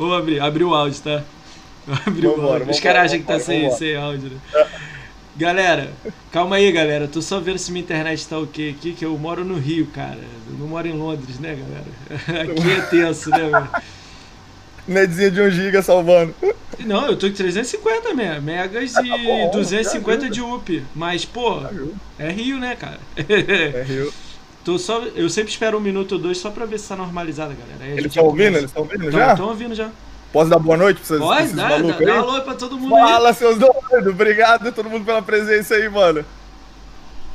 Vou abrir, abrir o áudio, tá? Abrir o áudio. Os caras acham que tá sem, sem áudio, né? Galera, calma aí, galera. Tô só vendo se minha internet tá ok aqui, que eu moro no Rio, cara. Eu não moro em Londres, né, galera? Aqui é tenso, né, velho? Netzinha de 1 GB salvando. Não, eu tô com 350 me- megas Ah, e tá bom, 250 já de UP. Mas, pô, é Rio, né, cara? É Rio. Tô só, eu sempre espero um minuto ou dois só pra ver se tá normalizada, galera. Aí a Eles estão ouvindo? Eles estão ouvindo já? tão ouvindo já. Posso dar boa noite pra vocês? Pode, dá, dá, dá aí? um alô pra todo mundo aí. Fala, seus doidos! Obrigado todo mundo pela presença aí, mano.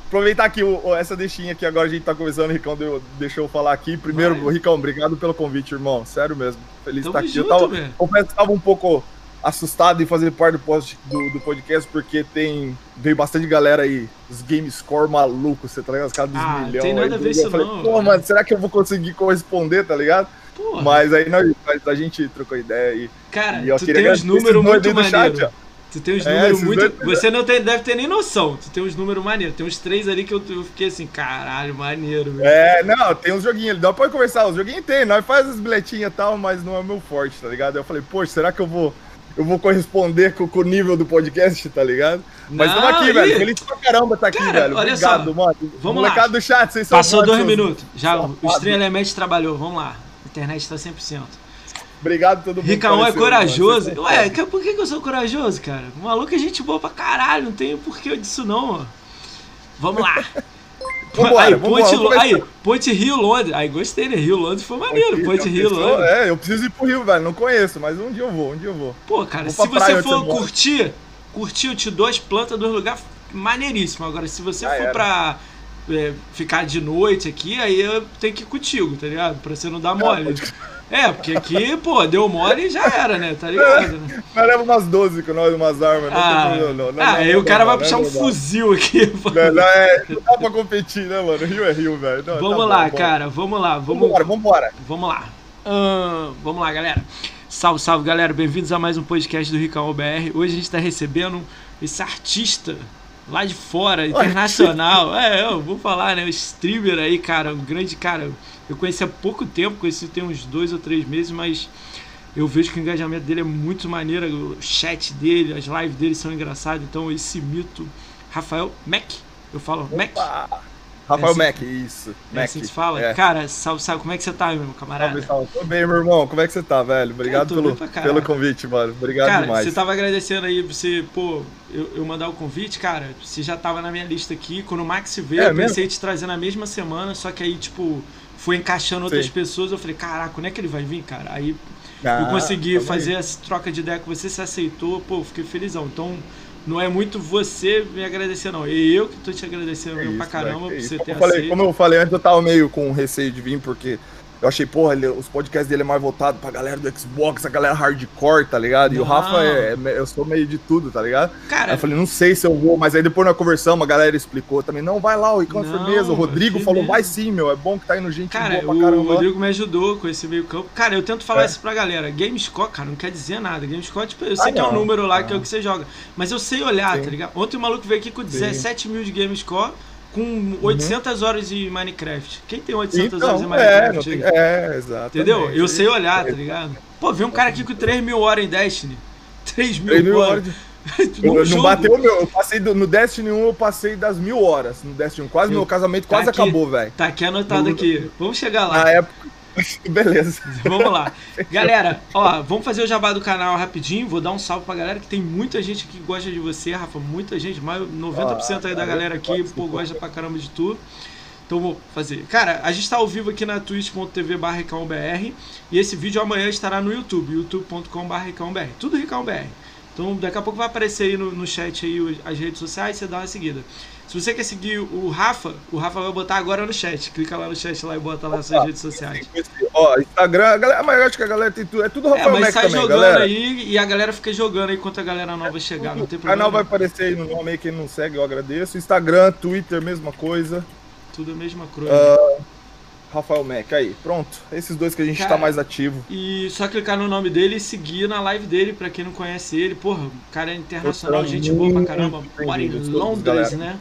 Aproveitar aqui o- essa deixinha aqui agora, a gente tá conversando, o Ricão deu, deixou eu falar aqui. Primeiro, Vai. Ricão, obrigado pelo convite, irmão. Sério mesmo. Feliz de Tamo estar aqui. junto, eu tava, velho. confesso que tava um pouco assustado em fazer parte do, do, podcast, porque tem. Veio bastante galera aí, os game score malucos, você tá ligado? Os caras dos Ah, milhões. tem nada aí, a ver isso falei, não, Pô, velho." mano, será que eu vou conseguir corresponder, tá ligado? Porra, Mas aí nós, a gente trocou ideia aí. cara, e tu tem uns agradecer números muito chat, maneiros. Tu tem uns É, números muito. dois- Você não tem, deve ter nem noção. Tu tem uns números maneiros. Tem uns três ali que eu, eu fiquei assim, caralho, maneiro, velho. É, não, tem uns joguinhos ali, dá pra conversar, os joguinhos tem, nós faz as bilhetinhas e tal, mas não é meu forte, tá ligado? Eu falei, poxa, será que eu vou, eu vou corresponder com, com o nível do podcast, tá ligado? Mas tamo aqui, e- velho, feliz pra caramba tá aqui, Cara, velho, olha obrigado, só, mano. vamos Molecada lá. do chat, vocês são Passou dois seus minutos. Já, o safados. Stream Element trabalhou. Vamos lá. A internet tá 100%. Obrigado a todo mundo. Ricaon é mano, corajoso. vocês são Ué, por que, que eu sou corajoso, cara? O maluco é gente boa pra caralho. Não tem porquê disso, não, ó. Vamos lá. Vambora, aí, vambora, Ponte, começar. aí, Ponte Rio Londres. Aí gostei, né? Rio Londres foi maneiro. Ponte Rio Londres. É, eu preciso ir pro Rio, velho, não conheço, mas um dia eu vou, um dia eu vou. Pô, cara, Vou se você for curtir, curtir, eu te dou as plantas dos lugares maneiríssimo. Agora, se você Já for era. pra é, ficar de noite aqui, aí eu tenho que ir contigo, tá ligado? Pra você não dar mole. É, porque aqui, pô, deu mole e já era, né? Tá ligado, né? Nós leva umas 12 com nós, umas armas, não Ah, problema, não. não. ah, não, aí não, o cara não, vai não, puxar não, um não. fuzil aqui. Não, não, é, não dá pra competir, né, mano? Rio é Rio, velho. Não, Vamos tá lá, bom, cara, vamos lá, vamos, Vambora, vambora. vamos lá. Vamos lá, galera. Salve, salve, galera. Bem-vindos a mais um podcast do Ricão BR. Hoje a gente tá recebendo esse artista lá de fora, internacional. É, eu vou falar, né? O streamer aí, cara, um grande cara. Eu conheci há pouco tempo, conheci tem uns dois ou três meses, mas eu vejo que o engajamento dele é muito maneiro. O chat dele, as lives dele são engraçadas. Então, esse mito, Rafael Mac. Eu falo Mac? Opa. Rafael É assim- Mac, isso. É Mac. assim que fala? É. Cara, salve, salve. Como é que você tá, meu camarada? Salve, salve. Tô bem, meu irmão. Como é que você tá, velho? Obrigado pelo, pelo convite, mano. Obrigado Cara, demais. você tava agradecendo aí você, pô, eu, eu mandar o convite, cara, você já tava na minha lista aqui. Quando o Max veio, É eu pensei mesmo? em te trazer na mesma semana, só que aí, tipo, foi encaixando outras Sim. pessoas. Eu falei, caraca, quando é que ele vai vir, cara? Aí Ah, eu consegui fazer essa troca de ideia com você, você aceitou, pô, fiquei felizão. Então, não é muito você me agradecer, não. É eu que tô te agradecendo Que mesmo pra isso, caramba velho, por você isso. ter como, eu falei, aceito. como eu falei antes, eu tava meio com receio de vir, porque eu achei, porra, ele- os podcasts dele é mais voltado pra galera do Xbox, a galera hardcore, tá ligado? E o Não. Rafa, é, é- eu sou meio de tudo, tá ligado? Cara, Aí eu falei, não sei se eu vou, mas aí depois nós conversamos, a galera explicou também, não, vai lá, o Ricão é Não, firmeza. O Rodrigo firmeza. falou, vai sim, meu, é bom que tá indo gente Cara, boa o pra caramba. Rodrigo me ajudou com esse meio campo. Cara, eu tento falar É. isso pra galera. Gamescore, cara, não quer dizer nada. Gamescore, tipo, eu sei Ah, que é um não. número lá que é Ah. o que você joga. Mas eu sei olhar, Sim. tá ligado? Ontem o maluco veio aqui com 17 mil de Gamescore com 800 horas de Minecraft. Quem tem 800 horas de Uhum. Então, é, Minecraft? aí? é, exato. Entendeu? Eu sei olhar, tá ligado? Pô, vi um cara aqui com 3 mil horas em Destiny. 3 mil, 3 mil horas. horas. Eu, não jogo. bateu meu, eu passei do- no Destiny 1, eu passei das mil horas. No Destiny 1, quase Eu- meu casamento Tá quase aqui. acabou, velho. Tá aqui anotado No- aqui. Vamos chegar lá. Na época. Beleza. Vamos lá. Galera, ó, vamos fazer o jabá do canal rapidinho. Vou dar um salve pra galera que tem muita gente que gosta de você, Rafa. Muita gente, mais 90% aí da Ah, galera aqui, pô, gosta pra caramba de tu. Então vou fazer. Cara, a gente tá ao vivo aqui na twitch.tv barra e esse vídeo amanhã estará no YouTube, youtube.com barra. Tudo RicãoBR. Então daqui a pouco vai aparecer aí no, no chat aí as redes sociais, você dá uma seguida. Se você quer seguir o Rafa, o Rafa vai botar agora no chat. Clica lá no chat lá e bota lá nas suas redes sociais. Ó, Instagram, a galera, mas eu acho que a galera tem tudo. É tudo É, Rafael mas Mac sai também, jogando galera. aí e a galera fica jogando aí enquanto a galera nova chegar, não tem O problema. canal vai aparecer aí no nome aí, quem não segue, eu agradeço. Instagram, Twitter, mesma coisa. Tudo a mesma coisa. Ah, Rafael Mac, aí, pronto. Esses dois que a gente Cara, tá mais ativo. E só clicar no nome dele e seguir na live dele, pra quem não conhece ele. Porra, o cara é internacional, gente boa pra caramba. Mora em Londres, né?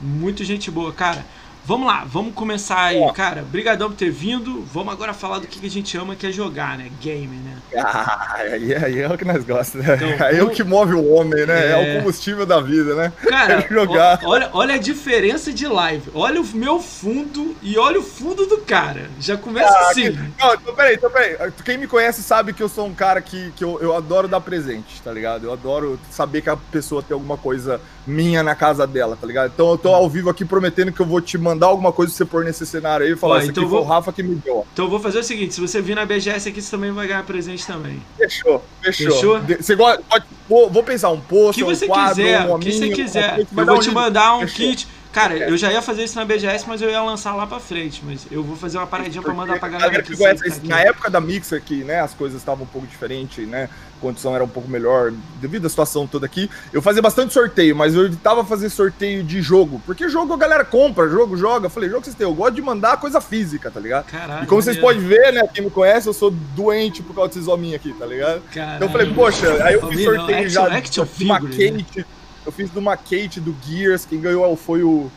Muito gente boa, cara. Vamos lá, vamos começar aí, Ó. cara. Brigadão por ter vindo. Vamos agora falar do que a gente ama, que é jogar, né? Game, né? Ah, aí, aí é o que nós gostamos, né? Então, aí é o que move o homem, né? É... é... o combustível da vida, né? Cara, é jogar. olha, olha a diferença de live. Olha o meu fundo e olha o fundo do cara. Já começa ah, assim. Que... Não, então peraí, então peraí. Quem me conhece sabe que eu sou um cara que, que eu, eu adoro dar presente, tá ligado? Eu adoro saber que a pessoa tem alguma coisa minha na casa dela, tá ligado? Então eu tô ao vivo aqui prometendo que eu vou te mandar alguma coisa pra você pôr nesse cenário aí e falar, Ó, então aqui vou... o Rafa que me deu. Então eu vou fazer o seguinte, se você vir na BGS aqui, você também vai ganhar presente também. Fechou, fechou. Fechou? Você gosta, pode, vou, vou pensar, um post, um quadro, quiser, um O que você quiser, eu vou te mandar um fechou. kit... Cara, eu já ia fazer isso na BGS, mas eu ia lançar lá pra frente. Mas eu vou fazer uma paradinha pra mandar pra galera. aqui, tá na época da Mix aqui, né? As coisas estavam um pouco diferentes, né? A condição era um pouco melhor devido à situação toda aqui. Eu fazia bastante sorteio, mas eu evitava fazer sorteio de jogo. Porque jogo a galera compra, jogo joga. Eu falei, jogo que vocês têm, eu gosto de mandar coisa física, tá ligado? Caralho, e como vocês podem ver, né? Quem me conhece, eu sou doente por causa desses hominhos aqui, tá ligado? Caralho. Então eu falei, poxa, aí eu fiz sorteio não, já action, de uma Kate. Né? Eu fiz de uma Kate do Gears, quem ganhou foi o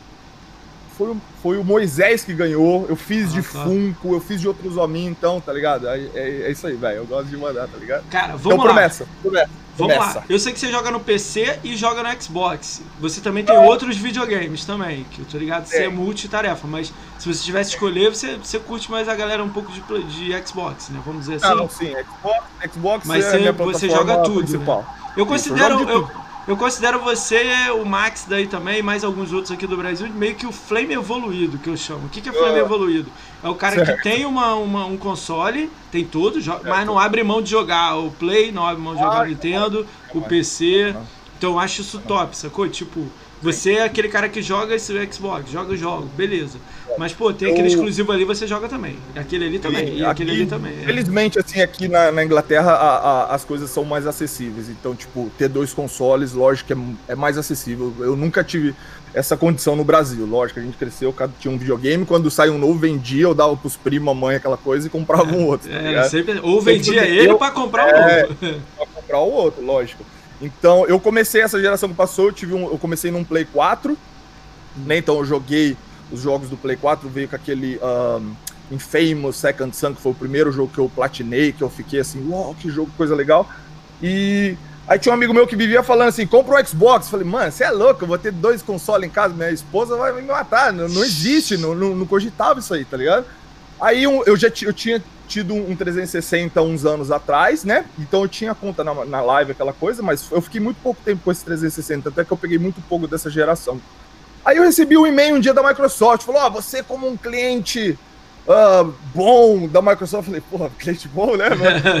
foi, foi o Moisés que ganhou. Eu fiz ah, de tá. Funko, eu fiz de outros hominhos, então, tá ligado? É, é, é isso aí, velho. Eu gosto de mandar, tá ligado? Cara, vamos então, lá. Promessa, promessa. Vamos lá. Eu sei que você joga no PC e joga no Xbox. Você também tem outros videogames também, que eu tô ligado você é, é multitarefa, mas se você tivesse escolher, você, você curte mais a galera um pouco de, de Xbox, né? Vamos dizer assim. Ah, não, sim. Xbox, Xbox mas é você, você joga tudo. Né? Eu considero. Eu, eu considero você, o Max daí também, mais alguns outros aqui do Brasil, meio que o Flame evoluído, que eu chamo. O que, que é Flame evoluído? É o cara certo. que tem uma, uma, um console, tem tudo, mas não abre mão de jogar o Play, não abre mão de jogar o Nintendo, o PC. Então eu acho isso top, sacou? Tipo, você é aquele cara que joga esse Xbox, joga o jogo, beleza. Mas, pô, tem aquele eu... exclusivo ali, você joga também. Aquele ali também. E, e aquele ali também. É. Felizmente, assim, aqui na, na Inglaterra a, a, as coisas são mais acessíveis. Então, tipo, ter dois consoles, lógico, é, é mais acessível. Eu nunca tive essa condição no Brasil. Lógico, a gente cresceu, tinha um videogame, quando sai um novo, vendia, eu dava pros primos, mamãe, aquela coisa, e comprava um outro. Tá é, sempre, ou vendia sempre ele eu, pra comprar o é, outro. pra comprar o outro, lógico. Então, eu comecei essa geração que passou, eu, tive um, eu comecei num Play 4, né? Então eu joguei os jogos do Play 4, veio com aquele um, Infamous Second Sun, que foi o primeiro jogo que eu platinei, que eu fiquei assim, uau, que jogo, coisa legal. E aí tinha um amigo meu que vivia falando assim, compra um Xbox. falei, mano, você é louco, eu vou ter dois consoles em casa, minha esposa vai me matar. Não, não existe, não, não, não, cogitava isso aí, tá ligado? Aí eu já eu tinha tido um 360 uns anos atrás, né? Então eu tinha conta na, na live, aquela coisa, mas eu fiquei muito pouco tempo com esse 360, até que eu peguei muito pouco dessa geração. Aí eu recebi um e-mail um dia da Microsoft, falou: Ó, oh, você como um cliente uh, bom da Microsoft, eu falei, porra, cliente bom, né?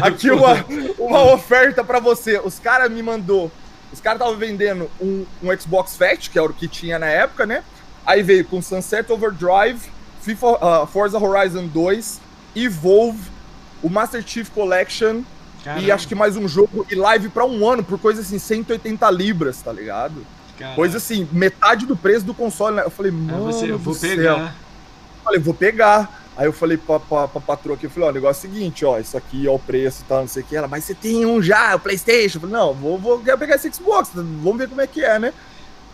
Aqui uma, uma oferta para você. Os caras me mandou, os caras estavam vendendo um, um Xbox Fat, que era o que tinha na época, né? Aí veio com Sunset Overdrive, FIFA, uh, Forza Horizon 2, Evolve, o Master Chief Collection Caramba. e acho que mais um jogo e live para um ano por coisa assim, 180 libras, tá ligado? Caramba. Coisa assim, metade do preço do console. Né? Eu falei, mano, é você, eu vou pegar. Eu falei, vou pegar. Aí eu falei pra, pra, pra patroa aqui, eu falei, ó, o negócio é o seguinte, ó, isso aqui, ó, o preço e tal, não sei o que. Ela, mas você tem um já, o Playstation? Eu falei, não, vou, vou quero pegar esse Xbox, vamos ver como é que é, né?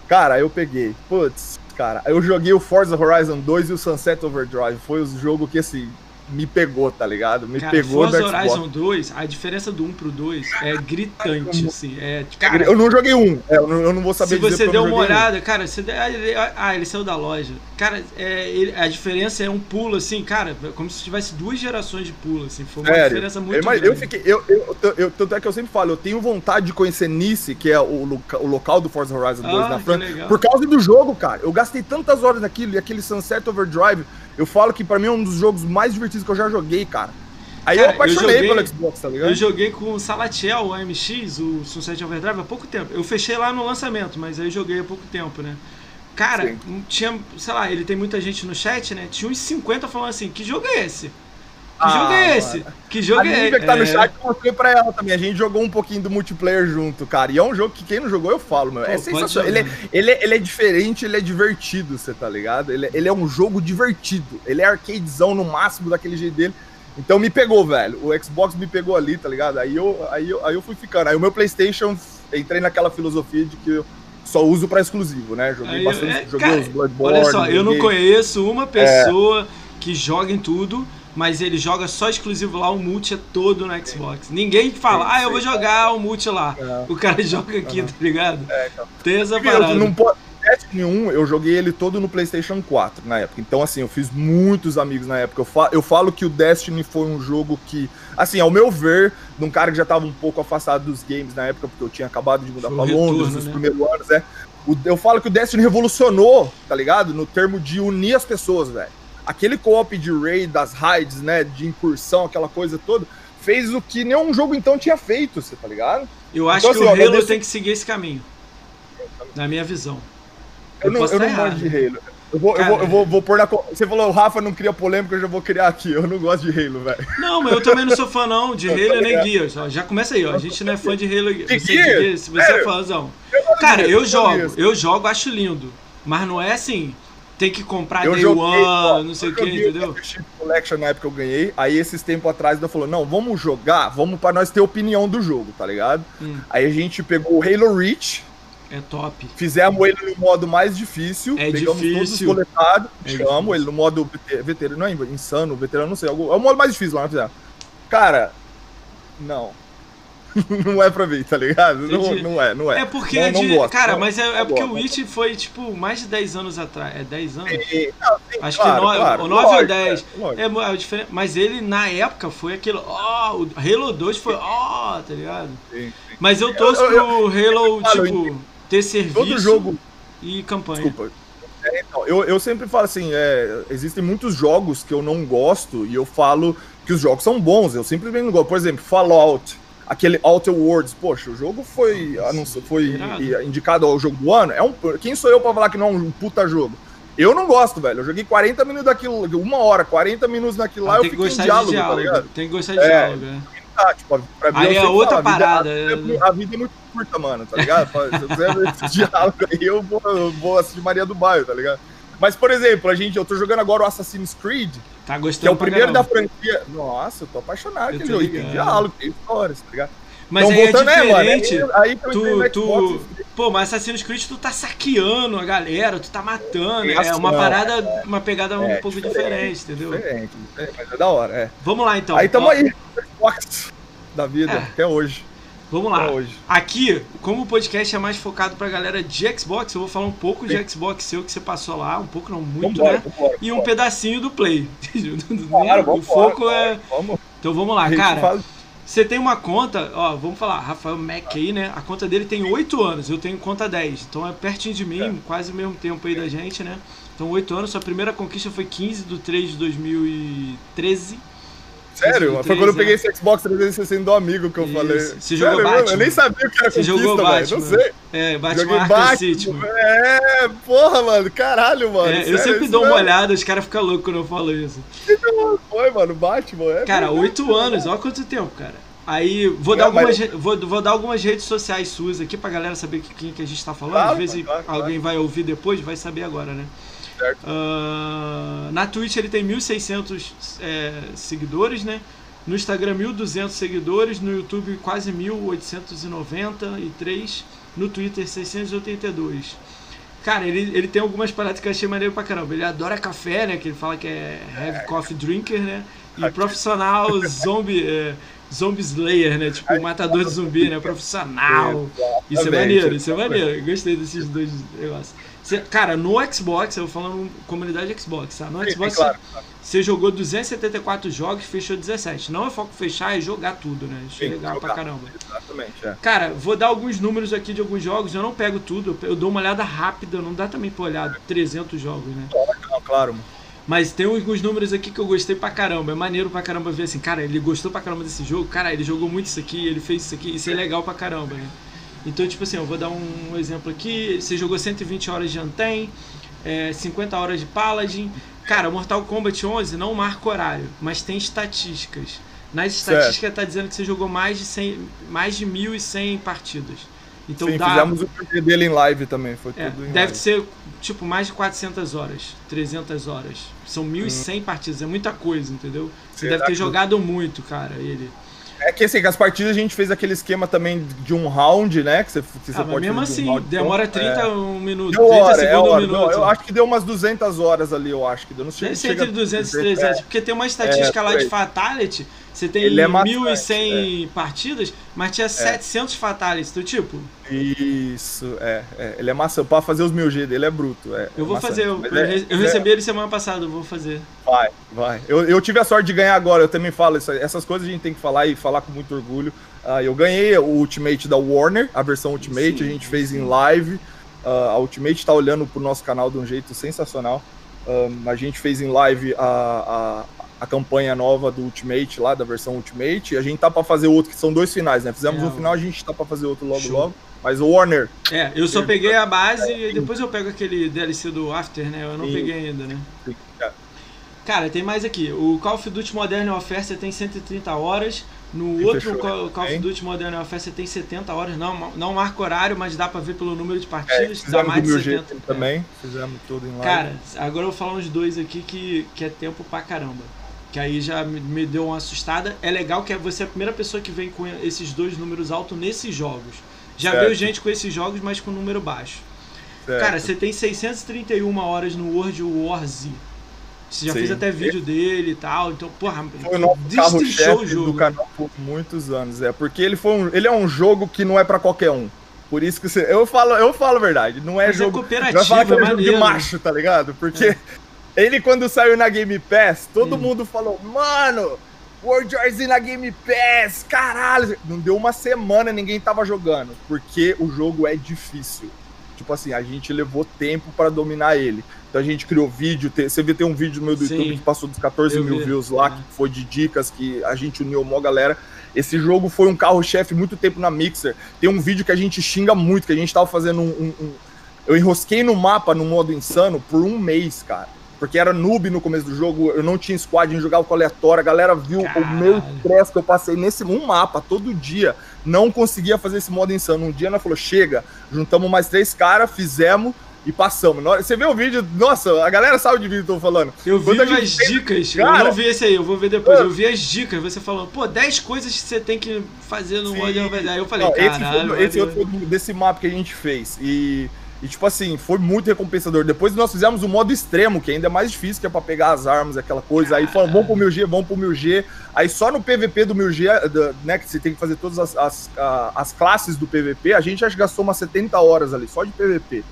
Cara, aí eu peguei, putz, cara, eu joguei o Forza Horizon 2 e o Sunset Overdrive, foi o jogo que, assim, me pegou, tá ligado? Me cara, pegou Forza Horizon 2, a diferença do 1 pro 2 é gritante, assim. É, cara, eu não joguei um, é, eu, não, eu, não, vou saber Se você deu uma olhada, um. cara, você, ah, ele saiu da loja. Cara, é, ele, a diferença é um pulo, assim, cara, como se tivesse duas gerações de pulo, assim. Foi uma Sério? diferença muito eu, grande. Eu fiquei, eu, eu, eu, tanto é que eu sempre falo, eu tenho vontade de conhecer Nice, que é o, loca, o local do Forza Horizon 2 ah, na França, por causa do jogo, cara. Eu gastei tantas horas naquilo, e aquele Sunset Overdrive eu falo que para mim é um dos jogos mais divertidos que eu já joguei, cara. Aí cara, eu apaixonei eu joguei, pelo Xbox, tá ligado? Eu joguei com o Salatiel, o AMX, o Sunset Overdrive, há pouco tempo. Eu fechei lá no lançamento, mas aí eu joguei há pouco tempo, né? Cara, Sim. tinha, sei lá, ele tem muita gente no chat, né? Tinha uns 50 falando assim, que jogo é esse? Que ah, jogo é esse? Mano. Que jogo a é esse? que tá no é. chat, eu mostrei pra ela também. A gente jogou um pouquinho do multiplayer junto, cara. E é um jogo que quem não jogou, eu falo, meu. É Pô, é sensacional. Ele é, ele, é, ele é diferente, ele é divertido, você tá ligado? Ele, ele é um jogo divertido. Ele é arcadezão no máximo daquele jeito dele. Então me pegou, velho. O Xbox me pegou ali, tá ligado? Aí eu, aí eu, aí eu fui ficando. Aí o meu PlayStation, entrei naquela filosofia de que eu só uso pra exclusivo, né? Joguei Aí, bastante, é, joguei cara, os Bloodborne. Olha só, eu não joguei- conheço uma pessoa que joga em tudo, mas ele joga só exclusivo lá, o multi é todo no Xbox. Ninguém fala, Sim, ah, eu vou jogar o multi lá. É. O cara joga aqui, tá ligado? É, então. Tem essa Eu parada. não po- Destiny 1, eu joguei ele todo no PlayStation 4 na época. Então, assim, eu fiz muitos amigos na época. Eu, fa- eu falo que o Destiny foi um jogo que, assim, ao meu ver, de um cara que já tava um pouco afastado dos games na época, porque eu tinha acabado de mudar Foi pra retorno, Londres nos né? primeiros anos, é. O- eu falo que o Destiny revolucionou, tá ligado? No termo de unir as pessoas, velho. Aquele co-op de raid, das raids, né? De incursão, aquela coisa toda, fez o que nenhum jogo então tinha feito, você tá ligado? Eu acho Então, que assim, o Halo desse- tem que seguir esse caminho. Na minha visão. Eu, não, posso eu não gosto de Halo. Eu vou, eu vou, eu vou, vou pôr na. Você falou, o Rafa não cria polêmica, eu já vou criar aqui. Eu não gosto de Halo, velho. Não, mas eu também não sou fã não de Halo nem Gears. ó. Já começa aí, ó. A gente não é fã de Halo. Você de Gears? Gears, você é Sério? fãzão. Cara, de eu Gears, jogo, Gears. eu jogo, acho lindo. Mas não é assim, tem que comprar Eu Day joguei, One, ó, não sei o que, entendeu? Collection na época que eu ganhei. Aí esses tempos atrás eu falou: não, vamos jogar, vamos pra nós ter opinião do jogo, tá ligado? Hum. Aí a gente pegou o Halo Reach, É top. fizemos ele no modo mais difícil, É pegamos todos os difícil. coletados, É chamamos difícil. ele no modo vete- veterano, não é insano, veterano, não sei, é o modo mais difícil lá, nós fizemos. Cara, não. não é pra mim, tá ligado? Não, não é, não é. É porque Não- é não de. gosto, cara, não- mas é, é porque o gosto. Witch foi, tipo, mais de 10 anos atrás. É 10 anos? E- sim, Acho claro, que 9, claro, ou 9 ou lógico, 10. é. É, é diferente. Mas ele, na época, foi aquilo. Ó, o Halo 2 foi. Ó, tá ligado? Sim, sim. Mas eu torço Eu- eu- pro Halo, falo, tipo, ter serviço Todo jogo, e campanha. Desculpa. É, então, eu, eu sempre falo assim, é, existem muitos jogos que eu não gosto e eu falo que os jogos são bons, eu simplesmente não gosto. Por exemplo, Fallout, aquele Outer Worlds, poxa, o jogo foi, anunci- foi Irado. indicado ao jogo do ano. É um, quem sou eu pra falar que não é um puta jogo? Eu não gosto, velho. Eu joguei 40 minutos daquilo, uma hora, 40 minutos naquilo lá, Ah, eu tem que fiquei em diálogo, diálogo. tá ligado? tem que gostar de É. diálogo, né? Tipo, pra mim, Aí eu é outra a vida- parada, A é- vida, a vida é muito curta, mano, tá ligado? Se eu quiser ver esse diálogo aí, eu vou, eu vou assistir Maria do Bairro, tá ligado? Mas, por exemplo, a gente, eu tô jogando agora o Assassin's Creed, Tá gostando que é o primeiro da franquia. Nossa, eu tô apaixonado Eu aquele tô jogo. E Tem diálogo, tem histórias, tá ligado? Mas Então, aí é voltando, é, diferente. aí, aí Tu, tu, pô, mas Assassin's Creed tu tá saqueando a galera, tu tá matando. É Nossa, uma parada, uma pegada um é pouco diferente, diferente, entendeu? diferente, mas é da hora, é. Vamos lá então. aí tamo Ó, aí, Xbox da vida, É. até hoje. Vamos lá. Hoje. Aqui, como o podcast é mais focado pra galera de Xbox, eu vou falar um pouco de Xbox seu que você passou lá, um pouco não muito, Vambora, né? vambora. E um pedacinho do Play. Claro, o vambora, foco é. Vamos, Então vamos lá, cara. faz- Você tem uma conta, ó, vamos falar, Rafael Mac aí, né? A conta dele tem 8 anos, eu tenho conta 10. Então é pertinho de mim, É. quase o mesmo tempo aí da gente, né? Então 8 anos, sua primeira conquista foi 15 de 3 de 2013. Sério? Foi quando eu 13, peguei esse Xbox 360 do amigo que eu Isso. falei. Você Sério jogou mesmo? Batman? Eu nem sabia o que era Você jogou. Batman? Não sei. É, Batman Joguei Arkham Batman. City, mano. É, porra, mano. Caralho, mano. É, eu sério, sempre dou uma mesmo? olhada, os caras ficam loucos quando eu falo isso. Foi, mano. Batman. É Cara, verdade, 8 mano. anos, olha quanto tempo, cara. Aí, vou É, dar, algumas, mas- vou, vou dar algumas redes sociais suas aqui pra galera saber que- quem que a gente tá falando. Claro, Às vezes claro, claro. alguém vai ouvir depois, vai saber agora, né? Ah, na Twitch ele tem 1.600 é, seguidores, né? No Instagram 1.200 seguidores, no YouTube quase 1.893, no Twitter 682. Cara, ele, ele tem algumas paradas que eu achei maneiro pra caramba. Ele adora café, né? Que ele fala que é heavy coffee drinker, né? E profissional zombie, é, zombie slayer, né? Tipo, matador de zumbi, né? Profissional. Isso é maneiro, isso é maneiro. Eu gostei desses dois negócios. Você- cara, no Xbox, eu falando comunidade Xbox, tá? No Sim, Xbox, claro. você jogou 274 jogos, fechou 17. Não é foco fechar, é jogar tudo, né? Isso é legal pra caramba. Exatamente, é. Cara, vou dar alguns números aqui de alguns jogos. Eu não pego tudo, eu dou uma olhada rápida. Não dá também pra olhar 300 jogos, né? Não, claro, mano. Mas tem alguns números aqui que eu gostei pra caramba. É maneiro pra caramba ver assim, cara, ele gostou pra caramba desse jogo. Cara, ele jogou muito isso aqui, ele fez isso aqui. Isso é legal pra caramba, né? Então, tipo assim, eu vou dar um exemplo aqui. Você jogou 120 horas de Anten, é, 50 horas de Paladin. Cara, Mortal Kombat 11 não marca horário, mas tem estatísticas. Nas estatísticas tá dizendo que você jogou mais de 100, mais de 1.100 partidas. Então Sim, dá, fizemos o vídeo dele em live também. Foi é, tudo em deve live. ser tipo mais de 400 horas, 300 horas. São 1.100 partidas, é muita coisa, entendeu? Você Será deve ter que- jogado muito, cara, ele. É que assim, que as partidas a gente fez aquele esquema também de um round, né? Que você, que você ah, pode mesmo assim, um demora 30 é. um minuto, deu 30 hora, segundos é hora. um minuto. Não, eu acho que deu umas 200 horas ali, eu acho que deu. Não sei Deve ser entre 200 e 300, é. porque tem uma estatística é, lá de Fatality, você tem Ele é 1.100 partidas, mas tinha 700 Fatalities, do tipo... Isso, é, é. Ele é maçã. Pra fazer os 1000G dele é bruto. É, eu vou fazer, eu, eu, eu recebi ele semana passada, eu vou fazer. Vai, vai. Eu, eu tive a sorte de ganhar agora, eu também falo isso. Essas coisas a gente tem que falar e falar com muito orgulho. Uh, eu ganhei o Ultimate da Warner, a versão Ultimate, Sim. a gente fez em live. Uh, a Ultimate tá olhando pro nosso canal de um jeito sensacional. Um, a gente fez em live a, a, campanha nova do Ultimate lá, da versão Ultimate. E a gente tá para fazer outro, que são dois finais, né? Fizemos é, um final, a gente tá para fazer outro logo show. logo. Mas o Warner. É, eu só peguei a base e depois eu pego aquele DLC do After, né? Eu não Sim. peguei ainda, né? É. Cara, tem mais aqui. O Call of Duty Modern Warfare você tem 130 horas. No e outro fechou, Call, Call of Duty Modern Warfare você tem 70 horas. Não, não marca horário, mas dá pra ver pelo número de partidas. É, dá mais de 70. Também, é. fizemos tudo em live. Cara, agora eu vou falar uns dois aqui que, que é tempo pra caramba. Que aí já me deu uma assustada. É legal que você é a primeira pessoa que vem com esses dois números altos nesses jogos. Já certo. veio gente com esses jogos, mas com número baixo. Certo. Cara, você tem 631 horas no World War Z. Você já Sim. fez até vídeo dele e tal, então, porra, foi o nosso carro-chefe do canal por muitos anos, é, porque ele foi um, ele é um jogo que não é para qualquer um. Por isso que você, eu falo, eu falo a verdade, não é Mas é jogo, é cooperativo, que é, é jogo de macho, tá ligado? Porque é. Ele quando saiu na Game Pass, todo hum. mundo falou: "Mano, World War Z na Game Pass, caralho. Não deu uma semana, ninguém tava jogando, porque o jogo é difícil. Tipo assim, a gente levou tempo para dominar ele. Então a gente criou vídeo, você viu tem um vídeo meu do Sim, YouTube que passou dos 14 mil vi. views lá, é. que foi de dicas, que a gente uniu uma galera. Esse jogo foi um carro-chefe muito tempo na Mixer. Tem um vídeo que a gente xinga muito, que a gente tava fazendo um, um, um... Eu enrosquei no mapa no modo insano por um mês, cara porque era noob no começo do jogo, eu não tinha squad, gente jogava com aleatório, a galera viu Caralho. o meu estresse que eu passei nesse um mapa todo dia, não conseguia fazer esse modo insano. Um dia nós falou, chega, juntamos mais três caras, fizemos e passamos. Você vê o vídeo, nossa, a galera sabe de vídeo que eu tô falando. Eu vi as dicas, cara, eu não vi esse aí, eu vou ver depois. Eu vi as dicas, você falando, pô, 10 coisas que você tem que fazer no modo. Aí eu falei, não, caralho. Esse, foi, esse outro foi desse mapa que a gente fez. E e, tipo assim, foi muito recompensador. Depois nós fizemos o modo extremo, que ainda é mais difícil, que é pra pegar as armas, aquela coisa. Aí falamos, vamos pro 1000G, vamos pro 1000G. Aí só no PVP do 1000G, né, que você tem que fazer todas as, as, as classes do PVP, a gente acho que gastou umas 70 horas ali, só de PVP.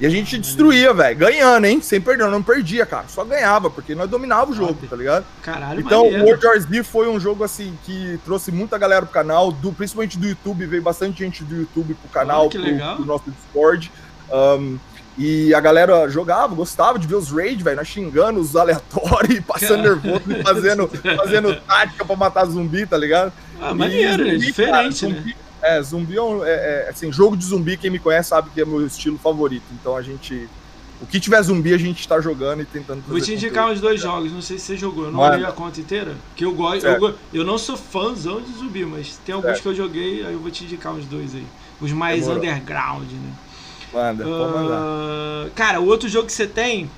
E a gente destruía, velho, ganhando, hein? Sem perder, não perdia, cara. Só ganhava, porque nós dominava o jogo, tá ligado? Caralho, Então, o World War Z foi um jogo, assim, que trouxe muita galera pro canal, do, principalmente do YouTube, veio bastante gente do YouTube pro canal, pro, pro nosso Discord. Um, e a galera jogava, gostava de ver os raid, velho, nós xingando os aleatórios, passando nervoso e fazendo, fazendo tática pra matar zumbi, tá ligado? Ah, maneiro, é diferente, cara, né? é, zumbi é, um, é, é, assim, jogo de zumbi, quem me conhece sabe que é meu estilo favorito. Então a gente. O que tiver zumbi, a gente tá jogando e tentando fazer. Vou te indicar uns dois jogos, não sei se você jogou. Eu não olhei a conta inteira. Que eu gosto. Eu, eu, não sou fãzão de zumbi, mas tem alguns certo. que eu joguei, aí eu vou te indicar uns dois aí. Os mais Demorou. underground, né? Manda, uh, pode mandar. Ah, cara, o outro jogo que você tem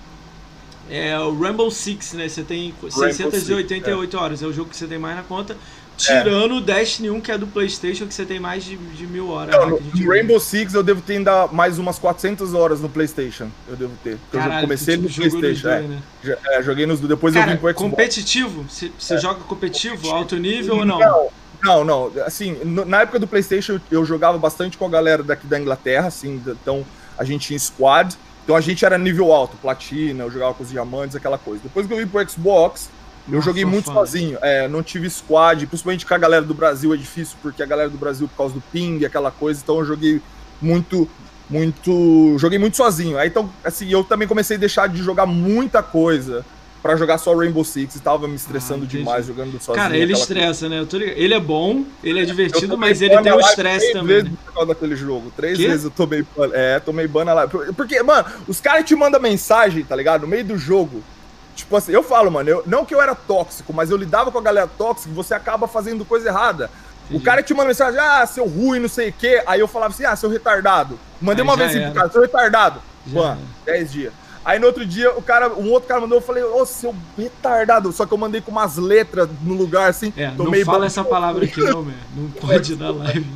é o Rainbow Six, né? Você tem Rainbow 688 Six, é. horas, é o jogo que você tem mais na conta. Tirando é. o Destiny 1, que é do PlayStation, que você tem mais de, de mil horas. Não, no Rainbow Six eu devo ter ainda mais umas 400 horas no PlayStation. Eu devo ter. Porque Caralho, eu comecei no PlayStation. Dois, é. Né? é. joguei nos depois Cara, eu vim pro Xbox. Competitivo? Você, você é. joga competitivo, competitivo, alto nível ou não? Não, não, não. Assim, na época do PlayStation eu jogava bastante com a galera daqui da Inglaterra, assim, então a gente tinha squad. Então a gente era nível alto, platina, eu jogava com os diamantes, aquela coisa. Depois que eu vim pro Xbox, eu Nossa, joguei muito fã. sozinho. É, não tive squad, principalmente com a galera do Brasil é difícil, porque a galera do Brasil, por causa do ping, aquela coisa, então eu joguei muito, muito. Joguei muito sozinho. Aí então, assim, eu também comecei a deixar de jogar muita coisa para jogar só Rainbow Six e tava me estressando ah, demais jogando sozinho. Cara, ele estressa, coisa. né? Ele é bom, ele é divertido, mas ele tem o estresse também. Vezes né? por causa daquele jogo. Três vezes eu tomei ban. É, tomei ban lá. Porque, mano, os caras te mandam mensagem, tá ligado? No meio do jogo. Tipo assim, eu falo, mano, eu, não que eu era tóxico, mas eu lidava com a galera tóxica e você acaba fazendo coisa errada. Entendi. O cara te manda mensagem, ah, seu ruim, não sei o quê. Aí eu falava assim, ah, seu retardado. Mandei Aí uma vez assim pro cara, seu retardado. Ban, 10 dias. Aí no outro dia, o cara, um outro cara mandou, eu falei, ô, seu retardado. Só que eu mandei com umas letras no lugar assim. É, não fala essa palavra aqui, não, man. Não pode dar live.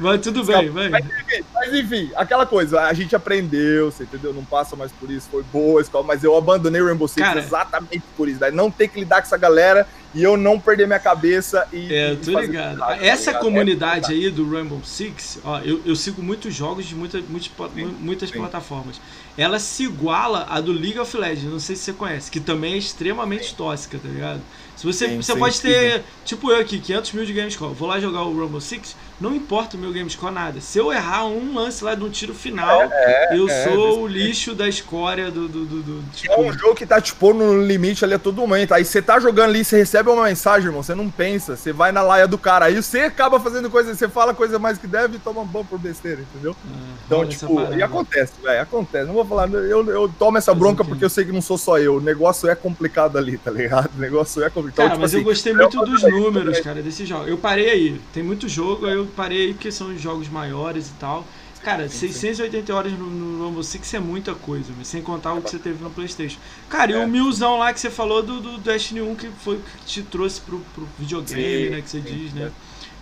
Mas tudo bem, vai. Mas enfim, mas enfim, aquela coisa, a gente aprendeu, você entendeu? Não passa mais por isso, foi boa a escola, mas eu abandonei o Rainbow Six Cara, exatamente por isso, daí não ter que lidar com essa galera e eu não perder minha cabeça e. É, eu tô ligado. Tá essa ligado? comunidade é, aí do Rainbow Six, ó, eu, eu sigo muitos jogos de muita, muitas, sim, muitas sim. plataformas. Ela se iguala à do League of Legends, não sei se você conhece, que também é extremamente tóxica, tá ligado? Se você, sim, você pode ter, tipo eu aqui, 500 mil de Gamescore, vou lá jogar o Rainbow Six, não importa o meu Gamescore nada. Se eu errar um lance lá de um tiro final, é, é, eu é, sou o lixo da escória do. do, do, do tipo... É um jogo que tá te pondo no limite ali a todo momento. Aí você tá jogando ali, você recebe uma mensagem, irmão, você não pensa, você vai na laia do cara. Aí você acaba fazendo coisa, você fala coisa mais que deve e toma um bom por besteira, entendeu? Ah, então, tipo, e acontece, velho, acontece. Não vou falar, eu, eu tomo essa bronca porque eu sei que não sou só eu. O negócio é complicado ali, tá ligado? O negócio é complicado. Cara, tipo, mas assim, eu gostei muito dos números, cara, desse jogo. Eu parei aí. Tem muito jogo, aí eu parei porque são jogos maiores e tal. Cara, sim, 680 horas no, no Rainbow Six é muita coisa, sem contar o que você teve no Playstation. Cara, e o é. milzão lá que você falou do, do Destiny 1 que foi que te trouxe pro, pro videogame, sim, né, que você diz, né? É.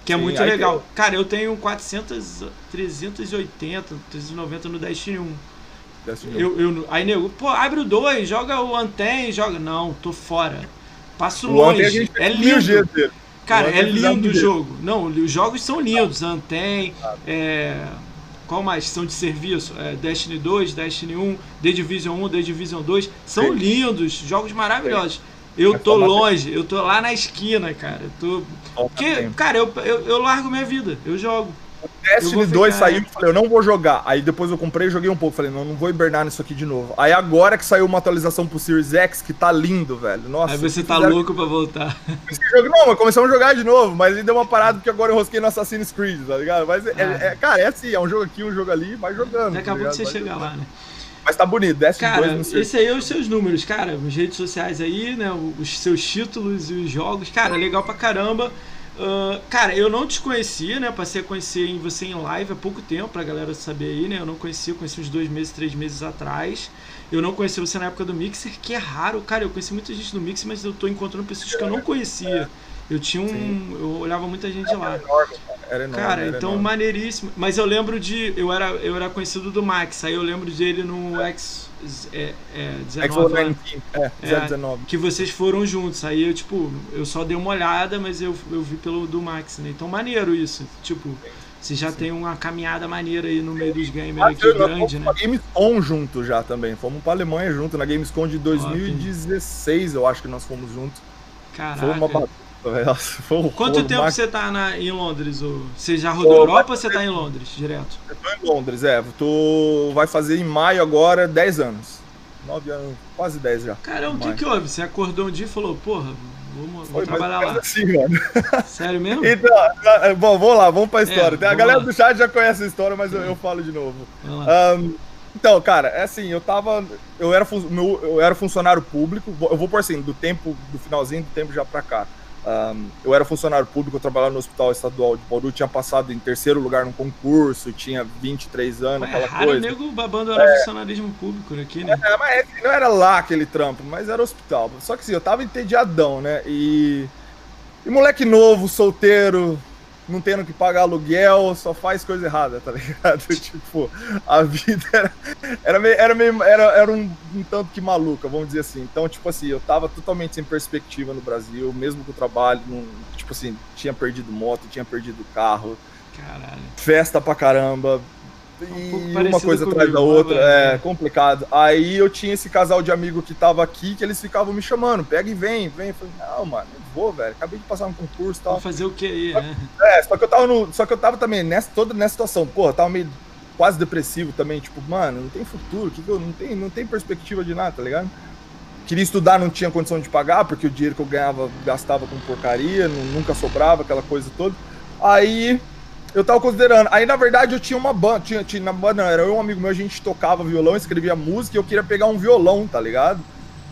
Que é muito legal. Cara, eu tenho 400, 380, 390 no Destiny 1. Destiny eu, eu, aí, nego, pô, abre o 2, joga o Anten, joga... Não, tô fora. Passo o longe. É lindo. Cara, é lindo o jogo. Não, os jogos são lindos. Anten, é... Qual mais? São de serviço? É, Destiny 2, Destiny 1, The Division 1, The Division 2. São lindos, jogos maravilhosos. Eu tô longe, eu tô lá na esquina, cara. Eu tô. Porque, cara, eu, eu, eu largo minha vida, eu jogo. O Destiny 2 saiu e falei, eu não vou jogar. Aí depois eu comprei e joguei um pouco. Falei, não, não vou hibernar nisso aqui de novo. Aí agora que saiu uma atualização pro Series X, que tá lindo, velho. Nossa. Aí você tá fizeram... louco pra voltar. Jogo, não, mas começamos a jogar de novo. Mas ele deu uma parada porque agora eu rosquei no Assassin's Creed, tá ligado? Mas, é, ah. é, cara, é assim, é um jogo aqui, um jogo ali, vai jogando. Daqui a tá pouco você chega lá, né? Mas tá bonito, Destiny cara, 2 no Esse aí é os seus números, cara. As redes sociais aí, né? Os seus títulos e os jogos. Cara, legal pra caramba. Uh, cara, eu não te conhecia, né? Passei a conhecer você em live há pouco tempo, pra galera saber aí, né? Eu não conhecia, eu conheci uns dois meses, três meses atrás. Eu não conheci você na época do Mixer, que é raro. Cara, eu conheci muita gente no Mixer, mas eu tô encontrando pessoas que eu não conhecia. Eu tinha um. Sim. Eu olhava muita gente era lá. Enorme. Era enorme, cara, era então enorme. maneiríssimo. Mas eu lembro de. Eu era, eu era conhecido do Max, aí eu lembro dele no X é, é, 19, é, é, 19. Que vocês foram juntos. Aí eu, tipo, eu só dei uma olhada, mas eu, eu vi pelo do Max, né? Então maneiro isso. Tipo, você já Sim. tem uma caminhada maneira aí no meio dos gamers ah, aqui eu, grande, né? Fomos Gamescom junto já também. Fomos pra Alemanha junto, na Gamescom de 2016, eu acho que nós fomos juntos. Caraca. Foi uma foi um Quanto tempo você tá na, em Londres? Ou, você já rodou a Europa ou você tá em Londres direto? Eu tô em Londres, é. Tô, vai fazer em maio agora 10 anos. 9 anos, quase 10 já. Caramba, o que, que houve? Você acordou um dia e falou, porra, vamos, vou trabalhar lá. Assim, mano. Sério mesmo? Então, bom, vamos lá, vamos pra história. É, a galera lá. do chat já conhece a história, mas eu, eu falo de novo. Um, então, cara, é assim, eu tava. Eu era, meu, eu era funcionário público, eu vou por assim, do tempo, do finalzinho do tempo já pra cá. Um, eu era funcionário público, eu trabalhava no Hospital Estadual de Bauru, tinha passado em terceiro lugar no concurso, tinha 23 anos, Ué, aquela raro coisa. nego abandonar é, funcionarismo público aqui, né? É, mas é não era lá aquele trampo, mas era hospital. Só que assim, eu tava entediadão, né? E, e moleque novo, solteiro, não tendo que pagar aluguel, só faz coisa errada, tá ligado? tipo, a vida era, era, meio, era, meio, era, era um, um, tanto que maluca, vamos dizer assim. Então, tipo assim, eu tava totalmente sem perspectiva no Brasil, mesmo com o trabalho, não, tipo assim, tinha perdido moto, tinha perdido carro. Caralho. Festa pra caramba, e um uma coisa atrás da outra, né, é complicado. Aí eu tinha esse casal de amigo que tava aqui, que eles ficavam me chamando, pega e vem, vem. Eu falei, não, mano, velho. Acabei de passar um concurso e tal. Vou fazer o que aí, né? É, só que eu tava no. Só que eu tava também nessa, toda nessa situação, porra, tava meio quase depressivo também, tipo, mano, não tem futuro, que eu não tem, não tem perspectiva de nada, tá ligado? Queria estudar, não tinha condição de pagar, porque o dinheiro que eu ganhava gastava com porcaria, nunca sobrava, aquela coisa toda. Aí eu tava considerando. Aí, na verdade, eu tinha uma banda. Tinha, tinha, na banda, era eu e um amigo meu, a gente tocava violão, escrevia música e eu queria pegar um violão, tá ligado?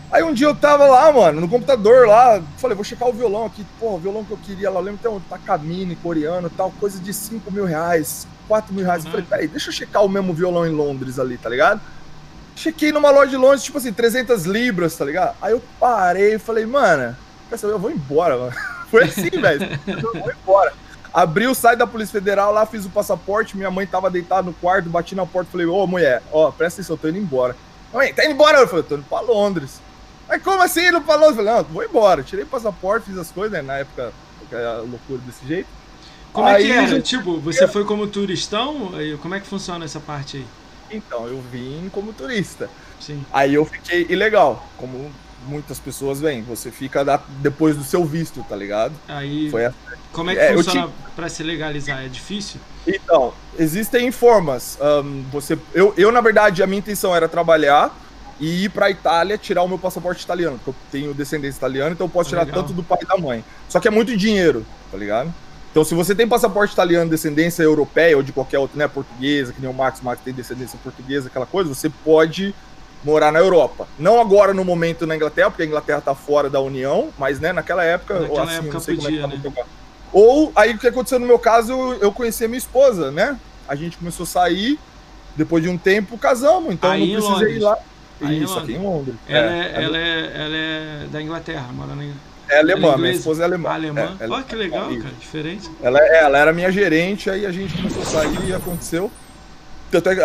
Aí um dia eu tava lá, mano, no computador lá, falei, vou checar o violão aqui. Pô, o violão que eu queria lá, lembro, tem um Takamine coreano tal, coisa de 5 mil reais, 4 mil reais. Eu falei, peraí, deixa eu checar o mesmo violão em Londres ali, tá ligado? Chequei numa loja de Londres, tipo assim, 300 libras, tá ligado? Aí eu parei e falei, mano, eu vou embora, mano. Foi assim, velho. Eu vou embora. Abri o site da Polícia Federal, lá fiz o passaporte, minha mãe tava deitada no quarto, bati na porta, falei, ô mulher, ó, presta atenção, eu tô indo embora. Mãe, tá indo embora? Eu falei, tô indo pra Londres. Mas como assim indo pra Londres? Eu falei, não, vou embora. Tirei o passaporte, fiz as coisas, né, na época, loucura desse jeito. Como aí, é que era? Gente... Tipo, você foi como turistão? Como é que funciona essa parte aí? Então, eu vim como turista. Sim. Aí eu fiquei ilegal, como muitas pessoas vêm. Você fica da, depois do seu visto, tá ligado? Aí. Foi a... Como é que é, funciona te... para se legalizar? É difícil? Então, existem formas. Um, você, eu, eu, na verdade, a minha intenção era trabalhar e ir pra Itália tirar o meu passaporte italiano, porque eu tenho descendência italiana, então eu posso tirar Legal. tanto do pai e da mãe. Só que é muito dinheiro, tá ligado? Então, se você tem passaporte italiano, descendência europeia ou de qualquer outra, né, portuguesa, que nem o Max, o Max tem descendência portuguesa, aquela coisa, você pode morar na Europa. Não agora no momento na Inglaterra, porque a Inglaterra está fora da União, mas né, naquela época, naquela assim, época é podia, é né? Ou aí o que aconteceu no meu caso, eu conheci a minha esposa, né? A gente começou a sair, depois de um tempo casamos, então aí não precisei ir lá. Aí Isso, aqui em Londres. Ela é, é, ela, é, ela é da Inglaterra, mora na É alemã, é minha esposa é alemã. alemã? É, Olha que legal, cara, diferente. Ela, é, ela era minha gerente, aí a gente começou a sair e aconteceu.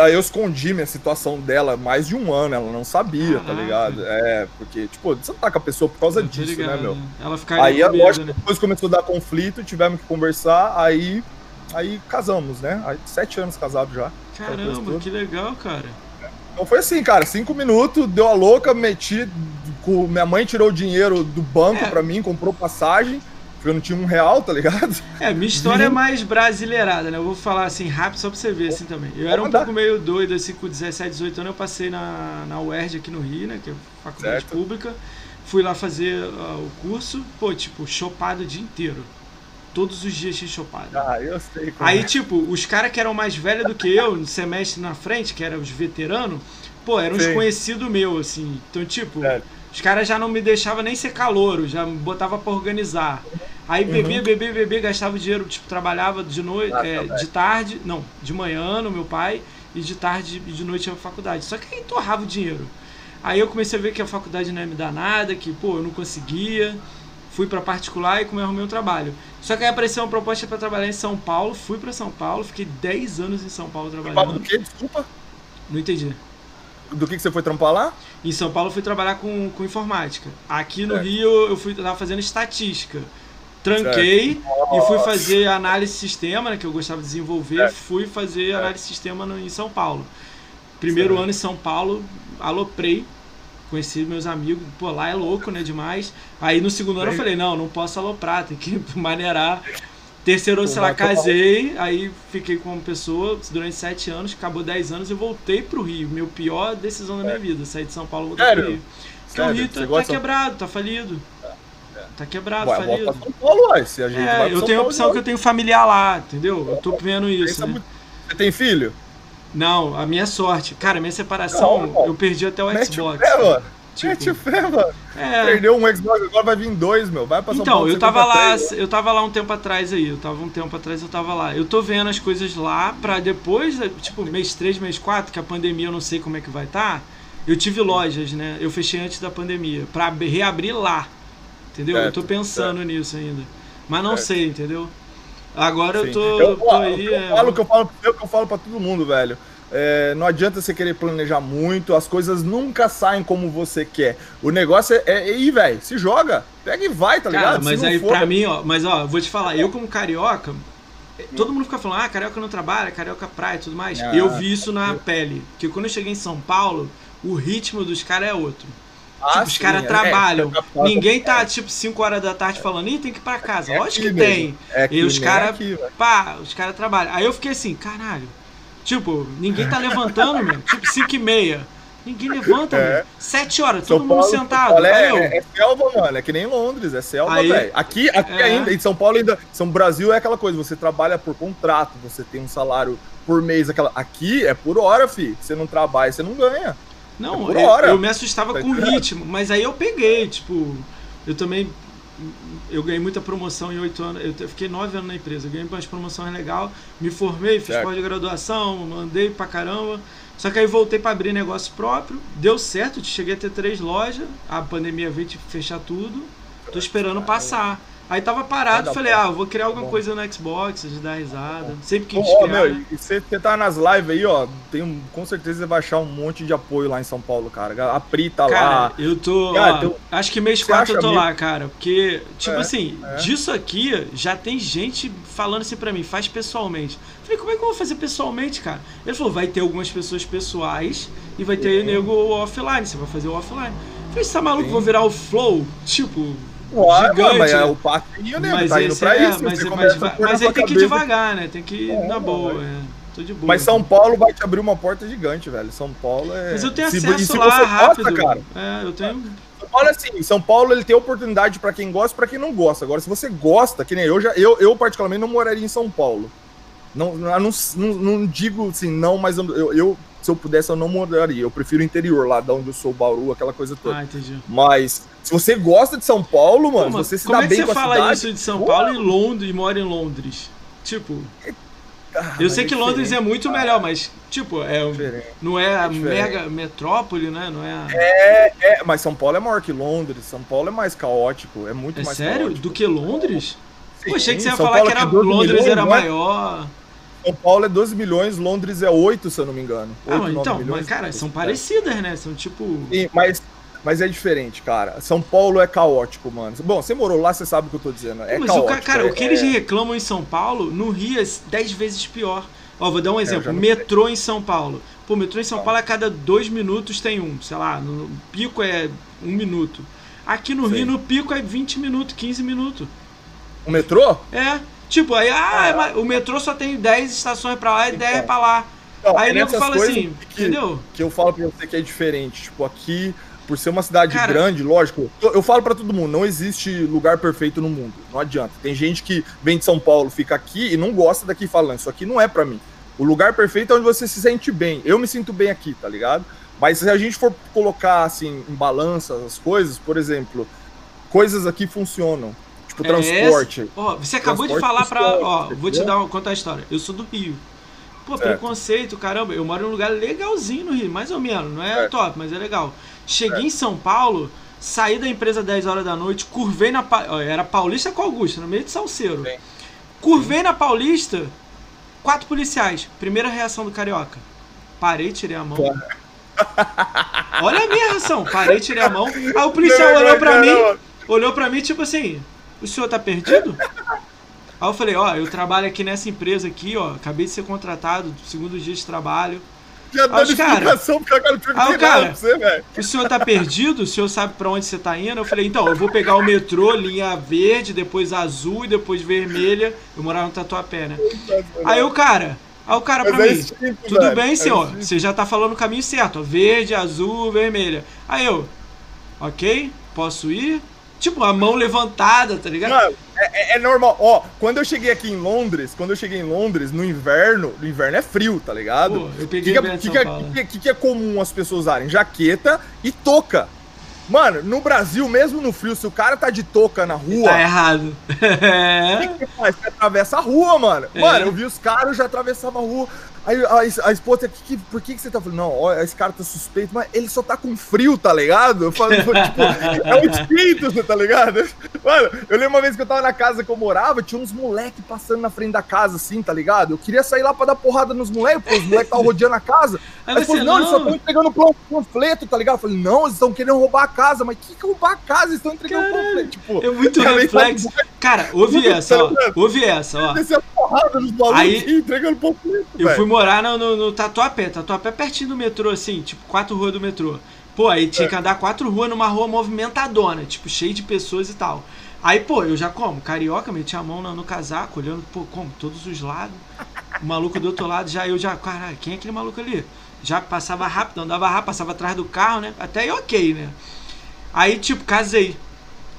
Aí eu escondi minha situação dela mais de um ano, ela não sabia, tá Caraca. tá ligado? É, porque, tipo, você não tá com a pessoa por causa disso, né, ligado, né, meu? Ela ficaria Aí, lógico, né? depois começou a dar conflito, tivemos que conversar, aí, aí casamos, né? Aí, sete anos casados já. Caramba, que legal, cara. Então foi assim, cara, cinco minutos, deu a louca, meti, minha mãe tirou o dinheiro do banco é. pra mim, comprou passagem, porque eu não tinha um real, tá ligado? É, minha história é mais brasileirada, né? Eu vou falar assim rápido só pra você ver assim também. Eu era um pouco meio doido, assim, com 17, 18 anos eu passei na, na UERJ aqui no Rio, né? Que é faculdade certo. pública. Fui lá fazer uh, o curso, pô, tipo, chopado o dia inteiro. Todos os dias tinha chopado. Ah, eu sei. Como Aí, é. tipo, os caras que eram mais velhos do que eu, no semestre na frente, que eram os veteranos, pô, eram uns conhecidos meus, assim. Então, tipo, certo. os caras já não me deixavam nem ser calouro, já me botava pra organizar. Aí bebia, uhum. bebia, bebia, gastava dinheiro, tipo, trabalhava de noite, ah, é, de tarde, não, de manhã no meu pai, e de tarde e de noite pra faculdade. Só que aí torrava o dinheiro. Aí eu comecei a ver que a faculdade não ia me dar nada, que, pô, eu não conseguia. Fui para particular e como eu arrumei um trabalho. Só que aí apareceu uma proposta para trabalhar em São Paulo, fui para São Paulo, fiquei 10 anos em São Paulo trabalhando. Paulo do quê? Desculpa? Não entendi. Do que, que você foi trampar lá? Em São Paulo eu fui trabalhar com, com informática. Aqui no é. Rio eu fui tava fazendo estatística. Tranquei e fui fazer análise sistema, né, que eu gostava de desenvolver, fui fazer análise sistema no, em São Paulo. Primeiro ano em São Paulo, aloprei, conheci meus amigos, pô, lá é louco, né, demais. Aí no segundo ano eu falei, não, não posso aloprar, tem que maneirar. Terceiro ano, sei lá, casei, aí fiquei com uma pessoa durante sete anos, acabou dez anos e voltei pro Rio. Meu pior decisão da minha vida, sair de São Paulo e voltar pro Rio. Porque o Rio tá, tá quebrado, tá falido. Tá quebrado, Ué, falido. São Paulo, ué, se a gente é, eu tenho a opção que eu tenho familiar lá, entendeu? Eu tô vendo isso. Né? Você tem filho? Não, a minha sorte. Cara, minha separação, não, eu perdi até o Mete Xbox. O pé, mano. Tipo, Mete fé, mano. É... Perdeu um Xbox, agora vai vir dois, meu. Vai São então, eu tava lá, três, eu tava lá um tempo atrás aí. Eu tava um tempo atrás, eu tava lá. Eu tô vendo as coisas lá pra depois, tipo, mês 3, mês 4, que a pandemia eu não sei como é que vai estar. Tá, eu tive lojas, né? Eu fechei antes da pandemia, pra reabrir lá. Entendeu? Certo, eu tô pensando certo. nisso ainda. Mas não certo. sei, entendeu? Agora Sim. eu tô, eu, tô aí. Eu, é... falo que eu falo, eu que eu falo pra todo mundo, velho. É, não adianta você querer planejar muito, as coisas nunca saem como você quer. O negócio é, é ir, velho, se joga, pega e vai, tá Cara, ligado? Mas aí for... pra mim, ó, mas ó, vou te falar, eu como carioca, todo mundo fica falando, ah, carioca não trabalha, carioca praia e tudo mais. Ah, eu vi isso na pele, porque quando eu cheguei em São Paulo, o ritmo dos caras é outro. Ah, tipo, os caras é, trabalham. É, Ninguém tá, é. tipo, 5 horas da tarde falando, ih, tem que ir pra casa. É Lógico que tem. É e os caras, pá, os caras trabalham. Aí eu fiquei assim, caralho. Tipo, ninguém tá levantando, meu. Tipo, 5 e meia. Ninguém levanta, é. Sete horas, todo São mundo Paulo, sentado. É, é, selva, mano. É que nem Londres, é selva, velho. Aqui, aqui é. ainda, em São Paulo ainda. São Brasil é aquela coisa, você trabalha por contrato, você tem um salário por mês. Aquela... Aqui é por hora, fi. Você não trabalha, você não ganha. Não, é eu, eu, me assustava com o ritmo, mas aí eu peguei, tipo, eu também eu ganhei muita promoção em oito anos, eu fiquei nove anos na empresa, ganhei umas promoções legal, me formei, fiz pós-graduação, andei pra caramba, Só que aí voltei para abrir negócio próprio, deu certo, cheguei a ter três lojas, a pandemia veio de fechar tudo, tô esperando passar. Aí tava parado, Vai falei, ah, eu vou criar alguma Bom. coisa no Xbox, de dar risada. Sempre quis Ó, ó, criar, meu, né? e você tá nas lives aí, ó. Tem, um- com certeza você vai achar um monte de apoio lá em São Paulo, cara. A Pri tá Cara, lá. eu tô. Cara, ó, tem Acho que mês Você 4 eu tô mesmo? lá, cara. Porque, tipo É, assim, é. disso aqui já tem gente falando assim pra mim, faz pessoalmente. Falei, como é que eu vou fazer pessoalmente, cara? Ele falou, vai ter algumas pessoas pessoais e vai ter Sim. nego offline. Você vai fazer o offline. Falei, você tá maluco? Sim. Vou virar o flow? Tipo. Ué, gigante, mas é o patinho, né? Mas, tá indo pra é, isso. mas, você mas, mas aí tem que ir devagar, né? Tem que ir É, na boa, é. é. Tô de boa. Mas São Paulo vai te abrir uma porta gigante, velho. São Paulo é. Mas eu tenho Se- acesso se lá você rápido. gosta, cara. É, eu tenho. Olha assim, São Paulo ele tem oportunidade pra quem gosta e pra quem não gosta. Agora, se você gosta, que nem eu já, eu, eu particularmente não moraria em São Paulo. Não, não, não, não- digo assim, não, mas eu, eu- eu, se eu pudesse, eu não moraria. Eu prefiro o interior, lá de onde eu sou, Bauru, aquela coisa toda. Ah, entendi. Mas, se você gosta de São Paulo, mano, Pô, você se como dá é que bem você com a fala cidade. isso de São Pô, Paulo e Londres e mora em Londres? Tipo, ah, eu sei que Londres é muito cara, melhor, mas, tipo, é, diferente. não é a diferente. mega metrópole, né? Não é. a- É, mas São Paulo é maior que Londres. São Paulo é mais caótico, é muito É mais sério? caótico. Do que Londres? Pô, achei que você ia São falar Paulo que era tem 12 Londres milhões, era é? maior. São Paulo é 12 milhões, Londres é 8, se eu não me engano. Ah, 8, mas 9 então, milhões. mas cara, são É. parecidas, né? São tipo. Sim, mas, mas é diferente, cara. São Paulo é caótico, mano. Bom, você morou lá, você sabe o que eu tô dizendo. É mas o caótico. ca- cara, é, o que eles é- reclamam em São Paulo, no Rio é 10 vezes pior. Ó, vou dar um exemplo. já não metrô em São Paulo. Pô, metrô em São Tá. Paulo a cada dois minutos tem um. Sei lá, no pico é um minuto. Aqui no Sim. Rio, no pico é 20 minutos, 15 minutos. O metrô? É. Tipo, aí, ah, é, o metrô só tem 10 estações pra lá e 10 Então. pra lá. Não, aí é o nego fala assim, que- entendeu? Que eu falo pra você que é diferente. Tipo, aqui, por ser uma cidade Cara- grande, lógico, eu, eu falo pra todo mundo, não existe lugar perfeito no mundo. Não adianta. Tem gente que vem de São Paulo, fica aqui e não gosta daqui falando. Isso aqui não é pra mim. O lugar perfeito é onde você se sente bem. Eu me sinto bem aqui, tá ligado? Mas se a gente for colocar assim em balança as coisas, por exemplo, coisas aqui funcionam. Tipo, É, transporte. Ó, você acabou de Transporte falar pra. Ó, vou te dar uma, contar a história. Eu sou do Rio. Pô, Certo. preconceito, caramba. Eu moro num lugar legalzinho no Rio, mais ou menos. Não é Certo. top, mas é legal. Cheguei em São Paulo, saí da empresa 10 horas da noite, curvei na. Ó, Era Paulista com Augusta, no meio de Salceiro. Sim. Curvei na Paulista, quatro policiais. Primeira reação do carioca. Parei, tirei a mão. Olha a minha reação. Parei, tirei a mão. Aí o policial olhou pra mim, olhou pra mim, tipo assim, o senhor tá perdido? Aí eu falei, ó, eu trabalho aqui nessa empresa aqui, ó, acabei de ser contratado, segundo dia de trabalho. Já dando cara- explicação porque eu quero te Aí o pra cara- você, velho. O senhor tá perdido? O senhor sabe pra onde você tá indo? Eu falei, então, eu vou pegar o metrô, linha verde, depois azul e depois vermelha. Eu morava no Tatuapé, né? Aí o cara, aí o cara pra é mim, instinto, tudo velho. bem, É senhor, instinto. você já tá falando o caminho certo, ó, verde, azul, vermelha. Aí eu, ok, posso ir? Tipo, a mão levantada, tá ligado? Mano, é, é- é normal. Ó, quando eu cheguei aqui em Londres, quando eu cheguei em Londres, no inverno, no inverno é frio, tá ligado? Pô, eu O peguei que, que, é- que, é- que, que- é comum as pessoas usarem? Jaqueta e touca. Mano, no Brasil, mesmo no frio, se o cara tá de touca na rua, Tá errado. o que que faz? Você atravessa a rua, mano. É. Mano, eu vi os caras, já atravessava a rua. Aí a, a esposa, que, que, por que, que você tá falando? Não, ó, esse cara tá suspeito, mas ele só tá com frio, tá ligado? Eu falo, tipo, é o espírito, tá ligado? Mano, eu lembro uma vez que eu tava na casa que eu morava, tinha uns moleque passando na frente da casa, assim, tá ligado? Eu queria sair lá pra dar porrada nos moleques, porque os moleques estavam rodeando a casa. Aí Aí ele você, falou, não, eles só não. estão entregando panfleto, tá ligado? Eu falei, não, eles estão querendo roubar a casa. Mas que que roubar a casa? Eles estão entregando Caralho. panfleto. Tipo, É muito reflexo. Cara, ouve essa, ó. Ouve essa, ó. descer a porrada nos malucos Aí- entregando panfleto, Eu fui morar no, no, no Tatuapé. Tatuapé é pertinho do metrô, assim, tipo, quatro ruas do metrô. Pô, aí tinha que andar quatro ruas numa rua movimentadona, tipo, cheio de pessoas e tal. Aí, pô, eu já como, carioca, meti a mão no, no casaco, olhando, pô, como, todos os lados. O maluco do outro lado, já eu já, caralho, quem é aquele maluco ali? Já passava rápido, andava rápido, passava atrás do carro, né? Até aí ok, né? Aí, tipo, casei.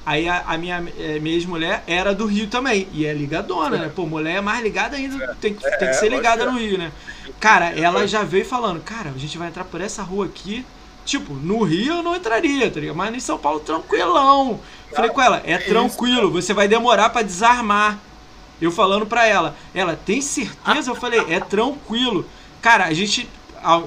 Aí a, a minha, eh, minha ex-mulher era do Rio também. E é ligadona, né? Pô, mulher é mais ligada ainda, tem, que- tem que É, ser ligada ser. no Rio, né? Cara, ela já veio falando, cara, a gente vai entrar por essa rua aqui. Tipo, no Rio eu não entraria, tá ligado? Mas em São Paulo, tranquilão. Falei com ela, é tranquilo, você vai demorar pra desarmar. Eu falando pra ela, ela, tem certeza? Eu falei, é tranquilo. Cara, a gente.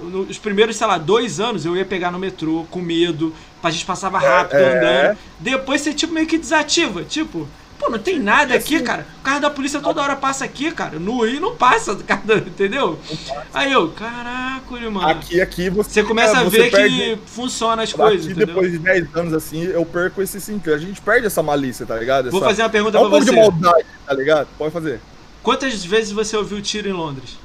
nos primeiros, sei lá, dois anos eu ia pegar no metrô com medo, a gente passava rápido É. andando. Depois você, tipo, meio que desativa. Tipo, pô, não tem nada aqui, assim- cara. O carro da polícia toda hora passa aqui, cara. No Rio não passa, cara, entendeu? Aí eu, caraca, mano. Aqui, aqui você. Você começa a você ver perde- que funciona as coisas, entendeu? depois de 10 anos assim, eu perco esse sentido. A gente perde essa malícia, tá ligado? Vou Essa- fazer uma pergunta É um pra você. de maldade, tá ligado? Pode fazer. Quantas vezes você ouviu tiro em Londres?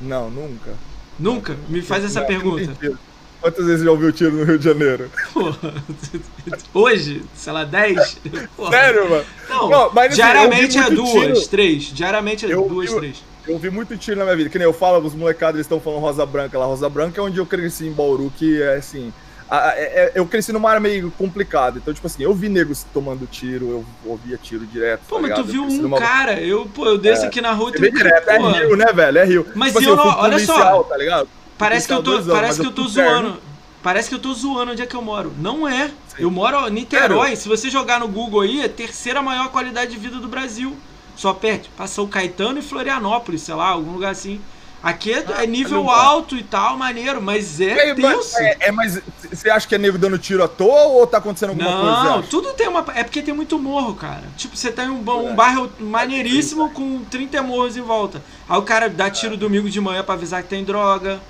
Não, nunca. Nunca? Me faz essa Não, pergunta. não. Quantas vezes já ouviu tiro no Rio de Janeiro? Porra. Hoje, sei lá, 10? Porra. Sério, mano? Não, Não, mas, assim, diariamente eu é duas, tiro. três. Diariamente é Eu duas, vi- três. Eu vi muito tiro na minha vida. Que nem eu falo, os molecados estão falando Rosa Branca lá. Rosa Branca é onde eu cresci em Bauru, que é assim. a- a- é- é- eu cresci numa área meio complicada. Então, tipo assim, eu vi negros tomando tiro, eu ouvia tiro direto. Pô, tá mas tu? Eu viu um numa- cara, eu, pô, eu desço aqui na rua É tem um direto, é Rio, né, velho? É Rio. Mas tipo eu assim, não- fui olha só. policial, tá ligado? Parece que eu tô, anos, parece que eu tô terno. zoando. Parece que eu tô zoando onde é que eu moro. Não é. Eu moro em Niterói. Se você jogar no Google aí, é a terceira maior qualidade de vida do Brasil. Só perto. Passou Caetano e Florianópolis, sei lá, algum lugar assim. Aqui é, é nível alto e tal, maneiro, mas é É, mas- tenso. é, é, mas você acha que é nego dando tiro à toa ou tá acontecendo alguma coisa? você Não, tudo tem uma. É porque tem muito morro, cara. Tipo, você tem um, ba- um É. bairro maneiríssimo com 30 morros em volta. Aí o cara dá tiro domingo de manhã pra avisar que tem droga.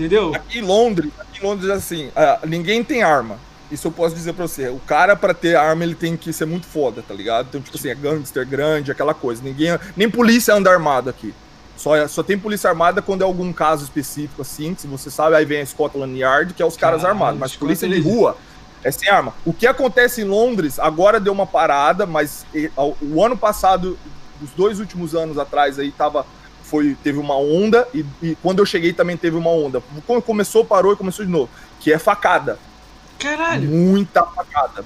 Entendeu? Aqui em Londres, aqui em Londres assim, ah, ninguém tem arma. Isso eu posso dizer pra você. O cara, pra ter arma, ele tem que ser muito foda, tá ligado? Então, tipo assim, é gangster grande, aquela coisa. Ninguém, nem polícia anda armado aqui. Só, só tem polícia armada quando é algum caso específico, assim, se você sabe, aí vem a Scotland Yard, que é os caras Caralho, armados. Mas polícia de rua é sem arma. O que acontece em Londres, agora deu uma parada, mas e, ao- o ano passado, os dois últimos anos atrás aí, tava foi, teve uma onda e, e quando eu cheguei também teve uma onda. Quando começou, parou e começou de novo. Que é facada. Caralho. Muita facada.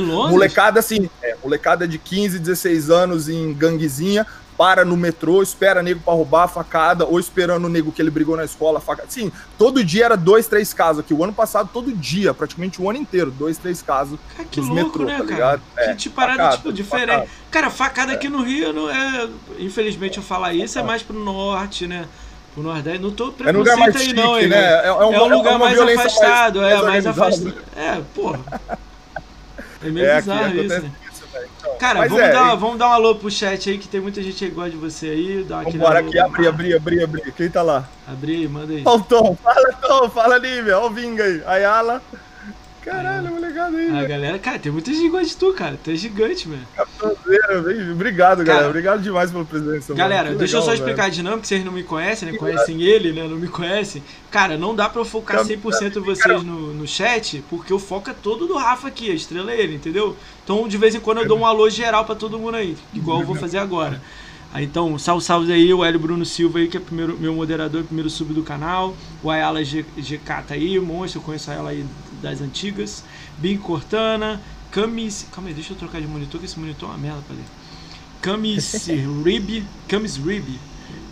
Londres? Molecada assim, é, molecada de 15, 16 anos em ganguezinha, para no metrô, espera nego pra roubar a facada, ou esperando o nego que ele brigou na escola, facada. Sim, todo dia era dois, três casos aqui. O ano passado, todo dia, praticamente o ano inteiro, dois, três casos. Cara, que nos louco, metrô, né, tá cara? ligado? Que É, tipo parada, facada, tipo, diferente. facada. Cara, facada aqui no Rio não é. Infelizmente eu falar isso, é mais pro norte, né? Pro Nordeste. Não tô É no lugar mais preconceito chique, aí, não, hein, né? É, é uma, É um lugar mais afastado, é, mais afastado. É, porra. É meio É, aqui bizarro isso, acontece né? Então, Cara, vamos, é, dar, vamos dar um alô pro chat aí, que tem muita gente que gosta de você aí. Dá Vambora alô, aqui, abrir, abrir, abrir, abrir. Quem tá lá? Abrir aí, manda aí. Ó o Tom, fala Tom, fala Lívia, ó o Vinga aí. Ayala. Caralho, molecada aí, A galera, cara, tem muita gente que gosta de tu, cara. Tu é gigante, velho. Vem. Obrigado, Cara, galera. Obrigado demais pela presença. Galera, deixa eu legal, só explicar velho. a dinâmica, vocês não me conhecem, né? Conhecem ele, né? Não me conhecem. Cara, não dá pra eu focar Cara, 100% vocês no, no chat, porque o foco é todo do Rafa aqui, a estrela é ele, entendeu? Então, de vez em quando eu dou um alô geral pra todo mundo aí, igual eu vou fazer agora. Aí, então, salve, salve aí, o Hélio Bruno Silva aí, que é primeiro, meu moderador, primeiro sub do canal. O Ayala G- GK tá aí, monstro, eu conheço ela aí das antigas. Bim Cortana, Camis... Calma aí, deixa eu trocar de monitor, que esse monitor é uma merda pra ler. Camis Rib, Camis Rib.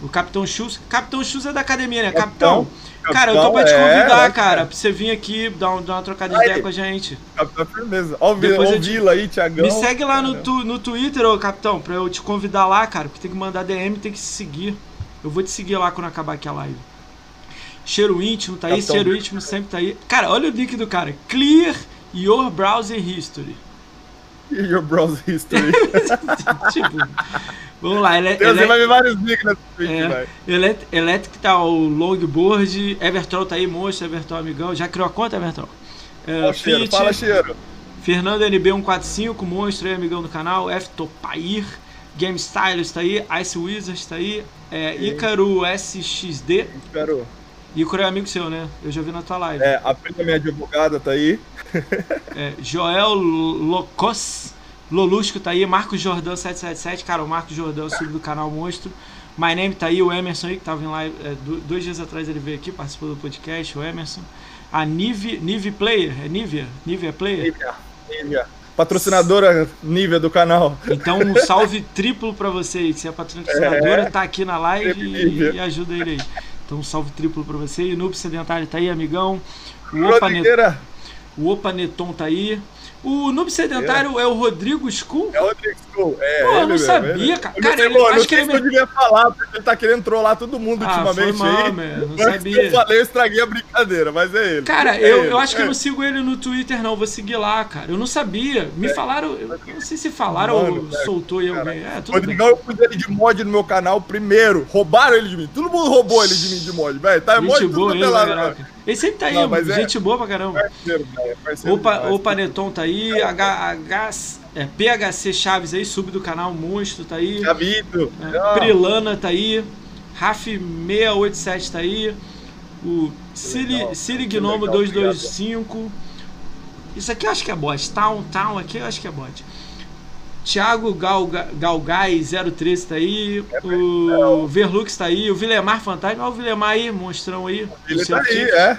O Capitão Chus. Capitão Chus é da academia, né? Capitão. Capitão, cara, eu tô pra te é, convidar, vai, cara, pra você vir aqui dar, um- dar uma trocada de ideia com a gente. Capitão Firmeza. Ó o Vila, aí, Thiagão. Me segue lá no, Cara, tu, no Twitter, ô Capitão, pra eu te convidar lá, cara, porque tem que mandar DM tem que se seguir. Eu vou te seguir lá quando acabar aqui a live. Cheiro íntimo, tá aí? Capitão. Cheiro íntimo sempre tá aí. Cara, olha o link do cara. Clear your browser history. Your browser history. tipo, vamos lá. Ele, Deus, ele, vai ver vários links nessa tweet, É. velho. Electric tá o longboard. Everton tá aí, monstro. Everton, amigão. Já criou a conta, Everton? É, o cheiro, fala cheiro. Fernando NB145, monstro aí, amigão do canal. F Topair. Game Stylist tá aí. Ice Wizards tá aí. É, Ícaro SXD. Espero. Ícaro é amigo seu, né? Eu já vi na tua live. É, a prima minha advogada tá aí. É, Joel Locos, Lolusco tá aí, Marcos Jordão 777, cara, o Marcos Jordão, sub do canal Monstro. My Name tá aí, o Emerson aí, que tava em live, é, do- dois dias atrás ele veio aqui, participou do podcast, o Emerson. A Nive, Nive Player, é Nivea? Nivea Player? Nívia, Nívia. Patrocinadora Nívia do canal. Então um salve triplo pra você aí, que você é patrocinadora, tá aqui na live e, e ajuda ele aí. Então um salve triplo pra você. E Noob Sedentário tá aí, amigão. O Opa, Net-. O Opa Neton tá aí. O Noob Sedentário é, é o Rodrigo Skull? É o Rodrigo Skull, é. Pô, eu não sabia, cara. Eu cara, ele, acho que ele eu devia falar, porque ele tá querendo trollar todo mundo ah, ultimamente foi mal, aí. Man, não sabia. eu falei, eu estraguei a brincadeira, mas é ele. Cara, é eu, ele, eu acho que é. eu não sigo ele no Twitter, não. Vou seguir lá, cara. Eu não sabia. Me É. falaram. Eu não sei se falaram Mano, ou cara, soltou cara. alguém. É, tudo Rodrigão, bem. eu pus ele de mod no meu canal primeiro. Roubaram ele de mim. Todo mundo roubou ele de mim de mod, velho. Tá mod Gente tudo quanto ele, é sempre tá aí, Não, é- gente boa pra caramba. Parceiro, velho, parceiro Opa, demais. o Paneton tá aí, H, H, é, PHC Chaves aí, sub do canal Monstro tá aí, Gabito. é, Prilana tá aí, Raf687 tá aí, o Siri, Gnomo legal, 225, isso aqui eu acho que é bot, Town, Town aqui eu acho que é bot. Thiago Galga- Galgai 013 tá aí, o Verlux tá aí, o Vilemar Fantasma, olha o Vilemar aí, monstrão aí. Ele tá aí, é.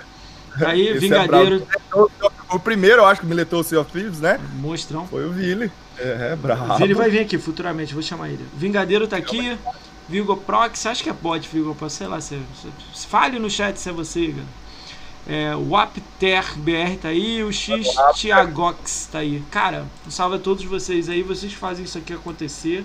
Tá aí, Esse é Vingadeiro, brabo. O primeiro, eu acho que miletou o Sea of Thieves, né? monstrão. Foi o Vili. É, é brabo. Vini vai vir aqui futuramente, vou chamar ele. Vingadeiro tá aqui. Vigo Prox, acho que é bot Vigo Prox, sei lá. Se, se- fale no chat se é você, cara. É, o Apter BR tá aí, o X Tiagox tá aí. Cara, um salve a todos vocês aí, vocês fazem isso aqui acontecer.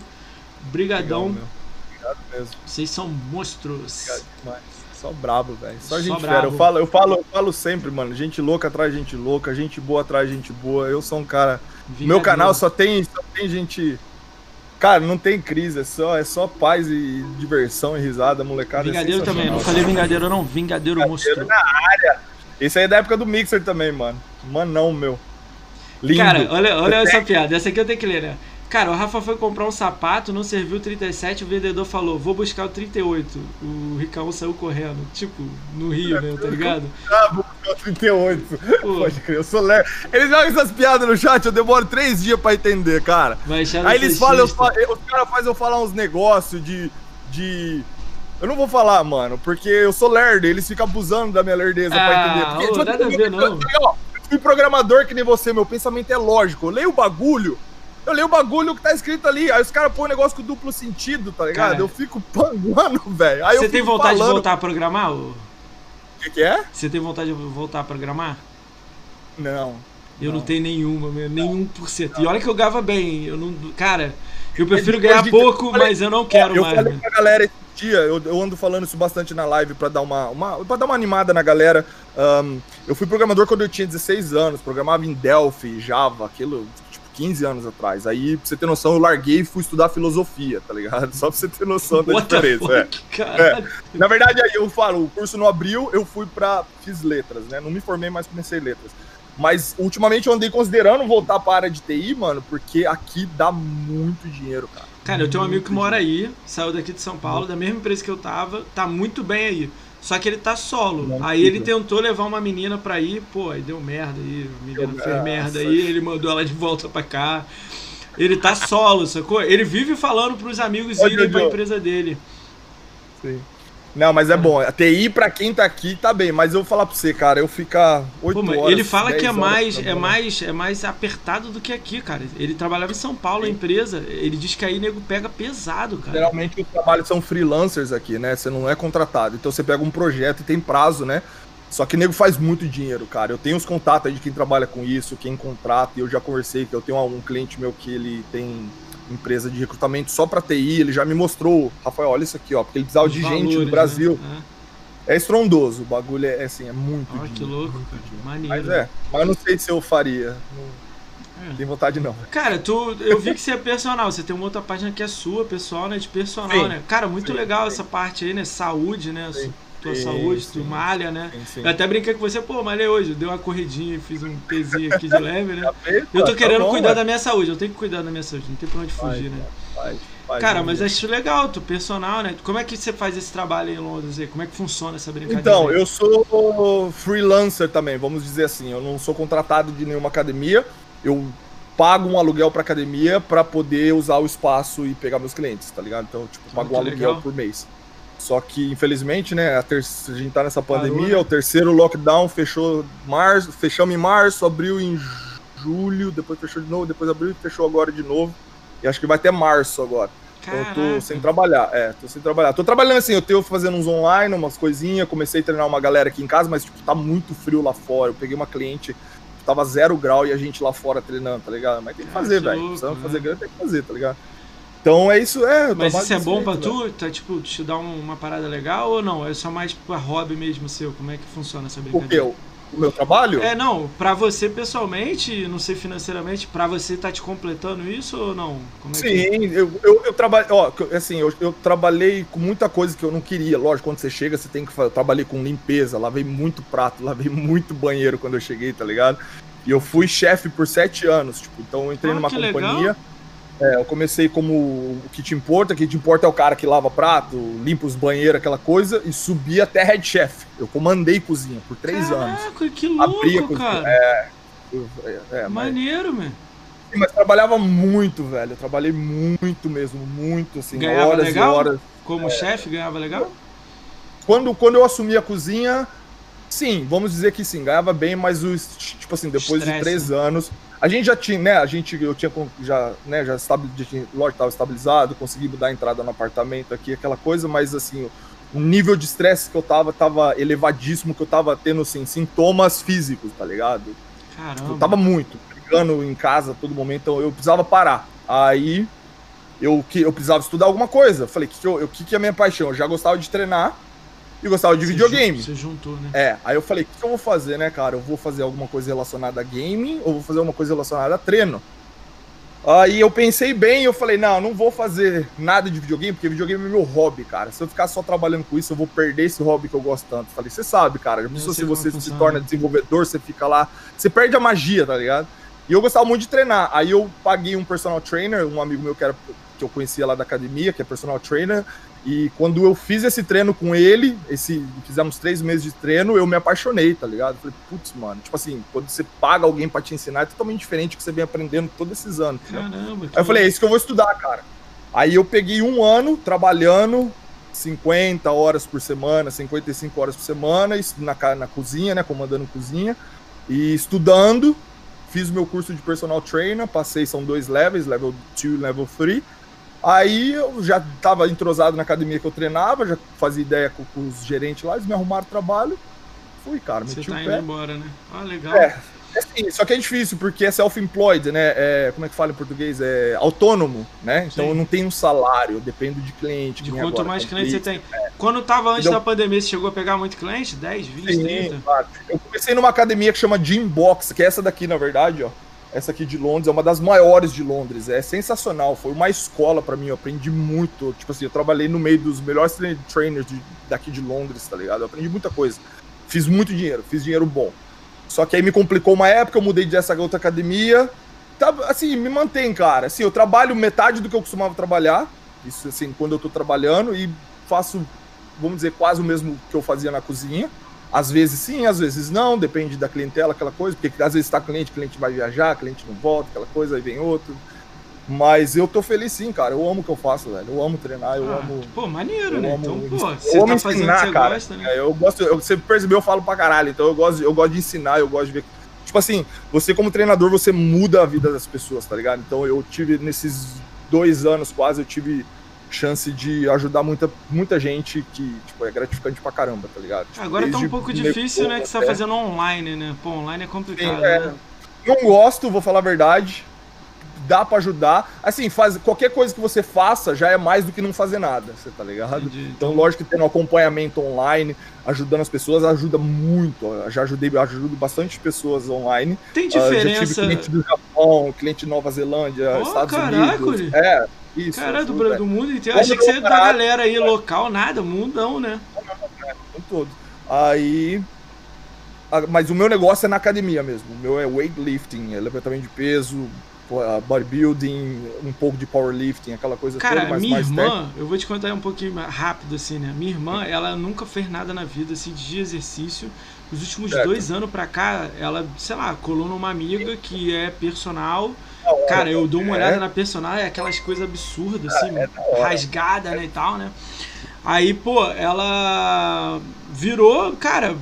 Brigadão. Obrigado mesmo. vocês são monstros. Obrigado demais. Só brabo, velho. Só Só gente brabo. fera. Eu falo, eu, falo, eu falo sempre, mano. Gente louca atrás de gente louca, gente boa atrás de gente boa. Eu sou um cara. Vingadeiro. Meu canal só tem, só tem gente. Cara, não tem crise, é só, é só paz e diversão e risada, molecada. é Vingadeiro também, não falei Vingadeiro não, Vingadeiro, monstro. na área. Esse aí é da época do Mixer também, mano. Manão, meu. Lindo. Cara, olha, olha essa piada. Essa aqui eu tenho que ler, né? Cara, o Rafa foi comprar um sapato, não serviu o 37, o vendedor falou, vou buscar o 38. O Ricão saiu correndo, tipo, no Rio, né, tá ligado? Ah, vou buscar o 38. Pô. Pode crer, eu sou lerdo. Eles jogam essas piadas no chat, eu demoro três dias pra entender, cara. Aí eles falam, eu os caras fazem eu falar uns negócios de. de. Eu não vou falar, mano, porque eu sou lerdo, eles ficam abusando da minha lerdeza Ah, pra entender. Porque, ô, nada a ver, não. Eu fui programador que nem você, meu pensamento é lógico. Eu leio o bagulho, eu leio o bagulho que tá escrito ali. Aí os caras põem um negócio com duplo sentido, tá ligado? Cara. eu fico panguando, velho. Você eu tem vontade falando- de voltar a programar? O que, que é? Você tem vontade de voltar a programar? Não. Eu não, Não. tenho nenhuma, meu, nenhum por cento. E olha que eu ganhava bem, eu não. Cara, eu prefiro ganhar de- pouco, eu falei- mas eu não quero eu mais. falei né? pra galera esse dia, eu, eu ando falando isso bastante na live pra dar uma, uma, pra dar uma animada na galera. Ahn, eu fui programador quando eu tinha 16 anos, programava em Delphi, Java, aquilo, tipo, 15 anos atrás. Aí, pra você ter noção, eu larguei e fui estudar filosofia, tá ligado? Só pra você ter noção da What diferença. é. fuck, caralho. Na verdade, aí eu falo, o curso não abriu, eu fui pra. fiz letras, né? Não me formei, mas comecei letras. Mas ultimamente eu andei considerando voltar pra área de TI, mano, porque aqui dá muito dinheiro, cara. Cara, eu tenho um amigo que mora aí, saiu daqui de São Paulo, da mesma empresa que eu tava, tá muito bem aí. Só que ele tá solo. Não, aí ele tentou levar uma menina pra ir, pô, aí deu merda aí, a menina fez merda aí, ele mandou ela de volta pra cá. Ele tá solo, sacou? Ele vive falando pros amigos irem pra empresa dele. Sim. Não, mas é bom. A TI, pra quem tá aqui, tá bem. Mas eu vou falar pra você, cara, eu ficar 8 Pô, horas. ele fala 10 que é mais, é mais, é mais apertado do que aqui, cara. Ele trabalhava em São Paulo, a empresa. Ele diz que aí nego pega pesado, cara. Geralmente os trabalhos são freelancers aqui, né? Você não é contratado. Então você pega um projeto e tem prazo, né? Só que nego faz muito dinheiro, cara. Eu tenho os contatos aí de quem trabalha com isso, quem contrata, e eu já conversei que eu tenho um cliente meu que ele tem empresa de recrutamento só pra TI, ele já me mostrou, Rafael, olha isso aqui, ó, porque ele precisava Os de valores, gente no né? Brasil. É. É estrondoso, o bagulho é, é assim, é muito Olha que louco, cara. Maneiro. Mas é, mas eu não sei se eu faria. Não É. tenho vontade não. Cara, tu, eu vi que você é personal. Você tem uma outra página que é sua, pessoal, né? De personal, Sim. né? Cara, muito Sim, legal essa parte aí, né? Saúde, né? Sim. Tua Sim, saúde, sim. tu malha, né? Sim, sim. Eu até brinquei com você, pô, malhei hoje. Dei uma corridinha, fiz um pezinho aqui de leve, né? Eita, Eu tô tá querendo bom, cuidar ué. da minha saúde. Eu tenho que cuidar da minha saúde. Não tem pra onde fugir, né? Faz, faz, Cara, né? mas acho legal, tu personal, né? Como é que você faz esse trabalho aí em Londres aí? Como é que funciona essa brincadeira? Então, eu sou freelancer também, vamos dizer assim. Eu não sou contratado de nenhuma academia. Eu pago um aluguel pra academia pra poder usar o espaço e pegar meus clientes, tá ligado? Então, tipo, pago um aluguel legal. por mês. Só que, infelizmente, né, a, ter... a gente tá nessa pandemia, né? o terceiro lockdown fechou março, fechamos em março, abriu em julho, depois fechou de novo, depois abriu e fechou agora de novo. E acho que vai até março agora. Então eu tô sem trabalhar, é, tô sem trabalhar. Tô trabalhando assim, eu tenho fazendo uns online, umas coisinhas, comecei a treinar uma galera aqui em casa, mas tipo, tá muito frio lá fora. Eu peguei uma cliente que tava zero grau e a gente lá fora treinando, tá ligado? Mas tem que fazer, velho. Precisamos fazer grana, tem que fazer, tá ligado? Então é isso, é. Mas isso é bom pra tu? Tá, tipo, te dar uma parada legal ou não? É só mais pra hobby mesmo seu? Como é que funciona essa brincadeira? O quê? O meu trabalho? É, não, pra você pessoalmente, não sei financeiramente, pra você tá te completando isso ou não? É Sim, que... eu, eu, eu trabalho, ó, assim, eu, eu trabalhei com muita coisa que eu não queria. Lógico, quando você chega, você tem que fazer. Eu trabalhei com limpeza, lavei muito prato, lavei muito banheiro quando eu cheguei, tá ligado? E eu fui chefe por sete anos, tipo, então eu entrei ah, numa companhia. Legal. É, eu comecei como o que te importa, o que te importa é o cara que lava prato, limpa os banheiros, aquela coisa, e subi até head chef. Eu comandei cozinha por três Caraca, anos. Caraca, que louco, cara. É, é, é, Maneiro, mas... Mas trabalhava muito, velho. Eu trabalhei muito mesmo, muito, assim, ganhava horas legal? e horas. Como é, chefe, ganhava legal? Quando, quando eu assumi a cozinha, sim, vamos dizer que sim, ganhava bem, mas os, tipo assim, depois Estresse. de três anos, a gente já tinha, né? A gente, eu tinha já, né? Já estabilizado, lógico, estava estabilizado, consegui dar entrada no apartamento aqui, aquela coisa, mas assim, o nível de estresse que eu tava, tava elevadíssimo, que eu tava tendo, assim, sintomas físicos, tá ligado? Caramba. Eu tava muito, brigando em casa a todo momento, então eu precisava parar. Aí eu, que, eu precisava estudar alguma coisa. Falei, o que, que, eu, que, que é a minha paixão? Eu já gostava de treinar, e gostava de você videogame. Você juntou, né? É, aí eu falei, o que, que, eu vou fazer, né, cara? Eu vou fazer alguma coisa relacionada a game ou vou fazer alguma coisa relacionada a treino? Aí eu pensei bem, eu falei, não, não vou fazer nada de videogame, porque videogame é meu hobby, cara. Se eu ficar só trabalhando com isso, eu vou perder esse hobby que eu gosto tanto. Falei, você sabe, cara, já pensou se você se torna desenvolvedor, você fica lá, você perde a magia, tá ligado? E eu gostava muito de treinar. Aí eu paguei um personal trainer, um amigo meu que, era, que eu conhecia lá da academia, que é personal trainer, e quando eu fiz esse treino com ele, esse, fizemos três meses de treino, eu me apaixonei, tá ligado? Falei, putz, mano, tipo assim, quando você paga alguém para te ensinar, é totalmente diferente do que você vem aprendendo todos esses anos. Caramba, Aí eu falei, é isso que eu vou estudar, cara. Aí eu peguei um ano trabalhando 50 horas por semana, 55 horas por semana, na, na cozinha, né, comandando cozinha, e estudando, fiz meu curso de personal trainer, passei, são dois levels, level 2 e level 3, Aí eu já estava entrosado na academia que eu treinava, já fazia ideia com, com os gerentes lá, eles me arrumaram trabalho. Fui, cara, meti Você tá o pé. indo embora, né? Ah, legal. É, é assim, só que é difícil, porque é self-employed, né? É, como é que fala em português? É autônomo, né? Então Sim. eu não tenho um salário, dependo de cliente. De quanto agora, mais cliente você tem. É. Quando tava antes então, da pandemia, você chegou a pegar muito cliente? 10, 20, Sim, 30? Claro. Eu comecei numa academia que chama Gym Box, que é essa daqui, na verdade, ó. Essa aqui de Londres é uma das maiores de Londres. É sensacional. Foi uma escola para mim. Eu aprendi muito. Tipo assim, eu trabalhei no meio dos melhores trainers de, daqui de Londres, tá ligado? Eu aprendi muita coisa. Fiz muito dinheiro, fiz dinheiro bom. Só que aí me complicou uma época, eu mudei dessa outra academia. Tá, assim, me mantém, cara. Assim, eu trabalho metade do que eu costumava trabalhar. Isso, assim, quando eu tô trabalhando. E faço, vamos dizer, quase o mesmo que eu fazia na cozinha. Às vezes sim, às vezes não, depende da clientela, aquela coisa, porque às vezes está cliente, cliente vai viajar, cliente não volta, aquela coisa, aí vem outro. Mas eu tô feliz sim, cara. Eu amo o que eu faço, velho. Eu amo treinar, eu ah, amo. Pô, maneiro, né? Então, pô, você tá fazendo ensinar, cara. Gosta, né? É, eu gosto, eu, você percebeu, eu falo pra caralho. Então eu gosto, eu gosto de ensinar, eu gosto de ver. Tipo assim, você como treinador, você muda a vida das pessoas, tá ligado? Então eu tive, nesses dois anos quase, eu tive chance de ajudar muita, muita gente que, tipo, é gratificante pra caramba, tá ligado? Tipo, Agora tá um pouco difícil, né, que você tá fazendo online, né? Pô, online é complicado, Sim, é, né? Não gosto, vou falar a verdade. Dá para ajudar. Assim, faz, qualquer coisa que você faça já é mais do que não fazer nada, você tá ligado? Entendi. Então, lógico que tendo um acompanhamento online, ajudando as pessoas, ajuda muito. Eu já ajudei, ajudo bastante pessoas online. Tem diferença. Uh, já tive cliente do Japão, cliente de Nova Zelândia, oh, Estados caraca, Unidos. É, isso. Cara, do, do mundo inteiro. Achei que você é da galera aí local, nada, mundão, né? Não, todo. Aí. Mas o meu negócio é na academia mesmo. O meu é weightlifting, é levantamento de peso, bodybuilding, um pouco de powerlifting, aquela coisa Cara, toda, mas minha mais irmã, técnica. eu vou te contar um pouquinho rápido assim, né? Minha irmã, ela nunca fez nada na vida assim de exercício. Os últimos certo. dois anos pra cá, ela, sei lá, colou numa amiga que é personal Cara, eu dou uma olhada é. na personagem, é aquelas coisas absurdas, assim, é rasgada, né, e tal, né? Aí, pô, ela virou, cara,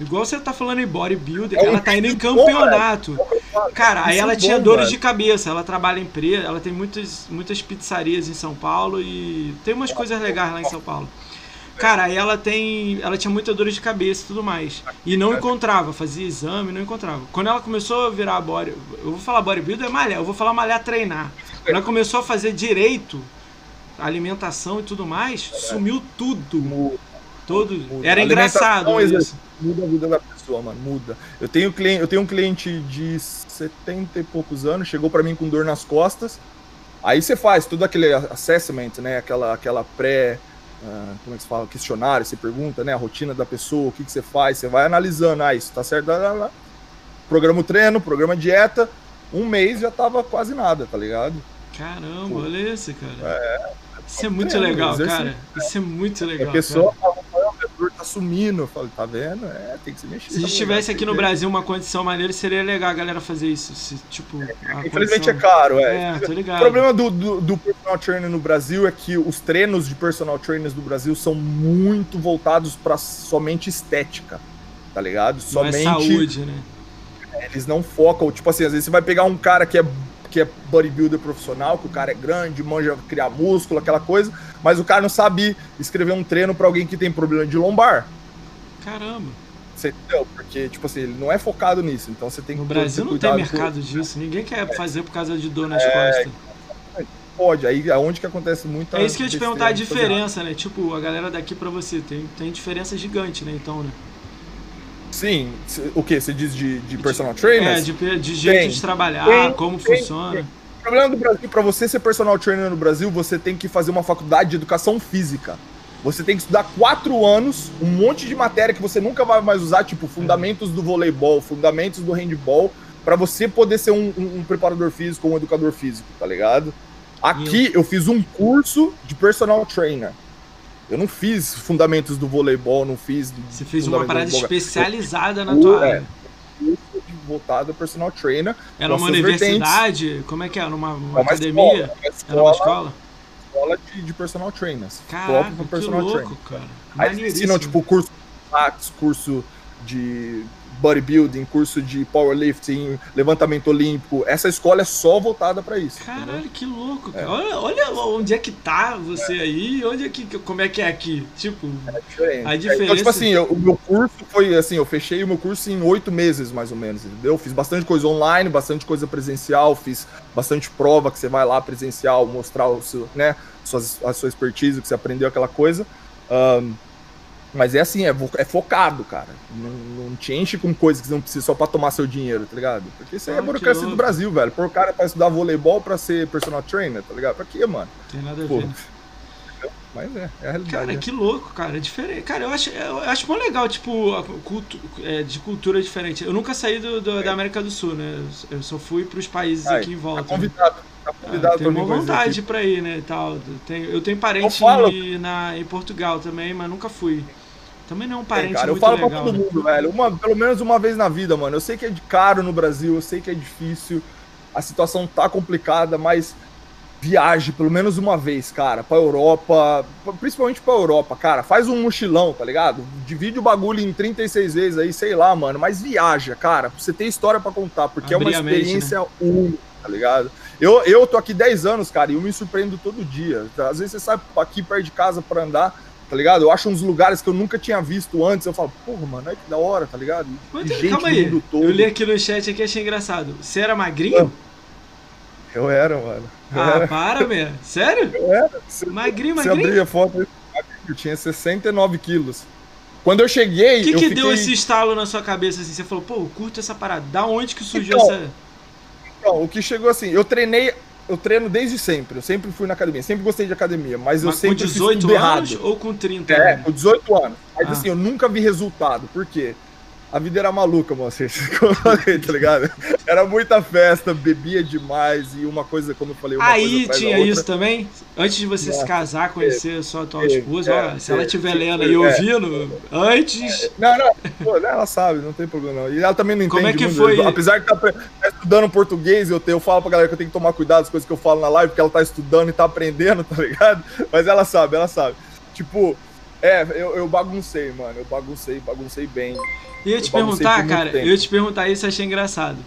igual você tá falando em bodybuilder, é ela tá indo em campeonato. Cara, aí ela tinha dores de cabeça, ela trabalha em empresa, ela tem muitas, muitas pizzarias em São Paulo e tem umas coisas legais lá em São Paulo. Cara, aí ela tem. Ela tinha muita dor de cabeça e tudo mais. E não encontrava, fazia exame, não encontrava. Quando ela começou a virar body. Eu vou falar bodybuilder é malhar, eu vou falar malhar treinar. Quando ela começou a fazer direito, alimentação e tudo mais, sumiu tudo. Todo. Era engraçado isso. Muda a vida da pessoa, mano. Muda. Eu tenho, cliente, eu tenho um cliente de 70 e poucos anos, chegou pra mim com dor nas costas. Aí você faz todo aquele assessment, né? Aquela, aquela pré. Ah, como é que se fala? Questionário, você pergunta, né? A rotina da pessoa, o que, que você faz, você vai analisando. Ah, isso tá certo. Lá, lá, lá. Programa treino, programa dieta. Um mês já tava quase nada, tá ligado? Caramba, Pô. olha esse, cara. Isso é muito treino, legal, cara. Isso é muito legal. a pessoa cara. Fala, "Ah, minha dor tá sumindo. Eu falo, tá vendo? É, tem que se mexer. Se a gente tivesse aqui no Brasil uma condição maneira, seria legal a galera fazer isso. Se, tipo, a Infelizmente é condição- caro, é. É, tô O ligado. problema do, do, do personal trainer no Brasil é que os treinos de personal trainers do Brasil são muito voltados para somente estética, tá ligado? Não Somente é saúde, né? eles não focam, tipo assim, às vezes você vai pegar um cara que é que é bodybuilder profissional, que o cara é grande, manja criar músculo, aquela coisa, mas o cara não sabe escrever um treino para alguém que tem problema de lombar. Caramba. Você entendeu? Porque, tipo assim, ele não é focado nisso. Então você tem que No Brasil não tem mercado disso. Ninguém quer fazer por causa de dor nas É, costas. Pode, aí aonde que acontece muito É isso que eu ia te perguntar a diferença, né? Tipo, a galera daqui pra você. Tem, tem diferença gigante, né? Então, né? Sim, o que? Você diz de, de personal trainers? É, de, de jeito Tem, de trabalhar, tem, como tem, funciona. O problema do Brasil, para você ser personal trainer no Brasil, você tem que fazer uma faculdade de educação física. Você tem que estudar quatro anos, um monte de matéria que você nunca vai mais usar, tipo fundamentos do voleibol, fundamentos do handball, para você poder ser um, um- um preparador físico ou um educador físico, tá ligado? Aqui eu fiz um curso de personal trainer. Eu não fiz fundamentos do voleibol, não fiz. Você fez uma parada especializada na tua é, área. de- voltado a personal trainer. Era uma universidade? Como é que era? Numa, uma É uma academia? escola, uma Era uma escola, escola? de, de personal trainers. Caraca, que personal louco, trainer. cara. Aí ensinam, tipo, curso de curso de bodybuilding, curso de powerlifting, levantamento olímpico. Essa escola é só voltada pra isso. entendeu? Caralho, que louco, cara. Olha, olha onde é que tá você aí, onde é que, como é que é aqui. Tipo, É diferente. A Então, tipo diferença- assim, eu- o meu curso foi assim, eu fechei o meu curso em oito meses, mais ou menos, entendeu? Fiz bastante coisa online, bastante coisa presencial, fiz bastante prova que você vai lá presencial, mostrar o seu, né, suas, a sua expertise, que você aprendeu aquela coisa. Ahn, mas é assim, é, é focado, cara. Não, não te enche com coisas que você não precisa só pra tomar seu dinheiro, tá ligado? Porque isso aí é que burocracia do. Brasil, velho. Pôr o cara pra estudar voleibol pra ser personal trainer, tá ligado? Pra quê, mano? tem nada a ver. Mas é, é a realidade. Cara, né? que louco, cara. É diferente. Cara, eu acho, eu acho bom legal, tipo, a cultu é, de cultura diferente. Eu nunca saí do, do- da América do Sul, né? Eu só fui pros países Ai, aqui em Tá volta. né? convidado, tá Ah, tenho uma vontade aqui. pra ir, né, tal. Tenho, eu tenho parente Eu na, em Portugal também, mas nunca fui. Também não é um É, parente cara, eu falo legal, pra todo né? mundo, velho. Uma, pelo menos uma vez na vida, mano. Eu sei que é de caro no Brasil, eu sei que é difícil, a situação tá complicada, mas viaje pelo menos uma vez, cara, pra Europa, principalmente pra Europa, cara. Faz um mochilão, tá ligado? Divide o bagulho em 36 vezes aí, sei lá, mano. Mas viaja, cara, pra você ter história pra contar, porque Abrir é uma mente, né? experiência única, tá ligado? Eu, eu tô aqui 10 anos, cara, e eu me surpreendo todo dia. Às vezes você sai aqui perto de casa pra andar, tá ligado? Eu acho uns lugares que eu nunca tinha visto antes. Eu falo, porra, mano, olha que da hora, tá ligado? Mas, E gente calma aí, todo. eu li aqui no chat aqui achei engraçado. Você era magrinho? Eu era, mano. Eu Ah, era. para, meu. Sério? Eu era. Você, Magrinho, você magrinho? abria a foto, eu tinha 69 quilos. Quando eu cheguei, O que, que fiquei... deu esse estalo na sua cabeça assim? Você falou, pô, eu curto essa parada. Da onde que surgiu Então, essa. Não, o que chegou assim, eu treinei, eu treino desde sempre. Eu sempre fui na academia, sempre gostei de academia, mas eu Mas com sempre fiz 18 tudo anos errado. ou com 30 É, com 18 anos. Mas Ah. assim, eu nunca vi resultado. Por quê? A vida era maluca, moça. Como eu falei, tá ligado? Era muita festa, bebia demais e uma coisa, como eu falei, Aí tinha isso também? Antes de você se casar, conhecer a sua atual teve, esposa, é, ó, se ela estiver teve, lendo e é. ouvindo, antes. Não, não, pô, ela sabe, não tem problema não. E ela também não entende Como é que muito. foi? Apesar de estar tá estudando português, eu, te- eu falo pra galera que eu tenho que tomar cuidado das coisas que eu falo na live, porque ela tá estudando e tá aprendendo, tá ligado? Mas ela sabe, ela sabe. Tipo, é, eu, eu baguncei, mano. Eu baguncei, baguncei bem. Te Eu baguncei por perguntar, cara, tempo. eu ia te perguntar isso, achei engraçado.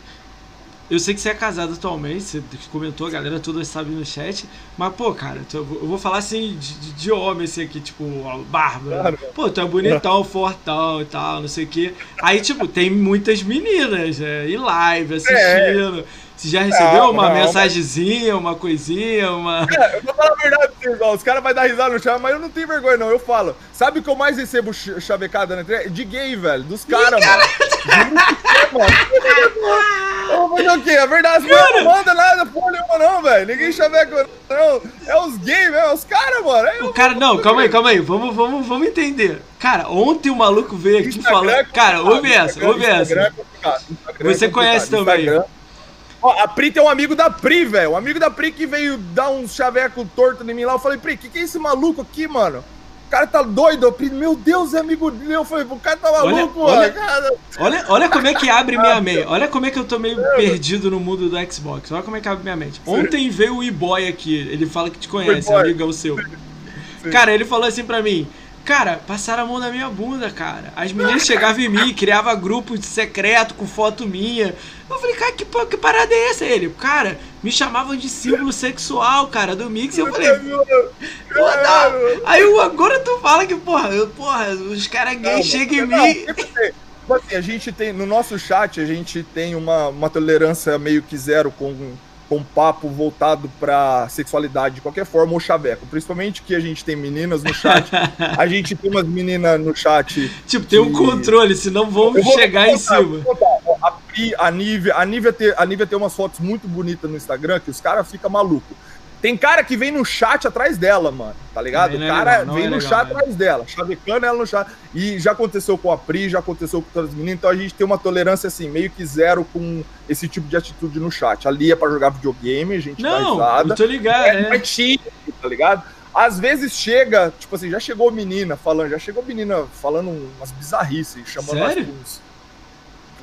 eu sei que você é casado atualmente, você comentou, a galera toda sabe no chat. Mas, pô, cara, tu, eu vou falar assim de, de, de homem, assim, aqui, tipo, barba. Claro. Pô, tu é bonitão, fortão e tal, não sei o quê. Aí, tipo, tem muitas meninas, né, em live, assistindo. É. Você já recebeu não, uma não, mensagenzinha, uma coisinha, uma. É, eu vou falar a verdade pra vocês, Os caras vão dar risada no chão, mas eu não tenho vergonha, não. Eu falo. Sabe o que eu mais recebo chavecada na internet? De gay, velho. Dos caras, mano. Mas o quê? A verdade, não manda nada porra nenhuma, não, velho. Ninguém chaveca, não. É os gays, velho. É os caras, mano. É o cara, não, calma aí, calma aí. Vamos, vamos, vamos entender. Cara, ontem o maluco veio aqui Instagram falando. É cara, ouve essa, ouve essa. É Você conhece também. Instagram. Ó, a Pri tem um amigo da Pri, velho. Um amigo da Pri que veio dar um chaveco torto em mim lá. Eu falei, Pri, que que é esse maluco aqui, mano? O cara tá doido. Eu, Pri, meu Deus, é amigo dele. Eu falei, o cara tá maluco, olha, olha, cara. Olha, olha como é que abre minha mente. Olha como é que eu tô meio perdido no mundo do Xbox. Olha como é que abre minha mente. Ontem veio o E-Boy aqui. Ele fala que te conhece, amigão seu. Cara, ele falou assim pra mim. Cara, passaram a mão na minha bunda, cara. As meninas chegavam em mim, criava grupo secreto com foto minha. Eu falei, cara, que, que parada é essa? Ele, cara, me chamavam de símbolo sexual, cara, do Mix. Eu falei, porra, aí agora tu fala que, porra, eu, porra, os caras gays chegam em mim. Tipo assim, a gente tem, no nosso chat, a gente tem uma, uma tolerância meio que zero com com papo voltado para sexualidade de qualquer forma ou chaveco. Principalmente que a gente tem meninas no chat. a gente tem umas meninas no chat. Tipo, tem um controle, senão vão chegar em cima. A, Pri, a Nívia, a Nívia, tem, a Nívia tem umas fotos muito bonitas no Instagram que os caras ficam malucos. Tem cara que vem no chat atrás dela, mano. Tá ligado? O é cara legal, vem é no legal, chat atrás dela, chavecando ela no chat. E já aconteceu com a Pri, já aconteceu com todas as meninas. Então a gente tem uma tolerância, assim, meio que zero com esse tipo de atitude no chat. Ali é pra jogar videogame, a gente Não, dá risada. Não, tô ligado, é. é. é tá ligado? Às vezes chega, tipo assim, já chegou menina falando, já chegou menina falando umas bizarrices, chamando Sério? As, uns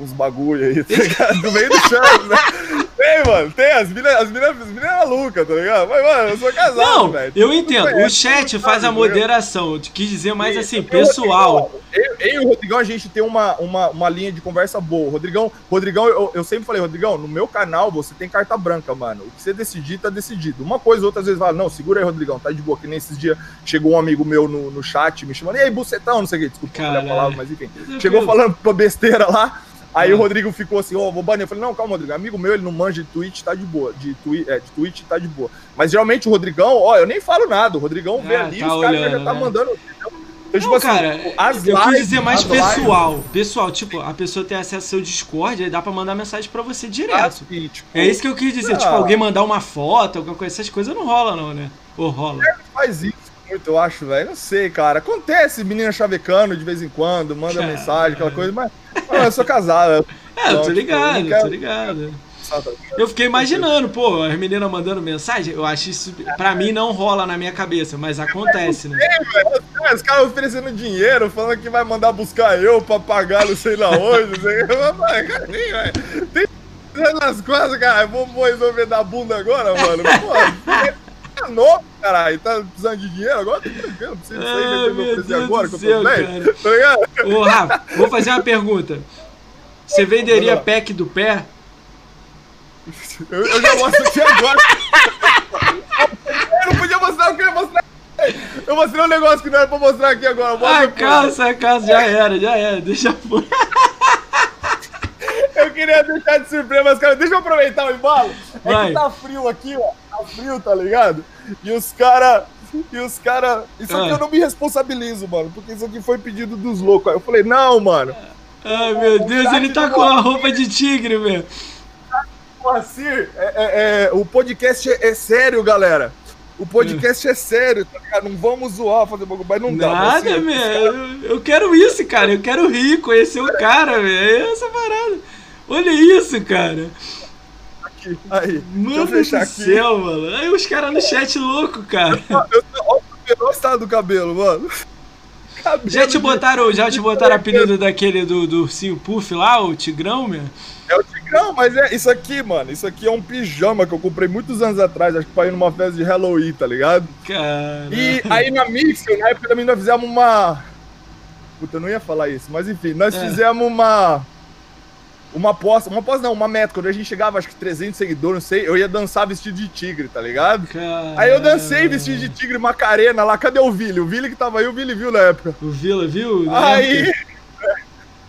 bagulho aí, tá ligado? Do meio do chão, né? Tem, mano, tem. As minas as mina, as mina é maluca, tá ligado? Mas, mano, eu sou casado, velho. Eu entendo. O chat faz a moderação. Eu quis dizer mais Sim, assim, pessoal. Eu, eu, e o Rodrigão, a gente tem uma, uma, uma linha de conversa boa. Rodrigão, Rodrigão eu, eu sempre falei, Rodrigão, no meu canal você tem carta branca, mano. O que você decidir, tá decidido. Uma coisa, outras vezes fala, não, segura aí, Rodrigão, tá de boa. Que nem esses dias chegou um amigo meu no, no chat me chamando, e aí, bucetão, não sei o que, desculpa a palavra, mas enfim. Chegou falando pra besteira lá. Aí o ah. Rodrigo ficou assim, ó, oh, vou banir. Eu falei, não, calma, Rodrigo. Amigo meu, ele não manja de Twitch, tá de boa. De, twi é, de Twitch tá de boa. Mas geralmente o Rodrigão, ó, eu nem falo nada. O Rodrigão vê ah, ali, tá os caras já tá né? mandando. Então, não, tipo assim, cara, as eu lives, quis dizer mais pessoal. Lives. Pessoal, tipo, a pessoa tem acesso ao seu Discord, aí dá pra mandar mensagem pra você direto. Assim, tipo, é isso que eu quis dizer. Ah. Tipo, alguém mandar uma foto, alguma coisa, essas coisas não rola, não, né? Ou rola? É, faz isso muito, eu acho, velho. Não sei, cara. Acontece menina chavecando de vez em quando, manda cara, mensagem, aquela coisa, mas eu sou casado. É, eu tô ligado, tipo, tô ligado. Eu fiquei imaginando, pô, as meninas mandando mensagem, eu acho isso, pra mim não rola na minha cabeça, mas acontece, né? É, os caras oferecendo dinheiro, falando que vai mandar buscar eu pra pagar não sei lá onde, Tem nas coisas, cara, vou, resolver dar bunda agora, mano. Pô, é novo, caralho, tá precisando de dinheiro agora? Tá tranquilo, não precisa sair, ah, meu Deus agora, que eu tô bem, tá ligado? Ô, Rafa, vou fazer uma pergunta. Você venderia pack do pé? Eu, eu já mostro aqui agora. eu não podia mostrar o que eu ia mostrar. Eu mostrei um negócio que não era pra mostrar aqui agora. Ah, casa, casa, já era, já era. Deixa eu. eu queria deixar de surpresa, mas, cara, deixa eu aproveitar o embalo. É Vai. que tá frio aqui, ó. Tá frio, tá ligado? E os caras. E os caras. Isso aqui ah. eu não me responsabilizo, mano. Porque isso aqui foi pedido dos loucos. Aí eu falei, não, mano. Ai, meu Deus, ele tá com a roupa de tigre, meu. Moacir, é, é, é, o podcast é, é, sério, galera. O podcast é sério, tá ligado? Não vamos zoar, fazer bagulho, mas não dá. Nada, meu. Eu, eu quero isso, cara. Eu quero rir, conhecer o cara, velho. É essa parada. Olha isso, cara. Aqui, aí. Mano do aqui. céu, mano. Aí os caras no chat louco, cara. Olha o estado do cabelo, mano. Já te botaram, já te botaram apelido daquele do, do ursinho Puff lá, o Tigrão, meu? É o Tigrão, mas é isso aqui, mano. Isso aqui é um pijama que eu comprei muitos anos atrás, acho que pra ir numa festa de Halloween, tá ligado? Cara. E aí na Mixel, na época também nós fizemos uma. Puta, eu não ia falar isso, mas enfim, nós é. fizemos uma. Uma aposta, uma aposta não, uma meta. Quando a gente chegava, acho que 300 seguidores, não sei, eu ia dançar vestido de tigre, tá ligado? Caramba. Aí eu dancei vestido de tigre Macarena lá. Cadê o Vili? O Vili que tava aí, o Vili viu na época. O Vila, viu? Aí.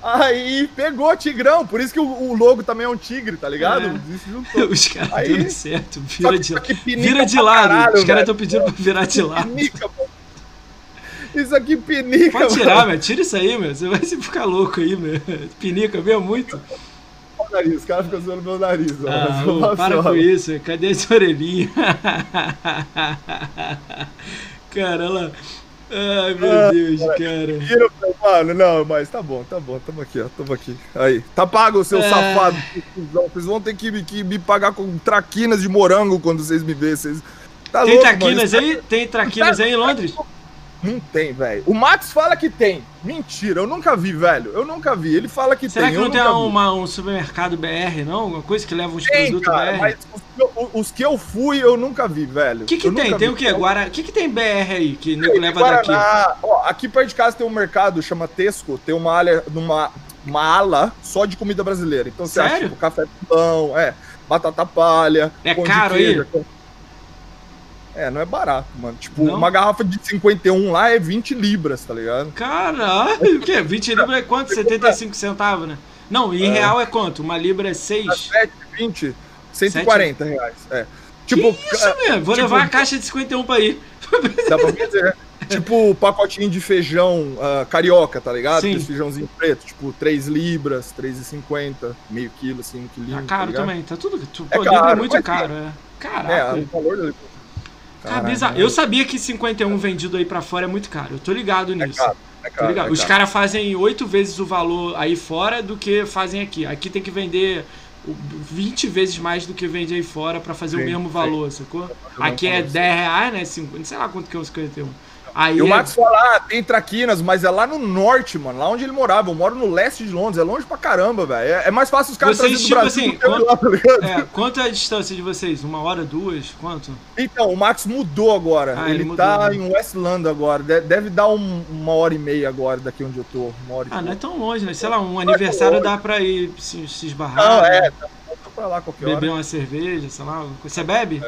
Aí pegou Tigrão, por isso que o, o logo também é um tigre, tá ligado? É. Os caras Aí- dando certo. Vira que- de, que vira de lado. caralho, Os caras estão pedindo pra virar de lado. Pinica, mano. Isso aqui pinica, Pode tirar, mano. meu. Tira isso aí, meu. Você vai ficar louco aí, meu. Pinica mesmo muito. O nariz, os caras ficam zoando meu nariz. Ah, ô, para com isso. Cadê essa orelhinha? Cara, ela... Ai, meu Ah, Deus, cara. Mano, não, mas tá bom, tá bom, tamo aqui, ó, tamo aqui. Aí, tá pago, seu É. safado. Vocês vão ter que, me- que me pagar com traquinas de morango quando vocês me verem. Vocês... Tá Tem louco, traquinas mano. aí? Tem traquinas aí em Londres? Não tem, velho. O Max fala que tem. Mentira, eu nunca vi, velho. Eu nunca vi. Ele fala que Será tem. que eu não tem uma- um supermercado BR, não? Alguma coisa que leva uns Tem, produtos cara, BR? mas os que, eu, os que eu fui, eu nunca vi, velho. O que que tem? Tem vi. o quê? Guara... O que que tem BR aí que nego leva daqui? Guaraná. Ó, aqui perto de casa tem um mercado, chama Tesco, tem uma área, uma, uma ala só de comida brasileira. Então você acha, Sério? tipo, café pão, é, batata palha. É caro queijo, aí? É, não é barato, mano. Tipo, Não? uma garrafa de 51 lá é 20 libras, tá ligado? Caralho, o quê? 20 libras é quanto? 75 centavos, né? Não, em É. real é quanto? Uma libra é 6. 7, 20, 140 reais. É. Tipo, que isso, meu? Vou tipo- levar a caixa de 51 pra ir. Dá pra fazer. tipo, pacotinho de feijão ah, carioca, tá ligado? Sim. Feijãozinho preto, tipo, 3 libras, 3,50, meio quilo, assim, um quilinho. Tá tá caro ligado? também, tá tudo. tu- É Pô, libra é caro, muito mas caro, é. É, Caraca. o valor dele. Cara, Caralho, bizarro. Eu sabia que 51 vendido aí pra fora é muito caro. Eu tô ligado É nisso. caro, é caro. ligado. é Os caras fazem oito vezes o valor aí fora do que fazem aqui. Aqui tem que vender o- 20 vezes mais do que vende aí fora pra fazer o Sim, mesmo sim. valor, sacou? Aqui é valor, 10 reais, né? 50, sei lá quanto que é o 51. Aí E o é- Max fala, ah, tem traquinas, mas é lá no norte, mano. Lá onde ele morava. Eu moro no leste de Londres. É longe pra caramba, velho. É, é mais fácil os caras Vocês, tipo Brasil assim, quando- lá, tá? É, quanto é a distância de vocês? Uma hora, duas? Quanto? Então, o Max mudou agora. Ah, ele ele mudou, tá né? em West London agora. De- Deve dar um- uma hora e meia agora daqui onde eu tô. Uma hora Ah, não é tão longe, né? Sei lá, um aniversário longe. dá pra ir se, se esbarrar. Não, né? é. Tá, tô pra lá qualquer Beber hora. uma cerveja, sei lá. Você bebe?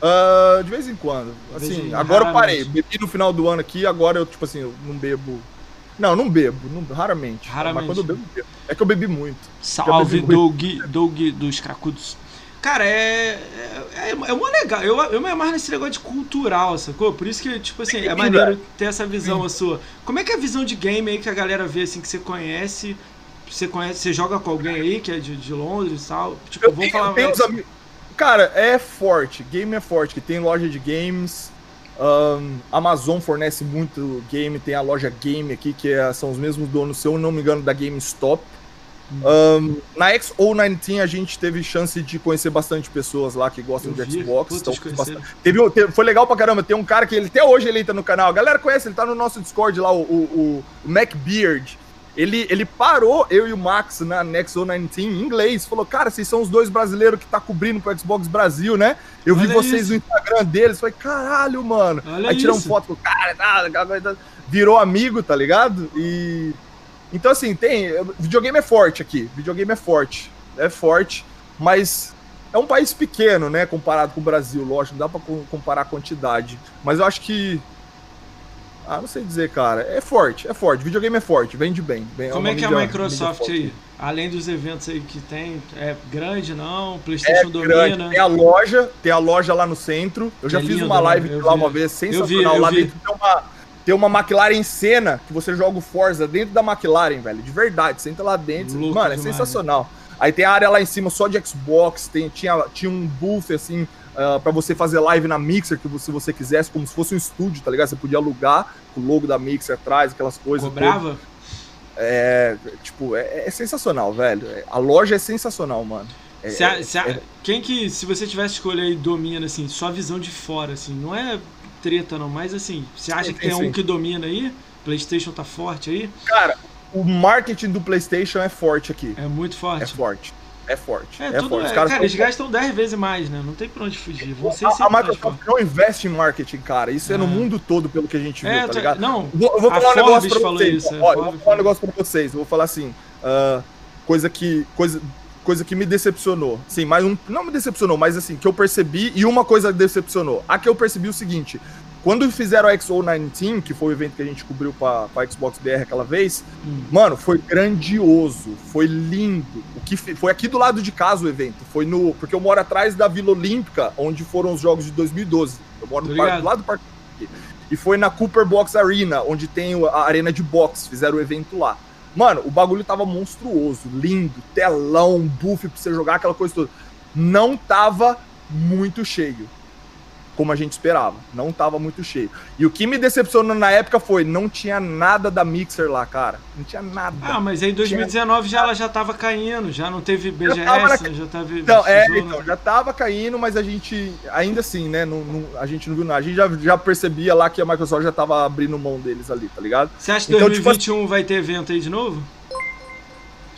Ah, de vez em quando. Assim, agora eu parei. raramente. Bebi no final do ano aqui, agora eu, tipo assim, eu não bebo. Não, não bebo. Não, raramente. Raramente. Mas quando eu bebo, eu bebo. É que eu bebi muito. Salve, Doug, Doug dos Cracudos. Cara, é. É, é, é mó legal. Eu, eu me amarro nesse negócio de cultural, sacou? Por isso que, tipo assim, é maneiro ter essa visão a sua. Como é que é a visão de game aí que a galera vê, assim, que você conhece? Você conhece, você joga com alguém aí que é de, de Londres e tal? Tipo, Eu vamos tenho, falar. eu tenho. Cara, é forte. Game é forte. Que tem loja de games. ahn, Amazon fornece muito game. Tem a loja Game aqui, que é- são os mesmos donos, se eu não me engano, da GameStop. Ahn, na XO19 a gente teve chance de conhecer bastante pessoas lá que gostam de Xbox. então, bastante-. Teve, um- teve- foi legal pra caramba. Tem um cara que ele até hoje ele entra no canal. A galera conhece, ele tá no nosso Discord lá, o, o, o MacBeard. Ele, ele parou, eu e o Max, na Nexo 19 em inglês. Falou, cara, vocês são os dois brasileiros que tá cobrindo pro Xbox Brasil, né? Eu vi Olha vocês isso. no Instagram deles. Falei, caralho, mano. Olha Aí tiramos isso. foto com o cara, tá, virou amigo, tá ligado? E. Então, assim, tem. Videogame é forte aqui. Videogame é forte. É forte, mas é um país pequeno, né? Comparado com o Brasil, lógico, não dá pra co- comparar a quantidade. Mas eu acho que. Ah, não sei dizer, cara. É forte, é forte. Videogame é forte, vende bem. bem Como é que é a Microsoft aí? Além dos eventos aí que tem, é grande não? É PlayStation grande. domina. Tem a loja, tem a loja lá no centro. Eu já É fiz lindo, uma né? live lá vi. uma vez, vi, sensacional. eu lá vi. dentro tem uma, tem uma McLaren Senna que você joga o Forza dentro da McLaren, velho. De verdade, você entra lá dentro. Louco mano, é demais, sensacional. Aí tem a área lá em cima só de Xbox, tem, tinha, tinha um booth assim. Uh, para você fazer live na Mixer, que se você quisesse, como se fosse um estúdio, tá ligado? Você podia alugar o logo da Mixer atrás, aquelas coisas. Cobrava? É, tipo, é, é sensacional, velho. É- A loja é sensacional, mano. É- Se a- se a- é- quem que, se você tivesse escolha aí, domina, assim, sua visão de fora, assim, não é treta não, mas assim, você acha que tem sim. um que domina aí? Playstation tá forte aí? Cara, o marketing do PlayStation é forte aqui. É muito É forte. É forte. É, É, tudo, forte. é, Os caras cara, eles gastam 10 vezes mais, né? Não tem pra onde fugir. Você a, a mais Microsoft não investe em marketing, cara. Isso é, no É. mundo todo, pelo que a gente viu, É, tá ligado? não, Vou- Eu vou a falar um negócio pra vocês. isso, a eu vou falar um negócio pra vocês. Eu vou falar assim. ah, coisa que. Coisa, coisa que me decepcionou. Sim, mas um, não me decepcionou, mas assim, que eu percebi e uma coisa decepcionou. A que eu percebi o seguinte: quando fizeram a XO19, que foi o evento que a gente cobriu pra, pra Xbox BR aquela vez, hum. mano, foi grandioso, foi lindo. O que foi aqui do lado de casa o evento. Foi no. Porque eu moro atrás da Vila Olímpica, onde foram os jogos de 2012. Eu moro no parque, do lado do parque. E foi na Cooper Box Arena, onde tem a arena de boxe, fizeram o evento lá. Mano, o bagulho tava monstruoso, lindo, telão, buff pra você jogar, aquela coisa toda. Não tava muito cheio como a gente esperava. Não tava muito cheio. E o que me decepcionou na época foi, não tinha nada da Mixer lá, cara. Não tinha nada. Ah, mas em 2019 tinha... já ela já tava caindo, já não teve BGS, já tava, na... já tava então, é, então, já tava caindo, mas a gente, ainda assim, né, não, não, a gente não viu nada. A gente já, já percebia lá que a Microsoft já tava abrindo mão deles ali, tá ligado? Você acha que então, 2021 tipo, vai ter evento aí de novo?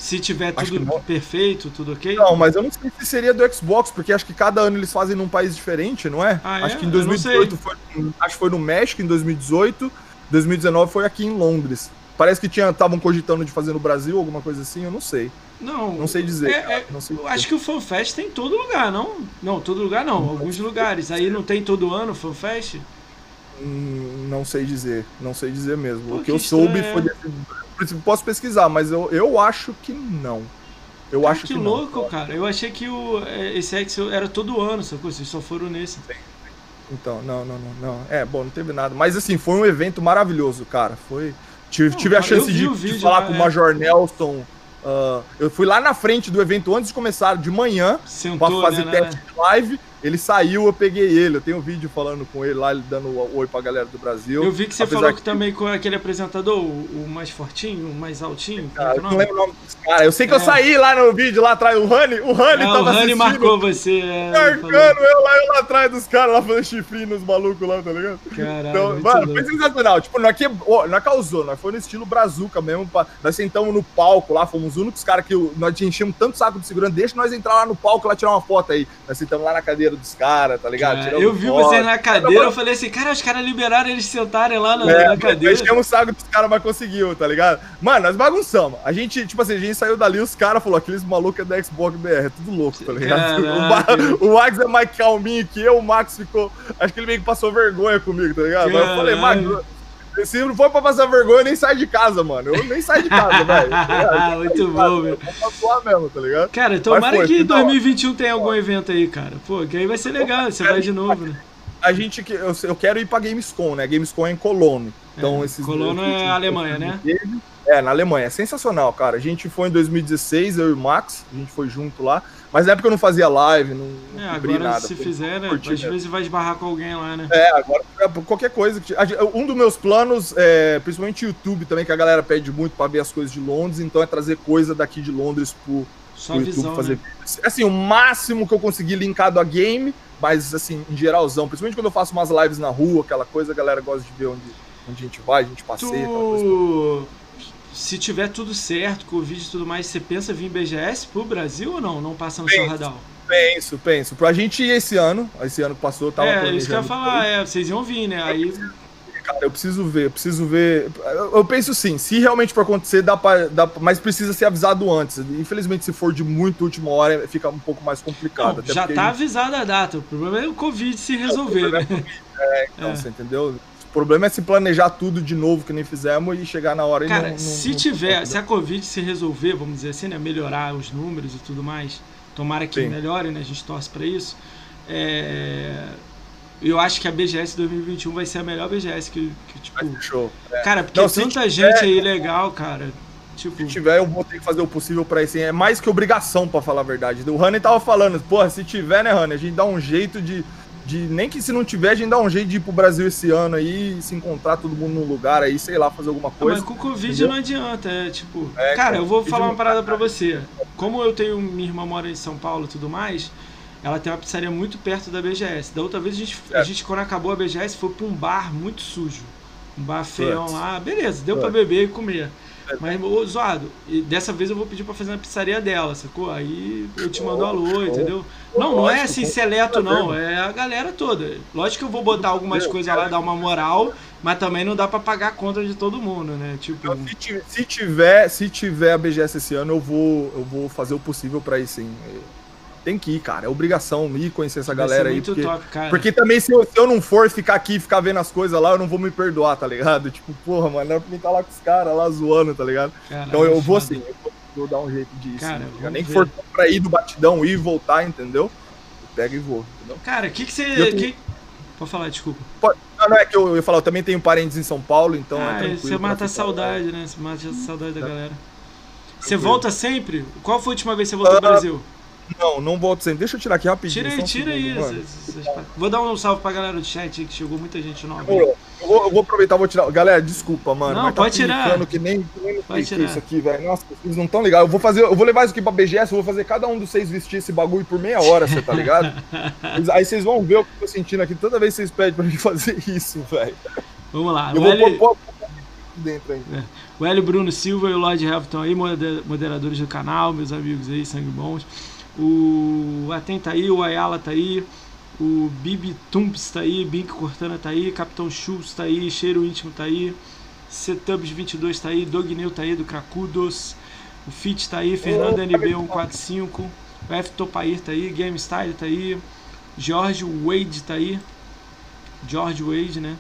Se tiver tudo perfeito, tudo ok? Não, mas eu não sei se seria do Xbox, porque acho que cada ano eles fazem num país diferente, não é? Ah, acho é? que em 2018 foi, acho que foi no México em 2018, 2019 foi aqui em Londres. Parece que tinha estavam cogitando de fazer no Brasil, alguma coisa assim, eu não sei. Não. Não sei dizer. É, é, não sei dizer. Acho que o FanFest tem em todo lugar, não? Não, todo lugar não, não alguns lugares. Aí não tem todo ano o FanFest? Hum, não sei dizer, não sei dizer mesmo. Pô, o que, que eu soube foi desse posso pesquisar, mas eu, eu acho que não. Eu cara, acho que, que louco, não. cara. Eu achei que o, é, esse Excel era todo ano, sacou? Vocês só foram nesse. Então, não, não, não, não. É, bom, não teve nada. Mas assim, foi um evento maravilhoso, cara. Foi. Tive, não, tive a chance de, de, falar com o é. Major Nelson. Uh, eu fui lá na frente do evento antes de começar, de manhã, para fazer né, teste né? de live. Ele saiu, eu peguei ele. Eu tenho um vídeo falando com ele lá, ele dando um oi pra galera do Brasil. Eu vi que você falou que, também com aquele apresentador, o, mais fortinho, o mais altinho. Cara, eu não lembro o nome dos caras. Eu sei que é. eu saí lá no vídeo lá atrás. O Rani, o Rani é, tava o Rani marcou você. É, marcando eu lá, eu lá atrás dos caras, lá fazendo chifrinho nos malucos lá, tá ligado? Caralho. Então, mano, foi sensacional. Tipo, nós, que, oh, nós causou, nós foi no estilo brazuca mesmo. Pra, nós sentamos no palco lá, fomos os únicos caras que nós enchemos tanto saco de segurança. Deixa nós entrar lá no palco lá tirar uma foto aí. Nós sentamos lá na cadeira dos caras, tá ligado? É, eu vi foto. você na cadeira, eu falei assim, cara, os caras liberaram eles sentarem lá na, é, na cadeira. Nós tínhamos saco dos caras, mas conseguiu, tá ligado? Mano, nós bagunçamos. A gente, tipo assim, a gente saiu dali, os caras falaram, aqueles malucos é da Xbox BR, é tudo louco, tá ligado? O, o Max é mais calminho que eu, o Max ficou. Acho que ele meio que passou vergonha comigo, tá ligado? Mas eu falei, Max. Se não for pra passar vergonha, eu nem saio de casa, mano. Eu nem saio de casa, velho. Tá Muito bom, velho. Vou mesmo, tá ligado? Cara, tomara foi, que 2021 tenha algum evento aí, cara. Pô, que aí vai ser legal, você vai de novo, né? A gente, eu, eu quero ir pra Gamescom, né? Gamescom é em Colono. Então, é, esses Colono é Alemanha, né? É, na Alemanha. É sensacional, cara. A gente foi em 2016, eu e o Max, a gente foi junto lá. Mas na época eu não fazia live, não, não é, agora nada. se fizer, né? Às vezes vai esbarrar com alguém lá, né? É, agora qualquer coisa. Um dos meus planos, é, principalmente YouTube também, que a galera pede muito para ver as coisas de Londres, então é trazer coisa daqui de Londres pro, Só pro visão, YouTube fazer. Né? Assim, o máximo que eu consegui linkado a game, mas assim, em geralzão, principalmente quando eu faço umas lives na rua, aquela coisa, a galera gosta de ver onde, onde a gente vai, a gente passeia. Tu se tiver tudo certo, Covid e tudo mais, você pensa vir BGS pro Brasil ou não? Não passa no penso, seu radar? Penso, penso. Pra gente ir esse ano, esse ano que passou, tava É, isso que eu ia falar, é, vocês iam vir, né? Aí. Cara, eu preciso ver, eu preciso ver. Eu, eu penso sim, se realmente for acontecer, dá pra, dá, mas precisa ser avisado antes. Infelizmente, se for de muito última hora, fica um pouco mais complicado. Não, já tá gente... avisada a data, o problema é o Covid se resolver, é, né? É, então, é. você entendeu? O problema é se planejar tudo de novo que nem fizemos e chegar na hora Cara, e não, se não, tiver, se a Covid se resolver, vamos dizer assim, né, melhorar os números e tudo mais, tomara que Sim. melhore, né, a gente torce para isso. É... Eu acho que a BGS 2021 vai ser a melhor BGS que, que tipo. Show. É. Cara, porque não, tanta gente aí legal, cara. Tipo... Se tiver, eu vou ter que fazer o possível pra isso. É mais que obrigação, para falar a verdade. O Rani tava falando, porra, se tiver, né, Rani, a gente dá um jeito de de nem que se não tiver, a gente dá um jeito de ir pro Brasil esse ano aí, se encontrar todo mundo num lugar aí, sei lá, fazer alguma coisa. Mas com o Covid entendeu? não adianta, é tipo. É, cara, eu vou falar uma parada pra você. Como eu tenho. Minha irmã mora em São Paulo e tudo mais, ela tem uma pizzaria muito perto da BGS. Da outra vez a gente, a gente quando acabou a BGS, foi pra um bar muito sujo. Um bar feião lá. Beleza, deu pra beber e comer. Mas, ô, zoado, e dessa vez eu vou pedir pra fazer na pizzaria dela, sacou? Aí eu te mando um alô, entendeu? Não, não é assim seleto, não. É a galera toda. Lógico que eu vou botar algumas coisas lá, dar uma moral, Mas também não dá pra pagar a conta de todo mundo, né? Tipo. Então, se, tiver, se tiver, se tiver a BGS esse ano, eu vou, eu vou fazer o possível pra ir sim. Tem que ir, cara. É obrigação ir conhecer essa vai galera aí. Porque, top, cara. porque também, se eu, se eu não for ficar aqui e ficar vendo as coisas lá, eu não vou me perdoar, tá ligado? Tipo, porra, mano, era pra mim estar lá com os caras lá zoando, tá ligado? Caralho, Então eu vou assim, eu vou, vou dar um jeito disso. Cara, né? Nem que for pra ir do batidão, ir e voltar, entendeu? Eu pego e vou, entendeu? Cara, o que que você. Que- Pode falar, desculpa. Pode- Não, não é que eu, eu ia falar, eu também tenho parentes em São Paulo, então é ah, tranquilo. você mata a ficar lá. saudade, né? Você mata a saudade da Tá. galera. Você volta sempre? Qual foi a última vez que você voltou ao Ah, Brasil? Não, não volto sempre. Deixa eu tirar aqui rapidinho. Tira aí, tira aí. Vou dar um salve pra galera do chat aí, que chegou muita gente nova. Demorou. Eu vou, eu vou aproveitar, vou tirar. Galera, desculpa, mano. Não, mas tá pode tirar. pinicando Que nem, que nem Pode tirar. isso aqui, velho. Nossa, vocês não estão ligados. Eu vou fazer, eu vou levar isso aqui pra BGS, eu vou fazer cada um dos seis vestir esse bagulho por meia hora, você tá ligado? Aí vocês vão ver o que eu tô sentindo aqui toda vez que vocês pedem pra mim fazer isso, velho. Vamos lá. Eu O vou L, pôr dentro ainda. o Hélio Bruno Silva e o Lord Hamilton aí, moder- moderadores do canal, meus amigos aí, sangue bons. O Aten tá aí, o Ayala tá aí. O Bibi Tumps tá aí, Bink Cortana tá aí, Capitão Schultz tá aí, Cheiro Íntimo tá aí, Setubs 22 tá aí, Dogneu tá aí do Cracudos, o Fit tá aí, Fernando Opa, NB145, o F Topair tá aí, Game Style tá aí, Jorge Wade tá aí, George Wade, né?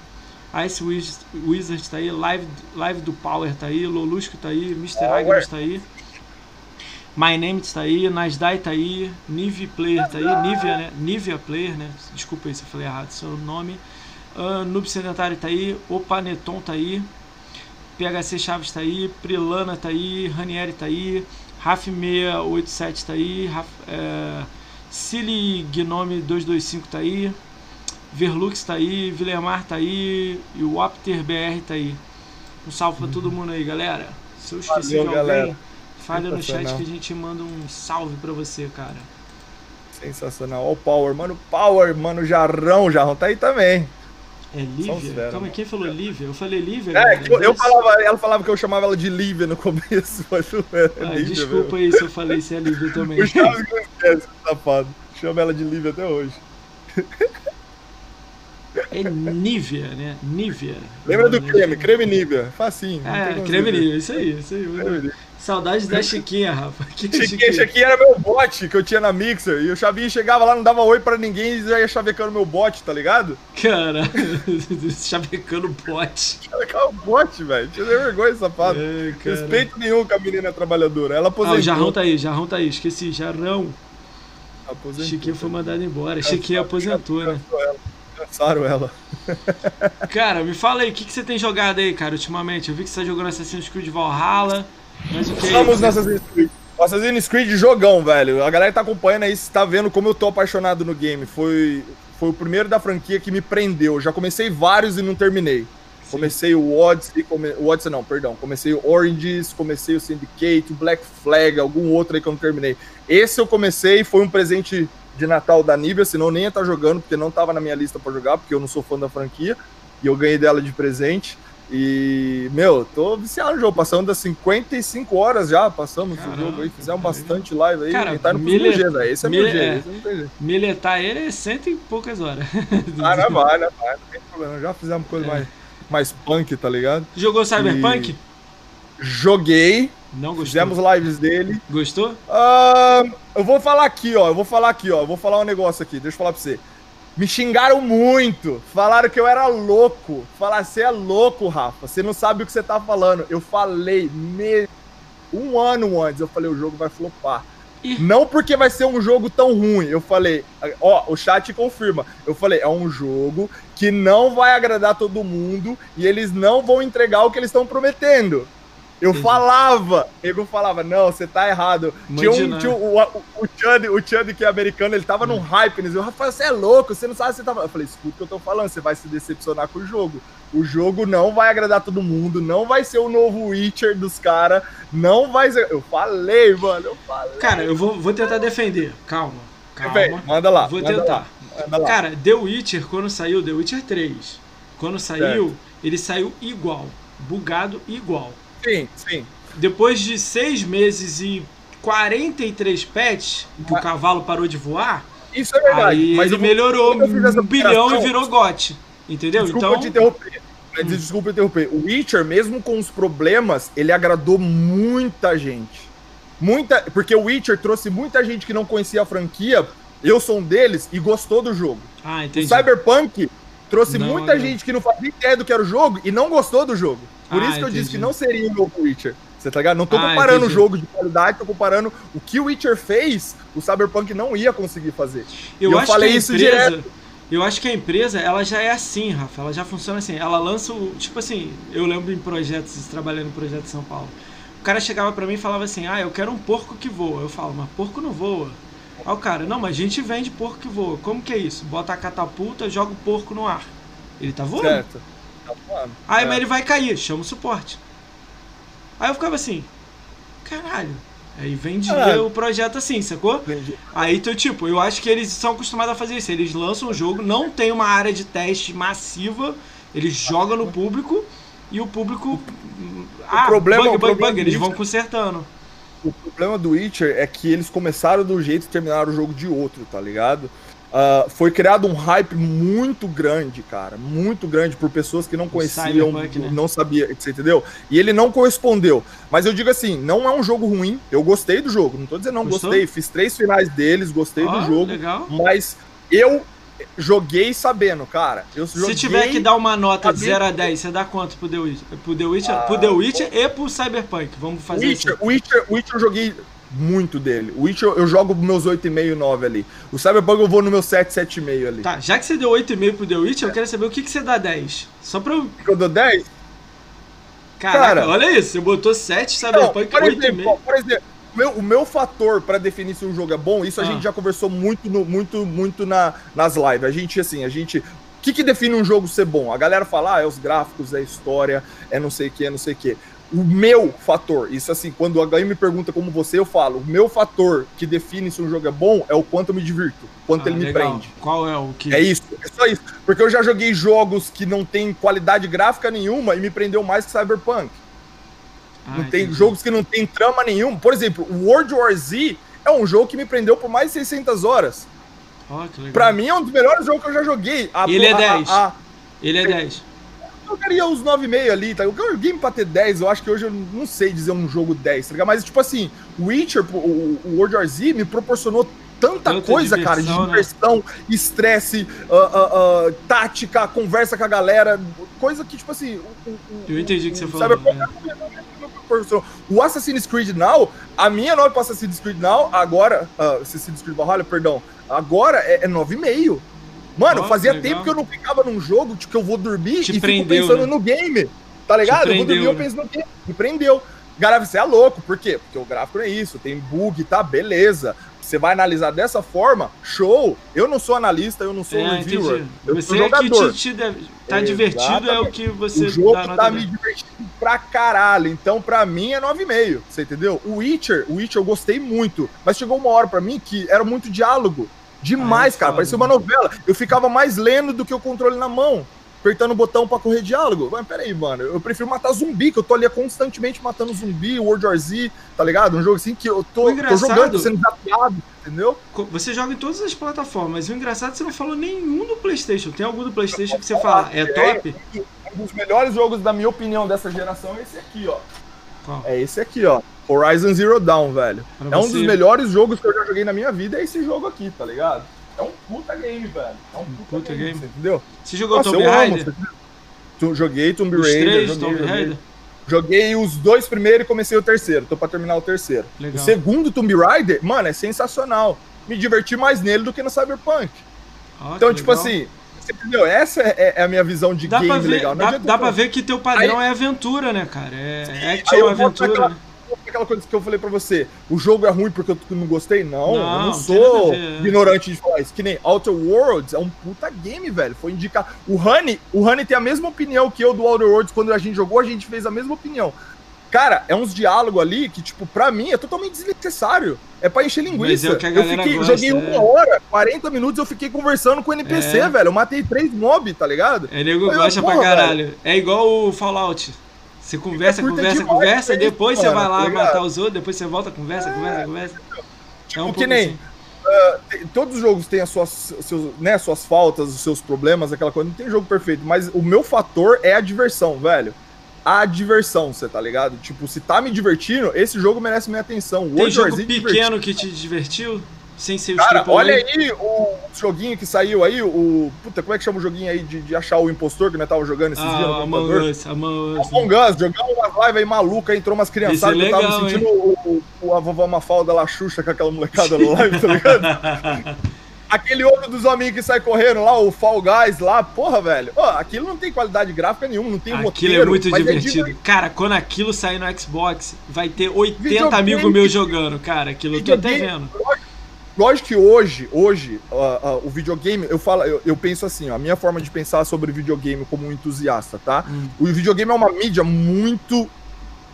Ice Wiz- Wizard tá aí, Live, Live do Power tá aí, Lolusco tá aí, Mr. Agnes tá aí. My Name tá aí, Nasdai tá aí, Nive Player tá aí, Nivea, né? Nivea Player, né? Desculpa aí se eu falei errado seu nome. Uh, Noob Sedentário tá aí, Opaneton tá aí, PHC Chaves tá aí, Prilana tá aí, Ranieri tá aí, Raf687 tá aí, Raf, é, Silly Gnome 225 tá aí, Verlux tá aí, Vilemar tá aí e o Opter BR tá aí. Um salve pra todo mundo aí, galera. Se eu esqueci Valeu, de alguém, galera. Fale no chat que a gente manda um salve pra você, cara. Sensacional. Ó o Power, mano. Power, mano. Jarrão. Jarrão tá aí também. É Lívia? velhos, Calma né? quem falou Lívia? Eu falei Lívia, É, eu, eu falava, ela falava que eu chamava ela de Lívia no começo, mas não era Ah, Lívia, desculpa velho. aí se eu falei se é Lívia também. O Chaves que safado. Chama ela de Lívia até hoje. É Nívia, né? Nívia. Lembra do creme, creme Nívia. Facinho. É, creme. Nívia, isso aí, isso aí. Saudades da Chiquinha, Rafa. Que Chiquinha, esse aqui era meu bot que eu tinha na Mixer. E o Chavinho chegava lá, não dava oi pra ninguém e já ia chavecando meu bot, tá ligado? Cara, chavecando bot. Chavecava o bot, velho. Tinha vergonha, safado. É, cara. Respeito nenhum com a menina trabalhadora. Ela Ah, aposentou. o Jarrão tá aí, Jarrão tá aí, esqueci, Jarrão. aposentou. Chiquinha foi mandado embora. Chiquinha aposentou, né? Cansaram ela. Cara, me fala aí, o que, que você tem jogado aí, cara, ultimamente? Eu vi que você tá jogando Assassin's Creed Valhalla? Estamos no Assassin's Creed. Assassin's Creed jogão, velho. A galera que tá acompanhando aí, tá vendo como eu tô apaixonado no game. Foi, foi o primeiro da franquia que me prendeu. Já comecei vários e não terminei. Comecei o Odyssey, come... o Odyssey não, perdão. Comecei o Oranges, comecei o Syndicate, o Black Flag, algum outro aí que eu não terminei. Esse eu comecei, foi um presente de Natal da Nibia, senão eu nem ia estar jogando, porque não tava na minha lista pra jogar, porque eu não sou fã da franquia. E eu ganhei dela de presente. E, meu, tô viciado no jogo, passando das 55 horas já, passamos esse Caraca, jogo aí, fizemos cara. bastante live aí. Cara, e tá no mil G, velho. Esse é mil G, é. esse não tem jeito. Miletar ele é cento e poucas horas. Ah, não vai, não vai, não tem problema. Já fizemos coisa É. mais, mais punk, tá ligado? Jogou Cyberpunk? Joguei, Não gostou. fizemos lives dele. Gostou? Ah, eu vou falar aqui, ó. Eu vou falar aqui, ó. Eu vou falar um negócio aqui. Deixa eu falar pra você. Me xingaram muito. Falaram que eu era louco. Falaram, você é louco, Rafa. Você não sabe o que você tá falando. Eu falei me... um ano antes. Eu falei, o jogo vai flopar. Não porque vai ser um jogo tão ruim. Eu falei, ó, o chat confirma. Eu falei, é um jogo que não vai agradar todo mundo e eles não vão entregar o que eles estão prometendo. Eu falava, nego falava, não, você tá errado. Tinha, um, tinha o, o, o Chud, o Chud, que é americano, ele tava num hype, né? Eu, Rafael, você é louco, você não sabe o que você tá falando. Eu falei, escuta o que eu tô falando, você vai se decepcionar com o jogo. O jogo não vai agradar todo mundo, não vai ser o novo Witcher dos caras, não vai ser. Eu falei, mano, eu falei. Cara, eu vou, vou tentar defender. Calma, calma. Véi, manda lá. Vou manda tentar. Lá, manda lá. Cara, The Witcher, quando saiu, The Witcher 3, quando saiu, ele saiu igual. Bugado igual. Sim, sim. Depois de seis meses e 43 pets, que o Mas- cavalo parou de voar, Isso é verdade. aí mas ele melhorou um bilhão e virou gote. Entendeu? Desculpa então, te interromper. Mas, Desculpa interromper. O Witcher, mesmo com os problemas, ele agradou muita gente. Muita, porque o Witcher trouxe muita gente que não conhecia a franquia. Eu sou um deles e gostou do jogo. Ah, O entendi. Cyberpunk trouxe Não, muita não. gente que não fazia ideia do que era o jogo e não gostou do jogo. Por Ah, isso que eu disse que não seria um novo Witcher. Você tá ligado? Não tô Ah, comparando o entendi. jogo de qualidade, tô comparando o que o Witcher fez, o Cyberpunk não ia conseguir fazer. Eu, eu acho falei que a isso empresa, direto. Eu acho que a empresa, ela já é assim, Rafa. Ela já funciona assim. Ela lança o. Tipo assim, eu lembro em projetos, trabalhando no projeto de São Paulo. O cara chegava pra mim e falava assim: Ah, eu quero um porco que voa. Eu falo, mas porco não voa. Aí o cara, não, mas a gente vende porco que voa. Como que é isso? Bota a catapulta, joga o porco no ar. Ele tá voando. Certo. Tá voando. Aí, É. mas ele vai cair, chama o suporte. Aí eu ficava assim, caralho. Aí vendia Caralho. o projeto assim, sacou? Entendi. Aí, então, tipo, eu acho que eles são acostumados a fazer isso. Eles lançam o jogo, não tem uma área de teste massiva, eles jogam no público e o público. ah, problema- bug, o bug, problema bug, eles vão consertando. O problema do Witcher é que eles começaram de um jeito e terminaram o jogo de outro, tá ligado? Ah, foi criado um hype muito grande, cara. Muito grande por pessoas que não conheciam, Cyberpunk, né? não sabia, você entendeu? E ele não correspondeu. Mas eu digo assim, não é um jogo ruim. Eu gostei do jogo. Não tô dizendo não Gostou? gostei. Fiz três finais deles, gostei Ó, do jogo. legal. Mas eu joguei sabendo, cara. Eu Se joguei... tiver que dar uma nota de sabia- 0 a 10, você dá quanto pro The Witcher? Pro The Witcher, Ah, pro The Witcher e pro Cyberpunk. Vamos fazer Witcher, assim. Witcher, Witcher eu joguei muito dele. Witcher eu jogo meus 8,5 e 9 ali. O Cyberpunk eu vou no meu 7, 7,5 ali. Tá, já que você deu 8,5 pro The Witcher, eu quero saber o que, que você dá 10. Só pra eu. Eu dou 10? Caraca, Cara. olha isso. Você botou 7, Não, Cyberpunk exemplo, 8,5. por exemplo o meu, o meu fator pra definir se um jogo é bom, isso a Ah. gente já conversou muito, no- muito, muito na, nas lives. A gente, assim, a gente. O que, que define um jogo ser bom? A galera fala, ah, é os gráficos, é a história, é não sei o que, é não sei o que. O meu fator, isso assim, quando alguém me pergunta como você, eu falo, o meu fator que define se um jogo é bom é o quanto eu me divirto, o quanto Ah, ele me legal. prende. Qual é o que. É isso, é só isso. Porque eu já joguei jogos que não tem qualidade gráfica nenhuma e me prendeu mais que Cyberpunk. Ah, não tem entendi. jogos que não tem trama nenhuma. Por exemplo, o World War Z é um jogo que me prendeu por mais de 600 horas. Legal. Pra mim é um dos melhores jogos que eu já joguei. A- Ele é a- 10. a- a- Ele é 10. Eu jogaria uns 9,5 ali, tá? Eu joguei pra ter 10, eu acho que hoje eu não sei dizer um jogo 10, tá ligado? Mas, tipo assim, o Witcher, o, o World War Z me proporcionou tanta Tanta coisa, cara, de diversão, né? diversão, estresse, ah, ah, ah, tática, conversa com a galera, coisa que, tipo assim... o- o- Eu entendi o que você o falou. Né? O Assassin's Creed Now, a minha nota para Assassin's Creed Now, agora, Assassin's Creed Valhalla, perdão, agora é, é 9,5. Mano, Ó, fazia legal. tempo que eu não ficava num jogo de que eu vou dormir Te e prendeu, fico pensando né? no game. Tá ligado? eu vou dormir, prendeu, eu penso no game. Me prendeu. Galera, você é louco. Por quê? Porque o gráfico não é isso. Tem bug, tá? Beleza. Você vai analisar dessa forma, show. Eu não sou analista, eu não sou É, reviewer. entendi. Eu Você sou é que jogador. te, te deve- tá divertido, é o Exatamente. que você o jogo dá tá 10. me divertindo pra caralho. Então, pra mim, é 9,5. Você entendeu? O Witcher, o Witcher eu gostei muito. Mas chegou uma hora pra mim que era muito diálogo. Demais, Ah, é cara. Parecia uma novela. Eu ficava mais lendo do que o controle na mão. Apertando o botão pra correr diálogo. Mas peraí, mano. Eu prefiro matar zumbi, que eu tô ali constantemente matando zumbi, World War Z, tá ligado? Um jogo assim que eu tô, tô jogando, tô sendo desafiado, entendeu? Você joga em todas as plataformas, mas o engraçado é que você não falou nenhum do PlayStation. Tem algum do PlayStation que você fala, é top? Um dos melhores jogos, da minha opinião, dessa geração é esse aqui, ó. Qual? É esse aqui, ó. Horizon Zero Dawn, velho. Pra É um você- dos melhores jogos que eu já joguei na minha vida, é esse jogo aqui, tá ligado? É um puta game, velho. É um puta, puta game, game. você entendeu? Você jogou Nossa, Tomb amo. Raider? Joguei Tomb Os Raider, três joguei, Tomb joguei. Raider? Joguei os dois primeiros e comecei o terceiro. Tô pra terminar o terceiro. Legal. O segundo Tomb Raider, mano, é sensacional. Me diverti mais nele do que no Cyberpunk. Ó, Então, tipo legal. assim, você entendeu? Essa é, é a minha visão de Dá game ver, legal. Não dá, dá pra ver que teu padrão é aventura, né, cara? É Aí action, aventura. né? Aquela coisa que eu falei pra você. O jogo é ruim porque eu não gostei? Não, Não, eu não sou é. ignorante de falar isso. Que nem Outer Worlds é um puta game, velho. Foi indicar. O Honey, o Honey tem a mesma opinião que eu do Outer Worlds. Quando a gente jogou, a gente fez a mesma opinião. Cara, é uns diálogos ali que, tipo, pra mim é totalmente desnecessário. É pra encher linguiça. Mas é o que a eu fiquei, gosta, joguei é. uma hora, 40 minutos, eu fiquei conversando com o NPC, É. velho. Eu matei três mob, tá ligado? É, nego gosta pra caralho. É igual o Fallout. Você conversa, curta conversa, conversa, é depois você vai lá tá matar os outros, depois você volta, conversa, conversa, conversa. É um Tipo, pouco que nem assim. uh, todos os jogos têm as suas, seus, né, suas faltas, os seus problemas, aquela coisa. Não tem jogo perfeito, mas o meu fator é a diversão, velho. A diversão, você tá ligado? Tipo, se tá me divertindo, esse jogo merece minha atenção. O tem jogo pequeno que te divertiu? Sem ser Cara, olha aí o joguinho que saiu aí, o. Puta, como é que chama o joguinho aí de, de achar o impostor que nós tava jogando esses ah, dias no Among Us, Among Us. Among Us, jogamos uma live aí maluca, entrou umas criançadas é que eu tava sentindo o, o, a vovó Mafalda La Xuxa com aquela molecada na live, tá ligado? Aquele outro dos homens que sai correndo lá, o Fall Guys lá, porra, velho. Ó, aquilo não tem qualidade gráfica nenhuma, não tem aquilo roteiro. Aquilo é muito divertido. É cara, quando aquilo sair no Xbox, vai ter 80 amigos meus jogando, cara. Aquilo eu tô até vendo. Lógico que hoje, hoje, uh, uh, o videogame, eu falo, eu, eu, penso assim, ó, a minha forma de pensar sobre videogame como um entusiasta, tá? Hum. O videogame é uma mídia muito.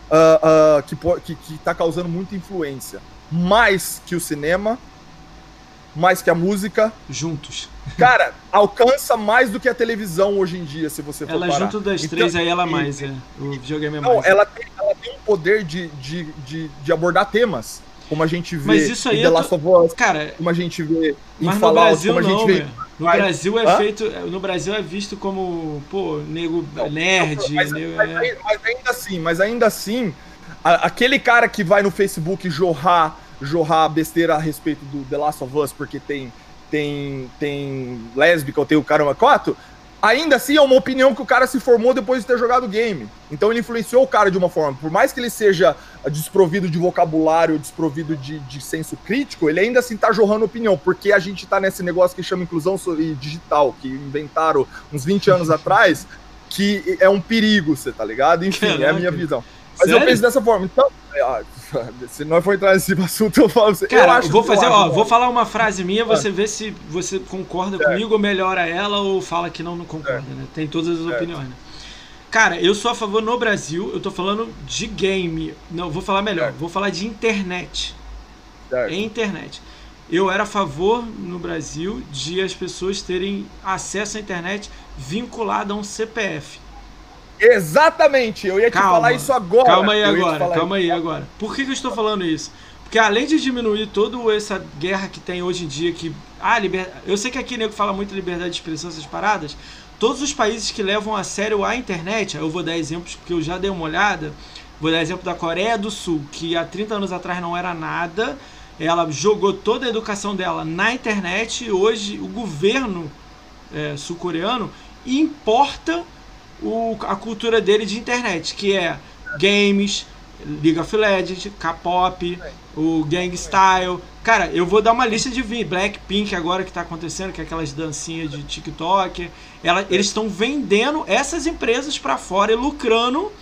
Uh, que, que, que tá causando muita influência. Mais que o cinema, mais que a música. Juntos. Cara, alcança mais do que a televisão hoje em dia, se você for Ela parar. junto das então, três, aí ela mais, é. O videogame é não, mais. Ela tem, ela tem um poder de, de, de, de abordar temas como a gente vê mas isso aí em The Last of Us, cara, como a gente vê em mas Fallout, no Brasil, como a gente não, vê... No Brasil é Hã? feito, no Brasil é visto como, pô, nego não, nerd, mas, nego, mas, é... mas, ainda assim, mas ainda assim, a, aquele cara que vai no Facebook jorrar, jorrar besteira a respeito do The Last of Us porque tem tem tem lésbica ou tem o caramba 4, ainda assim é uma opinião que o cara se formou depois de ter jogado o game. Então ele influenciou o cara de uma forma. Por mais que ele seja desprovido de vocabulário, desprovido de, de senso crítico, ele ainda assim tá jorrando opinião, porque a gente tá nesse negócio que chama inclusão digital, que inventaram uns 20 anos atrás, que é um perigo, você tá ligado? Enfim, Caraca. é a minha visão. Mas Sério? eu penso dessa forma. Então, é, se nós for entrar nesse assunto, eu falo. Cara, eu acho, vou fazer, ó, vou falar uma frase minha, você vê se você concorda é. comigo ou melhora ela ou fala que não, não concorda, é. né? Tem todas as opiniões, né? Cara, eu sou a favor no Brasil, eu tô falando de game. Não, vou falar melhor, vou falar de internet. Certo. Em internet. Eu era a favor no Brasil de as pessoas terem acesso à internet vinculada a um CPF. Exatamente, eu ia calma, te falar isso agora. Calma aí agora, calma aí agora. Por que, que eu estou falando isso? Porque além de diminuir toda essa guerra que tem hoje em dia, que. Ah, liber... Eu sei que aqui nego fala muito liberdade de expressão, essas paradas. Todos os países que levam a sério a internet, eu vou dar exemplos porque eu já dei uma olhada. Vou dar exemplo da Coreia do Sul, que há 30 anos atrás não era nada. Ela jogou toda a educação dela na internet e hoje o governo é, sul-coreano importa o, a cultura dele de internet, que é games, League of Legends, K-pop, o Gang Style. Cara, eu vou dar uma lista de vir. Blackpink agora que tá acontecendo, que é aquelas dancinhas de TikTok. Ela, eles estão vendendo essas empresas para fora e lucrando.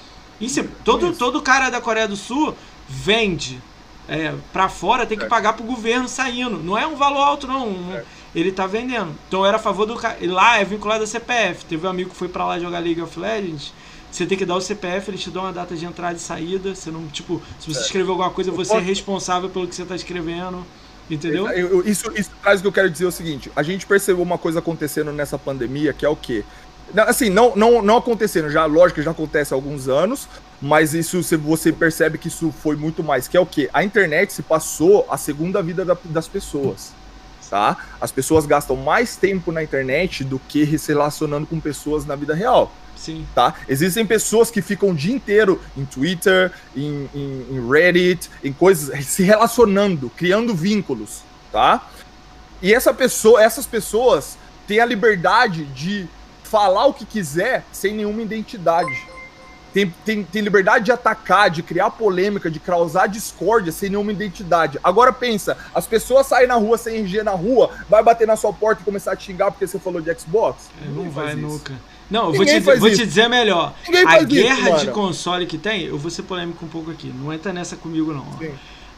Em cima. Todo, todo cara da Coreia do Sul vende é, para fora, tem que pagar pro governo saindo. Não é um valor alto, não. Ele tá vendendo. Então eu era a favor do cara. Lá é vinculado a CPF. Teve um amigo que foi para lá jogar League of Legends. Você tem que dar o CPF, eles te dão uma data de entrada e saída. Você não, tipo, se você é. escrever alguma coisa, você é responsável pelo que você tá escrevendo. Entendeu? Eu, eu, isso, isso traz o que eu quero dizer é o seguinte: a gente percebeu uma coisa acontecendo nessa pandemia, que é o quê? Assim, não, não, não acontecendo, já, lógico que já acontece há alguns anos, mas isso você percebe que isso foi muito mais, que é o quê? A internet se passou a segunda vida da, das pessoas tá? As pessoas gastam mais tempo na internet do que se relacionando com pessoas na vida real. Sim. Tá? Existem pessoas que ficam o dia inteiro em Twitter, em, em, em Reddit, em coisas, se relacionando, criando vínculos, tá? E essa pessoa, essas pessoas têm a liberdade de falar o que quiser sem nenhuma identidade tem, tem, tem liberdade de atacar, de criar polêmica, de causar discórdia sem nenhuma identidade. Agora pensa, as pessoas saem na rua sem RG na rua, vai bater na sua porta e começar a te xingar porque você falou de Xbox? É, não vai nunca. Não, eu vou, te, vou te, dizer melhor. Ninguém a guerra isso, de console que tem, eu vou ser polêmico um pouco aqui. Não entra nessa comigo, não.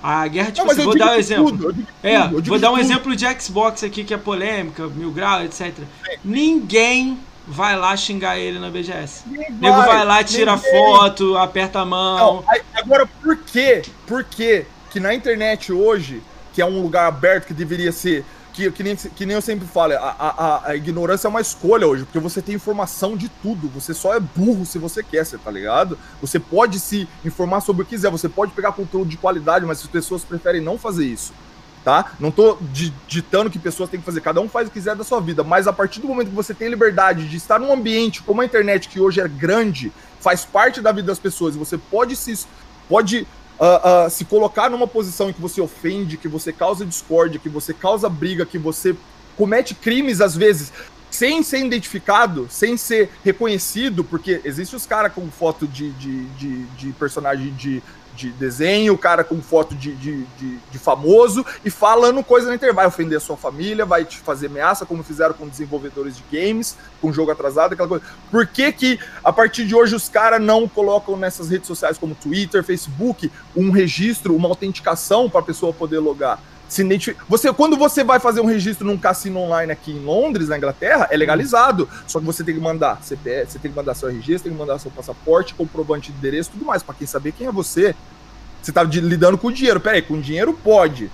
A guerra, tipo, não, assim, vou dar um exemplo. Tudo, é, vou dar um tudo. exemplo de Xbox aqui que é polêmica, mil graus, etc. Sim. Ninguém vai lá xingar ele na BGS. Ninguém Nego vai, vai lá, tira ninguém. foto, aperta a mão. Não, agora, por quê? Por quê que na internet hoje, que é um lugar aberto que deveria ser. Que, que, nem, que nem eu sempre falo, a, a, a ignorância é uma escolha hoje, porque você tem informação de tudo. Você só é burro se você quer, você tá ligado? Você pode se informar sobre o que quiser, você pode pegar conteúdo de qualidade, mas as pessoas preferem não fazer isso. Tá? Não tô ditando que pessoas têm que fazer, cada um faz o que quiser da sua vida, mas a partir do momento que você tem liberdade de estar num ambiente como a internet, que hoje é grande, faz parte da vida das pessoas, e você pode se pode uh, uh, se colocar numa posição em que você ofende, que você causa discórdia, que você causa briga, que você comete crimes às vezes sem ser identificado, sem ser reconhecido, porque existe os caras com foto de, de, de, de personagem de de desenho, o cara com foto de, de, de, de, famoso e falando coisa na internet. Vai ofender a sua família, vai te fazer ameaça, como fizeram com desenvolvedores de games, com jogo atrasado, aquela coisa. Por que, que a partir de hoje os caras não colocam nessas redes sociais como Twitter, Facebook, um registro, uma autenticação para a pessoa poder logar? Se identifica. Você, quando você vai fazer um registro num cassino online aqui em Londres, na Inglaterra, é legalizado. Só que você tem que mandar CPF, você tem que mandar seu você tem que mandar seu passaporte, comprovante de endereço tudo mais, para quem saber quem é você. Você tá lidando com dinheiro. Peraí, com dinheiro pode.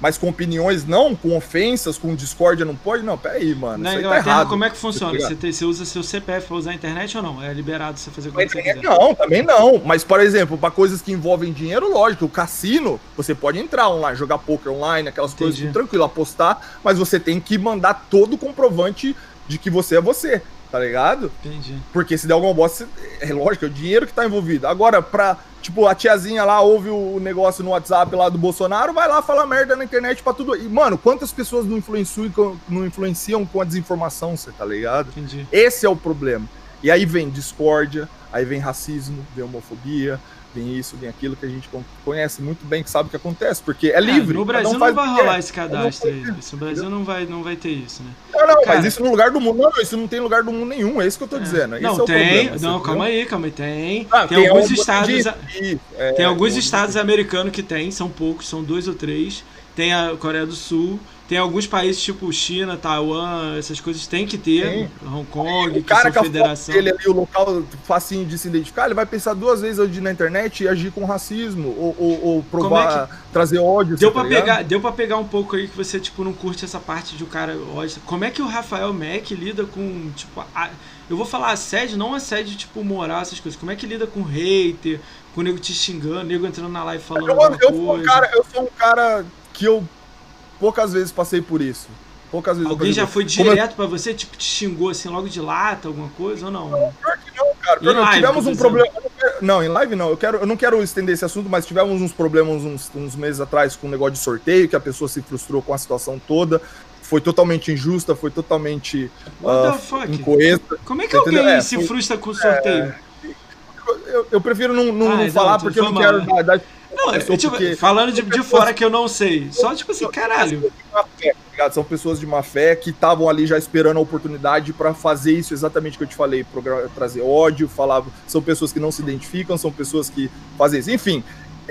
Mas com opiniões não, com ofensas, com discórdia não pode? Não, peraí, mano. Na Inglaterra, tá errado, como é que funciona? Você, tem, você, usa seu CPF pra usar a internet ou não? É liberado você fazer coisa que Não, também não. Mas, por exemplo, para coisas que envolvem dinheiro, lógico, o cassino, você pode entrar online, jogar poker online, aquelas Entendi. coisas tranquilo, apostar, mas você tem que mandar todo o comprovante de que você é você tá ligado? Entendi. Porque se der alguma bosta, é lógico, é o dinheiro que tá envolvido. Agora, pra, tipo, a tiazinha lá ouve o negócio no WhatsApp lá do Bolsonaro, vai lá falar merda na internet pra tudo. E, mano, quantas pessoas não influenciam, não influenciam com a desinformação, você tá ligado? Entendi. Esse é o problema. E aí vem discórdia, aí vem racismo, vem homofobia, vem isso, vem aquilo que a gente conhece muito bem, que sabe o que acontece, porque é, é livre. No Brasil não, vai rolar esse cadastro aí. No Brasil não vai, não vai ter isso, né? Não, não, Cara, mas isso no lugar do mundo. Não, isso não tem lugar do mundo nenhum, é isso que eu tô é. dizendo. Não, é tem. Problema, não, calma aí, calma aí. Tem. Ah, tem, tem, alguns estados. De... É, tem alguns estados americanos que tem, são poucos, são dois ou três. Tem a Coreia do Sul. Tem alguns países tipo China, Taiwan, essas coisas tem que ter. Hong Kong, o cara que federação. ele ali, o local facinho de se identificar, ele vai pensar duas vezes ir na internet e agir com racismo ou, ou, ou provar, é que... trazer ódio. Deu para tá pegar, deu para pegar um pouco aí que você tipo não curte essa parte de o um cara ódio. Como é que o Rafael Mack lida com tipo a... eu vou falar assédio, não assédio tipo moral essas coisas. Como é que lida com hater, com o nego te xingando, nego entrando na live falando eu, eu Sou um cara, eu sou um cara que eu poucas vezes passei por isso. Poucas vezes Alguém já foi direto eu... para você, tipo, te xingou assim logo de lata, alguma coisa ou não? Não, pior que não, cara. Pior live, tivemos um problema. Não, em live não. Eu, quero, eu não quero estender esse assunto, mas tivemos uns problemas uns, uns meses atrás com um negócio de sorteio, que a pessoa se frustrou com a situação toda. Foi totalmente injusta, foi totalmente uh, incoesa. Como é que alguém é, se foi, frustra com o sorteio? É, eu, eu, prefiro não, não, ah, não falar porque eu não quero dar não, é, tipo, porque... falando de, de fora que eu não sei. Só tipo assim, caralho. Tá São pessoas de má fé que estavam ali já esperando a oportunidade para fazer isso exatamente que eu te falei, trazer ódio, falar, são pessoas que não se identificam, são pessoas que fazem isso. Enfim,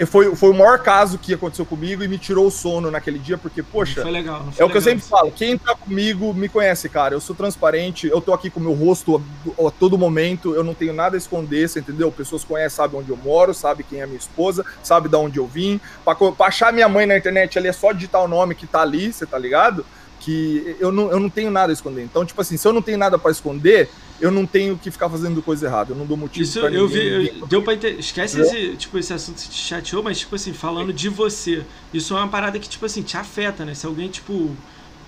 foi, foi o maior caso que aconteceu comigo e me tirou o sono naquele dia, porque, poxa. Foi legal. Foi é o que eu sempre falo: quem tá comigo me conhece, cara. Eu sou transparente, eu tô aqui com o meu rosto a, a, todo momento, eu não tenho nada a esconder, você entendeu? Pessoas conhecem, sabem onde eu moro, sabem quem é minha esposa, sabem de onde eu vim. Pra, pra achar minha mãe na internet ali é só digitar o nome que tá ali, você tá ligado? Que eu não, eu não tenho nada a esconder. Então, tipo assim, se eu não tenho nada para esconder, eu não tenho que ficar fazendo coisa errada. Eu não dou motivo Isso pra eu vi. Eu, deu pra entender. Esquece esse, tipo, esse assunto que te chateou, mas, tipo assim, falando de você. Isso é uma parada que, tipo assim, te afeta, né? Se alguém, tipo,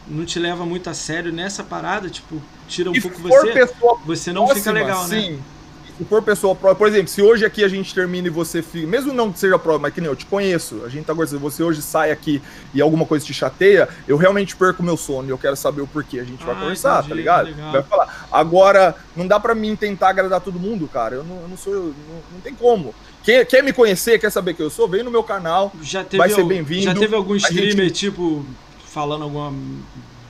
não te leva muito a sério nessa parada, tipo, tira um e pouco você. Você não próxima, fica legal, né? Se for pessoa próxima, por exemplo, se hoje aqui a gente termina e você fica, mesmo não que seja próximo, mas que nem eu te conheço, a gente tá gostando, você hoje sai aqui e alguma coisa te chateia, eu realmente perco meu sono e eu quero saber o porquê. A gente vai ah, conversar, entendi, tá ligado? Vai falar. Agora, não dá para mim tentar agradar todo mundo, cara. Eu não, eu não sou, eu, não, não tem como. Quem quer me conhecer, quer saber quem eu sou, vem no meu canal. Já teve vai ser bem-vindo. Já teve algum streamer, gente... tipo, falando alguma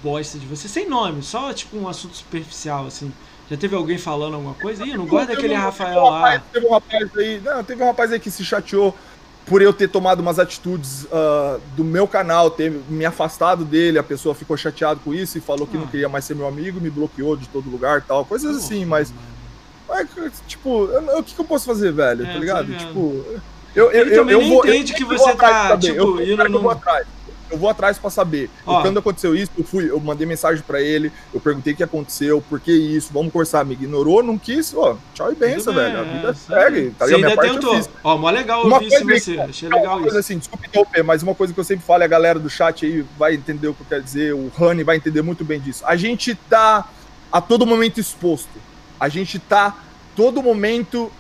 bosta de você, sem nome, só tipo um assunto superficial, assim. Já teve alguém falando alguma coisa? Ih, eu não gosto daquele Rafael um rapaz, lá. Teve um rapaz aí, não, teve um rapaz aí que se chateou por eu ter tomado umas atitudes uh, do meu canal, ter me afastado dele, a pessoa ficou chateada com isso e falou que ah. não queria mais ser meu amigo, me bloqueou de todo lugar tal, coisas assim, mas, mas tipo, eu, o que, que, eu posso fazer, velho, é, tá ligado? Tipo, eu, eu, eu, eu, vou, entende que você tá, tipo, eu, vou atrás. Eu vou atrás para saber. Ó, e quando aconteceu isso, eu fui, eu mandei mensagem para ele, eu perguntei o que aconteceu, por que isso, vamos conversar, me ignorou, não quis, ó, tchau e benção, velho. A vida é, segue. Tá você ainda tentou. Ó, mó legal uma ouvir coisa, isso você. Achei legal coisa assim, desculpa interromper, mas uma coisa que eu sempre falo, a galera do chat aí vai entender o que eu quero dizer, o Rani vai entender muito bem disso. A gente tá a todo momento exposto. A gente tá todo momento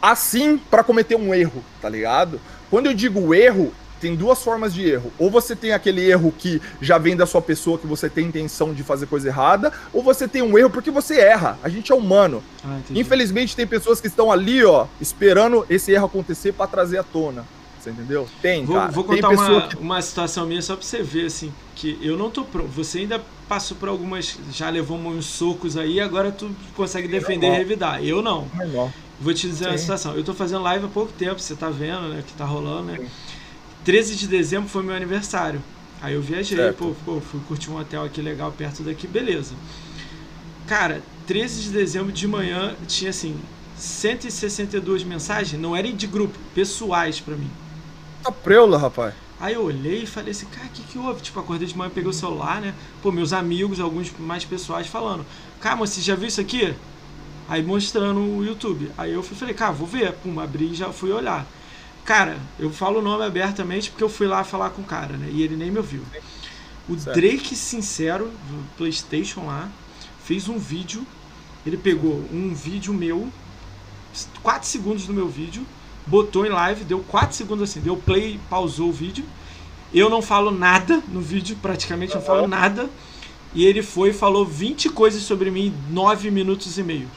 assim para cometer um erro, tá ligado? Quando eu digo erro, tem duas formas de erro. Ou você tem aquele erro que já vem da sua pessoa, que você tem intenção de fazer coisa errada, ou você tem um erro porque você erra. A gente é humano. Ah, Infelizmente, tem pessoas que estão ali, ó, esperando esse erro acontecer para trazer à tona. Você entendeu? Tem, vou, cara. Vou contar uma, que... uma situação minha só pra você ver, assim, que eu não tô pronto. Você ainda passou por algumas. Já levou uns socos aí, agora tu consegue defender e revidar. Eu não. não. Vou te dizer Sim. uma situação. Eu tô fazendo live há pouco tempo, você tá vendo, né? Que tá rolando, né? Sim. 13 de dezembro foi meu aniversário. Aí eu viajei, pô, pô, fui curtir um hotel aqui legal perto daqui, beleza. Cara, 13 de dezembro de manhã tinha assim 162 mensagens, não eram de grupo, pessoais para mim. Tá preula, rapaz. Aí eu olhei e falei assim, cara, o que, que houve? Tipo, acordei de manhã, peguei o celular, né? Pô, meus amigos, alguns mais pessoais falando, cara, mas você já viu isso aqui? Aí mostrando o YouTube. Aí eu fui, falei, cara, vou ver. Pum, abri e já fui olhar. Cara, eu falo o nome abertamente porque eu fui lá falar com o cara, né? E ele nem me ouviu. O certo. Drake Sincero, do PlayStation lá, fez um vídeo. Ele pegou um vídeo meu, 4 segundos do meu vídeo, botou em live, deu 4 segundos assim, deu play, pausou o vídeo. Eu não falo nada no vídeo, praticamente não falo nada. E ele foi e falou 20 coisas sobre mim em 9 minutos e meio.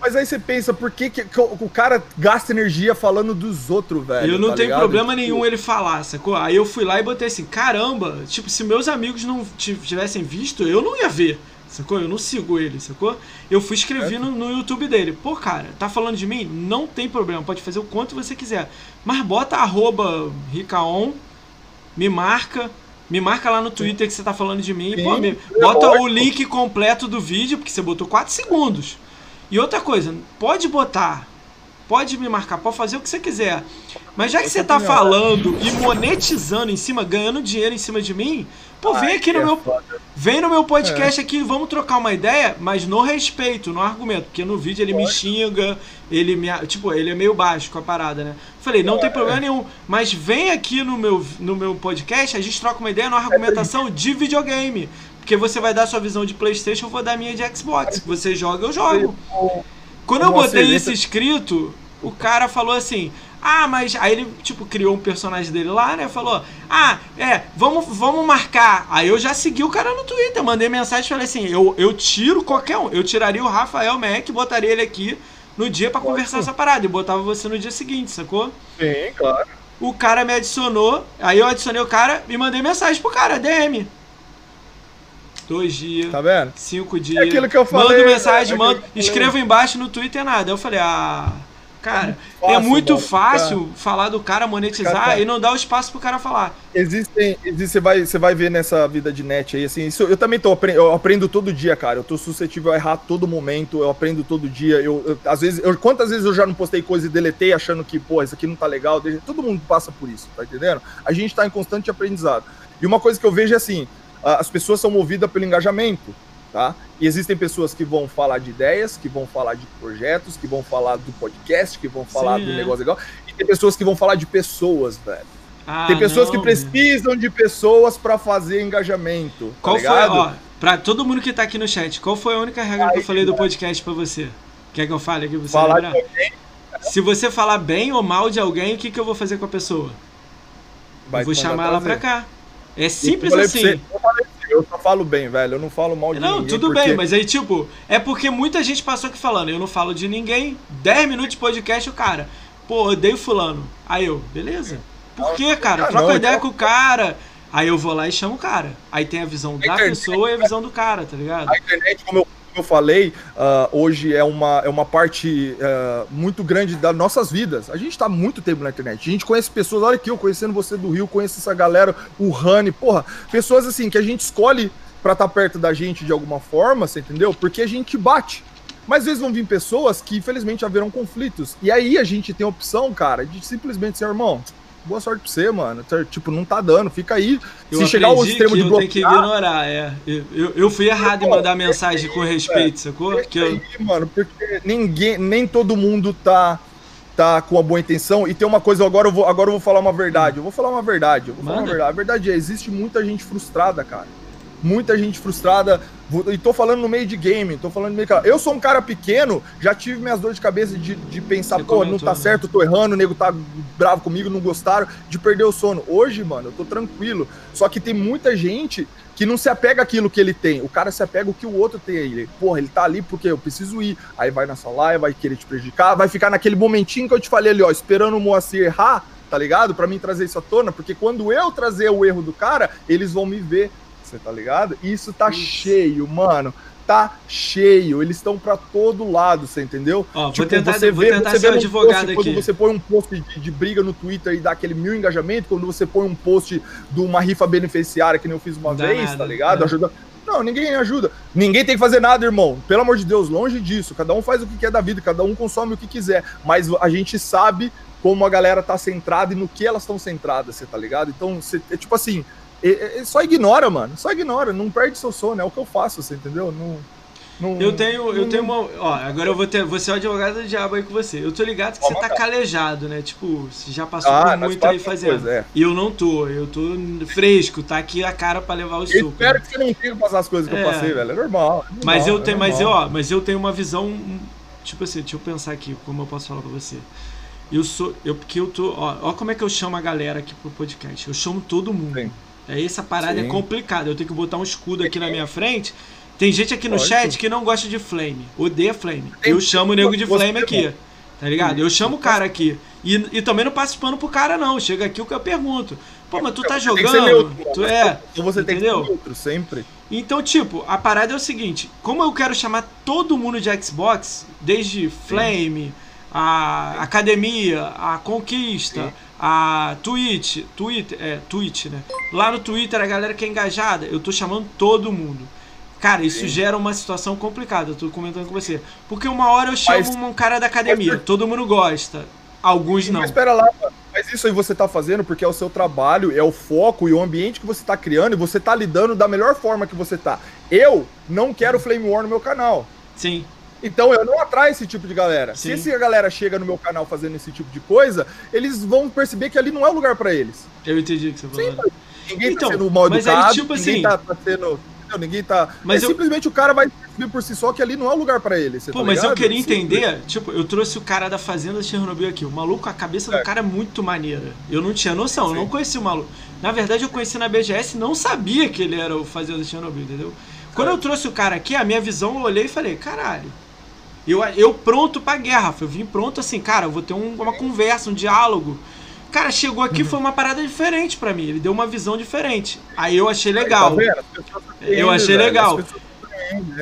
Mas aí você pensa, por que, que, o cara gasta energia falando dos outros, velho? Eu não tá tenho ligado? problema tipo... nenhum ele falar, sacou? Aí eu fui lá e botei assim, caramba, tipo, se meus amigos não tivessem visto, eu não ia ver, sacou? Eu não sigo ele, sacou? Eu fui escrever no, no, YouTube dele. Pô, cara, tá falando de mim? Não tem problema, pode fazer o quanto você quiser. Mas bota arroba Ricaon, me marca, me marca lá no Twitter que você tá falando de mim. Sim, pô, me, bota o link completo do vídeo, porque você botou 4 segundos. E outra coisa, pode botar, pode me marcar, pode fazer o que você quiser. Mas já que você tá falando e monetizando em cima, ganhando dinheiro em cima de mim, pô, vem aqui no é meu. Vem no meu podcast é. aqui, vamos trocar uma ideia, mas no respeito, no argumento. Porque no vídeo ele me xinga, ele me. Tipo, ele é meio baixo com a parada, né? Falei, não é, tem problema é. nenhum. Mas vem aqui no meu, no meu podcast, a gente troca uma ideia na argumentação de videogame. Porque você vai dar sua visão de PlayStation, eu vou dar minha de Xbox. Você joga, eu jogo. Quando eu botei isso escrito, o cara falou assim: ah, mas. Aí ele, tipo, criou um personagem dele lá, né? Falou: Ah, é, vamos, vamos marcar. Aí eu já segui o cara no Twitter, mandei mensagem e falei assim: eu, eu tiro qualquer um. Eu tiraria o Rafael Mac, botaria ele aqui no dia para conversar essa parada. E botava você no dia seguinte, sacou? Sim, claro. O cara me adicionou, aí eu adicionei o cara e mandei mensagem pro cara, DM dois dias, tá vendo? cinco dias. É aquilo que eu falei. Mando mensagem, é mando, escrevo embaixo no Twitter nada. Eu falei, ah, cara, é, fácil, é muito fácil cara. falar do cara monetizar cara, e não dar o espaço pro cara falar. Existem, existe, você vai, você vai ver nessa vida de net aí, assim, isso, eu também tô eu aprendo todo dia, cara. Eu tô suscetível a errar todo momento, eu aprendo todo dia. Eu, eu às vezes, eu, quantas vezes eu já não postei coisa e deletei achando que, pô, isso aqui não tá legal. Todo mundo passa por isso, tá entendendo? A gente tá em constante aprendizado. E uma coisa que eu vejo é assim, as pessoas são movidas pelo engajamento, tá? E existem pessoas que vão falar de ideias, que vão falar de projetos, que vão falar do podcast, que vão falar Sim, do é. negócio legal, e tem pessoas que vão falar de pessoas, velho. Ah, tem pessoas não, que precisam de pessoas para fazer engajamento. Tá qual ligado? foi, ó, pra todo mundo que tá aqui no chat, qual foi a única regra Ai, que eu falei do podcast para você? Quer que eu fale aqui pra você falar lembrar? Se você falar bem ou mal de alguém, o que, que eu vou fazer com a pessoa? Vai eu vou chamar ela pra cá. É simples assim. Você, eu, só falo bem, velho. Eu não falo mal de não, ninguém. Não, tudo porque... bem, mas aí, tipo, é porque muita gente passou aqui falando, eu não falo de ninguém. 10 minutos de podcast, o cara, pô, odeio fulano. Aí eu, beleza. Por quê, cara? Ah, Troca ideia então... com o cara. Aí eu vou lá e chamo o cara. Aí tem a visão a da internet, pessoa e a visão do cara, tá ligado? A internet, como eu eu falei, uh, hoje é uma, é uma parte uh, muito grande das nossas vidas. A gente está muito tempo na internet. A gente conhece pessoas, olha aqui, eu conhecendo você do Rio, conheço essa galera, o Rani, porra, pessoas assim que a gente escolhe para estar tá perto da gente de alguma forma, você entendeu? Porque a gente bate. Mas às vezes vão vir pessoas que, infelizmente, haverão conflitos. E aí a gente tem a opção, cara, de simplesmente ser, irmão, boa sorte pra você, mano. Tá, tipo, não tá dando, fica aí. Eu Se chegar ao extremo de bloquear... que ignorar, é. Eu, eu, eu fui errado em mandar mensagem com respeito, é, sacou? Que eu... mano, porque ninguém, nem todo mundo tá tá com a boa intenção. E tem uma coisa, agora eu vou, agora eu vou falar uma verdade. Eu vou falar uma verdade. Eu vou falar uma verdade. A verdade é, existe muita gente frustrada, cara. Muita gente frustrada. E tô falando no meio de game, tô falando no meio. Eu sou um cara pequeno, já tive minhas dores de cabeça de, de pensar, Você pô, comentou, não tá né? certo, tô errando, o nego tá bravo comigo, não gostaram, de perder o sono. Hoje, mano, eu tô tranquilo. Só que tem muita gente que não se apega àquilo que ele tem. O cara se apega o que o outro tem. Ele, porra, ele tá ali porque eu preciso ir. Aí vai na sua live, vai querer te prejudicar, vai ficar naquele momentinho que eu te falei ali, ó, esperando o Moacir errar, tá ligado? Para mim trazer isso à tona, porque quando eu trazer o erro do cara, eles vão me ver. Você tá ligado? E isso tá isso. cheio, mano tá cheio, eles estão para todo lado, você entendeu? Ó, tipo, vou tentar, você vou vê, tentar você ser um advogado post, aqui. Quando você põe um post de, de, briga no Twitter e dá aquele mil engajamento, quando você põe um post de uma rifa beneficiária que nem eu fiz uma vez, nada, tá ligado? É. Ajuda. Não, ninguém ajuda. Ninguém tem que fazer nada, irmão. Pelo amor de Deus, longe disso. Cada um faz o que quer da vida, cada um consome o que quiser. Mas a gente sabe como a galera tá centrada e no que elas estão centradas, você tá ligado? Então, você, é tipo assim, é, é, só ignora, mano. Só ignora. Não perde seu sono. É o que eu faço, você entendeu? Não. Não, eu tenho, não, eu tenho uma. Ó, agora eu vou ter. Você é o advogado do diabo aí com você. Eu tô ligado que você tá calejado, né? Tipo, você já passou ah, por muito aí fazendo. Coisa, é. E eu não tô, eu tô fresco, tá aqui a cara pra levar o suco. Eu espero né? que você não tenha passar as coisas que é. eu passei, velho. É normal. É normal mas eu tenho, mas eu, ó, mas eu tenho uma visão. Tipo assim, deixa eu pensar aqui, como eu posso falar pra você. Eu sou. Eu, porque eu tô. Ó, ó como é que eu chamo a galera aqui pro podcast. Eu chamo todo mundo. Sim. É, essa parada é Sim. é complicada. Eu tenho que botar um escudo aqui na minha frente. Tem gente aqui no chat que não gosta de Flame, odeia Flame. Eu chamo o nego de Flame aqui. Tá ligado? Eu chamo o cara aqui. E, e também não passo pano pro cara, não. Chega aqui o que eu pergunto. Pô, mas tu tá jogando. Neutro, tu é. Então você entendeu? tem que neutro, sempre. Então, tipo, a parada é o seguinte: como eu quero chamar todo mundo de Xbox, desde Flame, a Academia, a Conquista. Sim a Twitch, Twitter, é, Twitch, né? Lá no Twitter a galera que é engajada, eu tô chamando todo mundo. Cara, isso Sim. gera uma situação complicada, eu tô comentando com você. Porque uma hora eu chamo mas, um cara da academia, mas, todo mundo gosta, alguns não. Mas espera lá, mas isso aí você tá fazendo porque é o seu trabalho, é o foco e o ambiente que você tá criando e você tá lidando da melhor forma que você tá. Eu não quero Flame War no meu canal. Sim. Então eu não atraio esse tipo de galera. Sim. Se essa galera chega no meu canal fazendo esse tipo de coisa, eles vão perceber que ali não é o lugar para eles. Eu entendi o que você falou. Sim, ninguém tá então, tá sendo mal educado, aí, tipo ninguém assim, tá, tá sendo não, ninguém tá. Mas é eu... simplesmente o cara vai perceber por si só que ali não é o lugar para ele. Pô, tá mas eu queria entender, tipo, eu trouxe o cara da Fazenda de Chernobyl aqui. O maluco, a cabeça é. do cara é muito maneira. Eu não tinha noção, Sim. eu não conhecia o maluco. Na verdade, eu conheci na BGS e não sabia que ele era o Fazenda de Chernobyl, entendeu? Quando é. eu trouxe o cara aqui, a minha visão, eu olhei e falei, caralho. Eu, eu pronto pra guerra. Eu vim pronto assim, cara, eu vou ter um, uma conversa, um diálogo. Cara, chegou aqui foi uma parada diferente para mim. Ele deu uma visão diferente. Aí eu achei legal. Tá eu achei legal.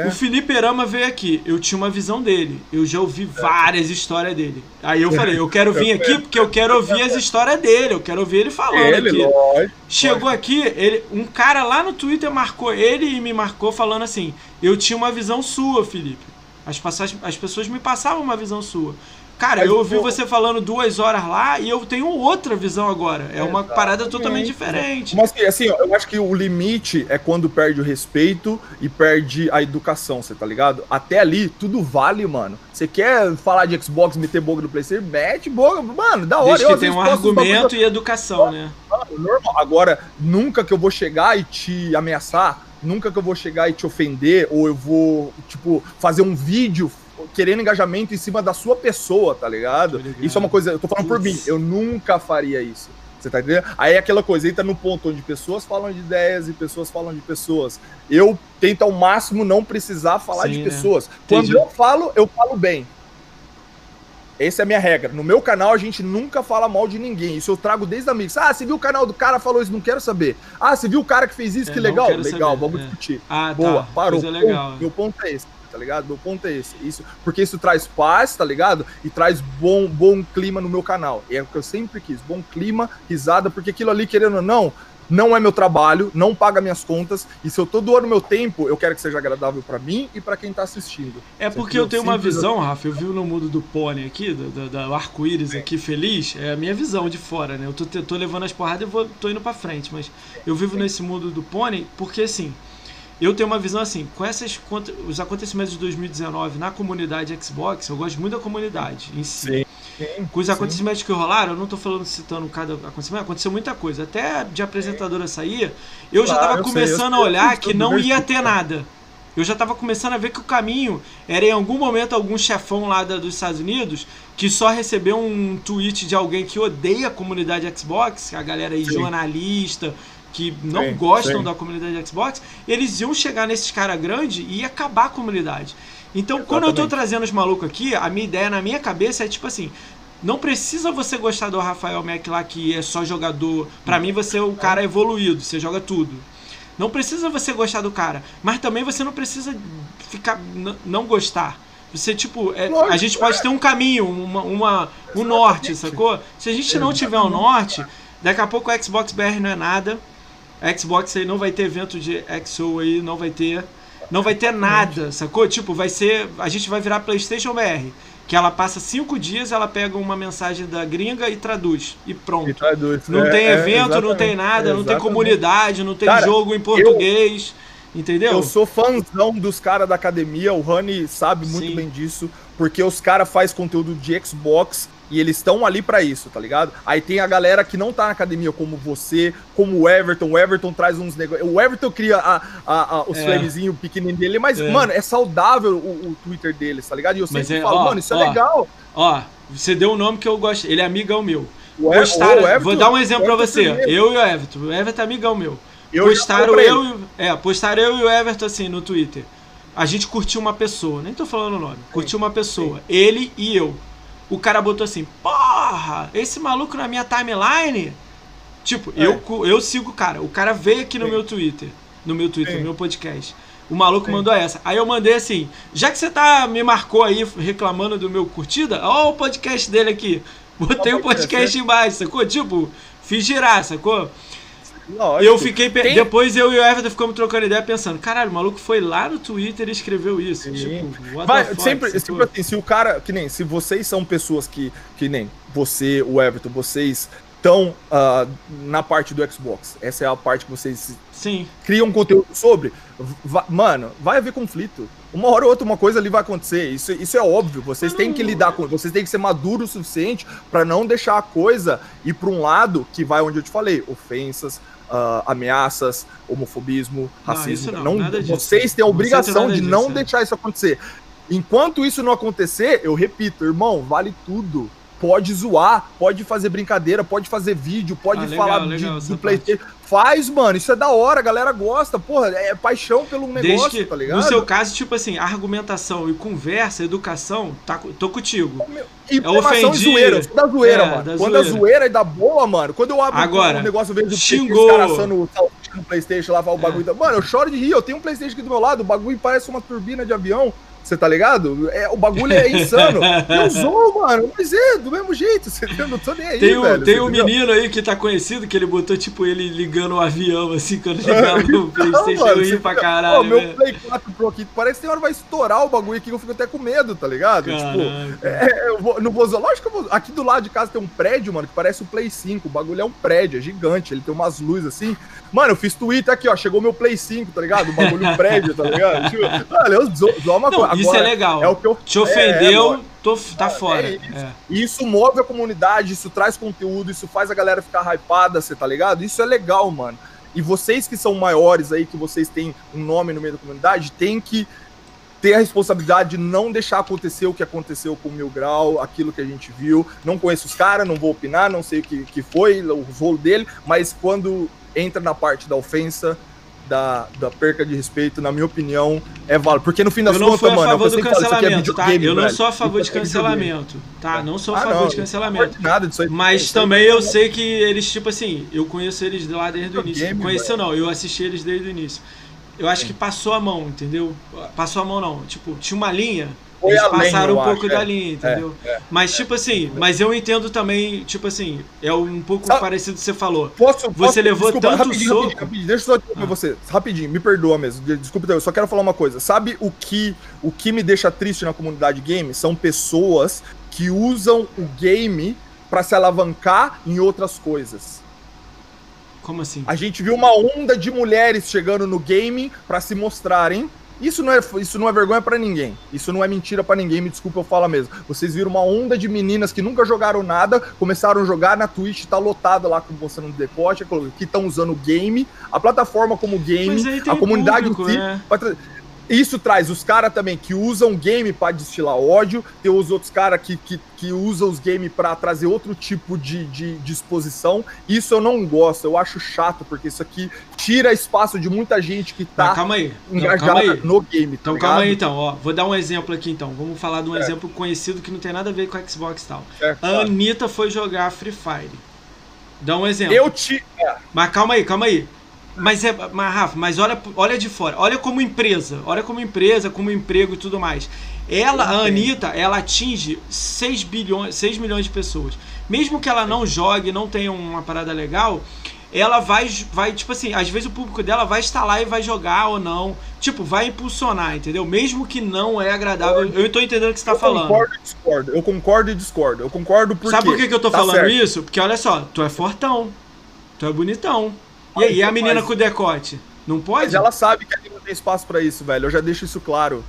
O Felipe Erama veio aqui. Eu tinha uma visão dele. Eu já ouvi várias histórias dele. Aí eu falei, eu quero vir aqui porque eu quero ouvir as histórias dele. Eu quero ouvir ele falando aqui. Chegou aqui, ele, um cara lá no Twitter marcou ele e me marcou falando assim: Eu tinha uma visão sua, Felipe. As, passagens, as pessoas me passavam uma visão sua. Cara, Mas, eu ouvi pô... você falando duas horas lá e eu tenho outra visão agora. É uma parada totalmente diferente. Mas assim, eu acho que o limite é quando perde o respeito e perde a educação, você tá ligado? Até ali, tudo vale, mano. Você quer falar de Xbox, meter boca no PlayStation? Mete boca, mano, da hora. Desde eu, que tem um argumento e educação, né? normal. Agora, nunca que eu vou chegar e te ameaçar, nunca que eu vou chegar e te ofender, ou eu vou, tipo, fazer um vídeo querendo engajamento em cima da sua pessoa, tá ligado? Isso é uma coisa, eu tô falando por mim, eu nunca faria isso. Você tá entendendo? Aí é aquela coisa, entra no ponto onde pessoas falam de ideias e pessoas falam de pessoas. Eu tento ao máximo não precisar falar Sim, de né? pessoas. Quando eu falo, eu falo bem. Essa é a minha regra. No meu canal a gente nunca fala mal de ninguém. Isso eu trago desde amigos. Ah, você viu o canal do cara, falou isso, não quero saber. Ah, você viu o cara que fez isso, é, que legal? Legal, saber, vamos é. discutir. Ah, Boa, tá. parou. Legal. Meu ponto é esse tá ligado? Meu ponto é esse. Isso, porque isso traz paz, tá ligado? E traz bom, bom clima no meu canal. E é o que eu sempre quis, bom clima, risada, porque aquilo ali, querendo ou não, não é meu trabalho, não paga minhas contas, e se eu tô doando meu tempo, eu quero que seja agradável para mim e para quem tá assistindo. É porque eu tenho uma visão, Rafa, eu vi no mundo do pônei aqui, do, do, do arco-íris aqui feliz, é a minha visão de fora, né? Eu tô, tô levando as porradas e vou, tô indo para frente, mas eu vivo nesse mundo do pônei porque, assim, eu tenho uma visão assim, com essas, os acontecimentos de 2019 na comunidade Xbox, eu gosto muito da comunidade em si. Sim. Sim, com os acontecimentos sim. que rolaram, eu não estou falando citando cada acontecimento, aconteceu muita coisa. Até de apresentadora sair, eu claro, já estava começando sei, a olhar que não ia ter nada. Eu já estava começando a ver que o caminho era em algum momento algum chefão lá da, dos Estados Unidos que só recebeu um tweet de alguém que odeia a comunidade Xbox, a galera aí, sim. jornalista, que não sim, gostam sim. da comunidade Xbox, eles iam chegar nesses caras grandes e ia acabar a comunidade. Então, Exatamente. quando eu tô trazendo os malucos aqui, a minha ideia na minha cabeça é tipo assim: não precisa você gostar do Rafael Mack lá, que é só jogador. Para mim, você é o cara evoluído, você joga tudo. Não precisa você gostar do cara, mas também você não precisa ficar não gostar. Você, tipo, é, a gente pode ter um caminho, uma, uma, um norte, sacou? Se a gente não tiver um norte, daqui a pouco o Xbox BR não é nada. A Xbox aí não vai ter evento de XO aí, não vai ter. Não vai ter nada, sacou? Tipo, vai ser. A gente vai virar PlayStation BR. Que ela passa cinco dias, ela pega uma mensagem da gringa e traduz. E pronto. E traduz, não é, tem é, evento, é, não tem nada, não tem comunidade, não tem Cara, jogo em português. Eu, entendeu? Eu sou fãzão dos caras da academia, o Rani sabe muito Sim. bem disso, porque os caras fazem conteúdo de Xbox e eles estão ali para isso, tá ligado? Aí tem a galera que não tá na academia, como você, como o Everton. O Everton traz uns negócios. O Everton cria a, a, a, os é. flamezinhos pequenininhos dele, mas, é. mano, é saudável o, o, Twitter deles, tá ligado? E eu sempre é, falo, ó, mano, isso é ó, é legal. Ó, você deu um nome que eu gosto. Ele é amigão meu. O Postaram, o Everton, vou dar um exemplo para você. Eu e o Everton. O Everton é amigão meu. Eu postaram eu, é, postaram eu e o Everton assim no Twitter. A gente curtiu uma pessoa, nem tô falando o nome. Curtiu uma pessoa, Sim. ele e eu o cara botou assim: Porra, esse maluco na minha timeline. Tipo, é. eu, eu sigo o cara. O cara veio aqui no Sim. meu Twitter. No meu Twitter, Sim. no meu podcast. O maluco Sim. mandou essa. Aí eu mandei assim: já que você tá me marcou aí reclamando do meu curtida, ó o podcast dele aqui. Botei o um podcast embaixo, sacou? Tipo, fiz girar, sacou? Lógico. Eu fiquei. Tem... Depois eu e o Everton ficamos trocando ideia pensando, caralho, o maluco foi lá no Twitter e escreveu isso. Tipo, Vai, fuck, sempre, sempre assim, se o cara. Que nem, se vocês são pessoas que. Que nem você, o Everton, vocês estão uh, na parte do Xbox. Essa é a parte que vocês Sim. criam conteúdo sobre. Va mano, vai haver conflito. Uma hora ou outra uma coisa ali vai acontecer. Isso, isso é óbvio. Vocês têm que lidar com. Vocês têm que ser maduros o suficiente para não deixar a coisa ir para um lado que vai onde eu te falei, ofensas, uh, ameaças, homofobismo, racismo. Não, não, não vocês têm a obrigação de não deixar isso acontecer. Enquanto isso não acontecer, eu repito, irmão, vale tudo pode zoar, pode fazer brincadeira, pode fazer vídeo, pode ah, legal, falar legal, de, do Playstation. Faz, mano, isso é da hora, a galera gosta, porra, é paixão pelo negócio, que, tá ligado? No seu caso, tipo assim, argumentação e conversa, educação, tá, tô contigo. E é ofendi. zoeira, da zoeira, é, mano. Da quando zoeira. a zoeira é da boa, mano, quando eu abro Agora, um negócio, eu vejo xingou. os caras assando no Playstation lá, o bagulho. É. Mano, eu choro de rir, eu tenho um Playstation aqui do meu lado, o bagulho parece uma turbina de avião. Você tá ligado? É, o bagulho é insano. eu sou, mano. Mas é, do mesmo jeito. Você não tô nem aí, tem um, velho. Tem um menino aí que tá conhecido que ele botou, tipo, ele ligando o avião, assim, quando ligava no Playstation, eu ri pra caralho. Ó, meu né? Play 4 Pro aqui, parece que tem hora vai estourar o bagulho aqui, eu fico até com medo, tá ligado? Tipo, Caraca. Tipo, é, eu vou, não vou... Lógico que eu vou... Aqui do lado de casa tem um prédio, mano, que parece o Play 5. O bagulho é um prédio, é gigante. Ele tem umas luzes assim. Mano, eu fiz Twitter aqui, ó. Chegou meu Play 5, tá ligado? O bagulho prédio, tá ligado? Tipo, olha, eu zoo, uma coisa. Isso é legal. É o que eu... Te ofendeu, é, é, tô, tá fora. É isso. É. isso move a comunidade, isso traz conteúdo, isso faz a galera ficar hypada, você tá ligado? Isso é legal, mano. E vocês que são maiores aí, que vocês têm um nome no meio da comunidade, tem que ter a responsabilidade de não deixar acontecer o que aconteceu com o Mil Grau, aquilo que a gente viu. Não conheço os caras, não vou opinar, não sei o que, que foi, o rolo dele, mas quando entra na parte da ofensa, da, da perca de respeito, na minha opinião, é válido. Porque no fim das contas, mano, eu favor do é cancelamento, tá? Eu não sou a favor de é cancelamento, tá? Não sou a ah, favor não, de cancelamento. Nada disso aí. Mas também eu sei que eles, tipo assim, eu conheço eles lá desde o início. Conheço não, eu assisti eles desde o início. Eu acho que passou a mão, entendeu? Passou a mão não. Tipo, tinha uma linha Foi Eles passaram um pouco acho, da é. linha, entendeu? é. mas, tipo assim, mas eu entendo também, tipo assim, é um pouco Sabe- parecido que você falou. Posso, Você levou tanto rapidinho, soco. Rapidinho, rapidinho, deixa eu só interromper Ah. você. Rapidinho, me perdoa mesmo. de- Desculpa, eu só quero falar uma coisa. Sabe o que, o que me deixa triste na comunidade game? São pessoas que usam o game pra se alavancar em outras coisas. Como assim? A gente viu uma onda de mulheres chegando no game pra se mostrarem. Isso não é, isso não é vergonha pra ninguém. Isso não é mentira pra ninguém, me desculpa eu falo mesmo. Vocês viram uma onda de meninas que nunca jogaram nada, começaram a jogar na Twitch, tá lotado lá com você no decote, que estão usando o game, a plataforma como game, a comunidade público, em si. né? pra Isso traz os caras também que usam game pra destilar ódio, tem os outros caras que, que, que usam os games pra trazer outro tipo de, de, de exposição. Isso eu não gosto, eu acho chato, porque isso aqui tira espaço de muita gente que tá calma aí. Não, engajada calma aí. no game. Então tá calma aí ligado? então, ó. Vou dar um exemplo aqui então. Vamos falar de um É. exemplo conhecido que não tem nada a ver com a Xbox e tal. Certo, A tá. Anitta foi jogar Free Fire. Dá um exemplo. Eu te. é, Mas calma aí, calma aí. Mas, é, mas Rafa, mas olha, olha de fora. Olha como empresa. Olha como empresa, como emprego e tudo mais. Ela, a. Anitta, ela atinge 6 bilhões, 6 milhões de pessoas. Mesmo que ela não jogue, não tenha uma parada legal, ela vai, vai, tipo assim, às vezes o público dela vai estar lá e vai jogar ou não. Tipo, vai impulsionar, entendeu? Mesmo que não é agradável. Eu tô entendendo o que você tá eu falando. concordo e discordo. Eu concordo e discordo. Eu concordo porque. Sabe por que, que eu tô Tá falando certo. isso? Porque olha só, tu é fortão, tu é bonitão. E aí, a menina com decote? Não pode? Mas ela sabe que ali não tem espaço pra isso, velho. Eu já deixo isso claro.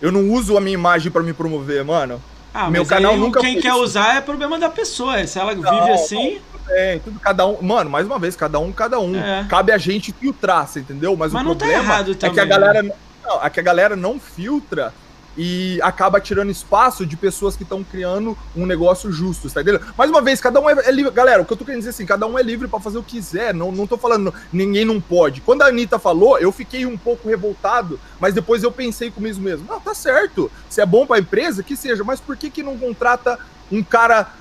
Eu não uso a minha imagem pra me promover, mano. Ah, meu mas canal aí, nunca quem quer isso. usar é problema da pessoa. Se ela vive Não, assim, É, tudo cada um. Mano, mais uma vez, cada um, cada um. É. Cabe a gente filtrar, você entendeu? Mas, Mas o não tá problema errado é que também, a galera. Não, é que a galera não filtra e acaba tirando espaço de pessoas que estão criando um negócio justo, tá entendendo? Mais uma vez, cada um é, é livre. Galera, o que eu tô querendo dizer assim, cada um é livre pra fazer o que quiser. Não, não tô falando, ninguém não pode. Quando a Anitta falou, eu fiquei um pouco revoltado, mas depois eu pensei comigo mesmo. Não, tá certo. Se é bom pra empresa, que seja, mas por que que não contrata um cara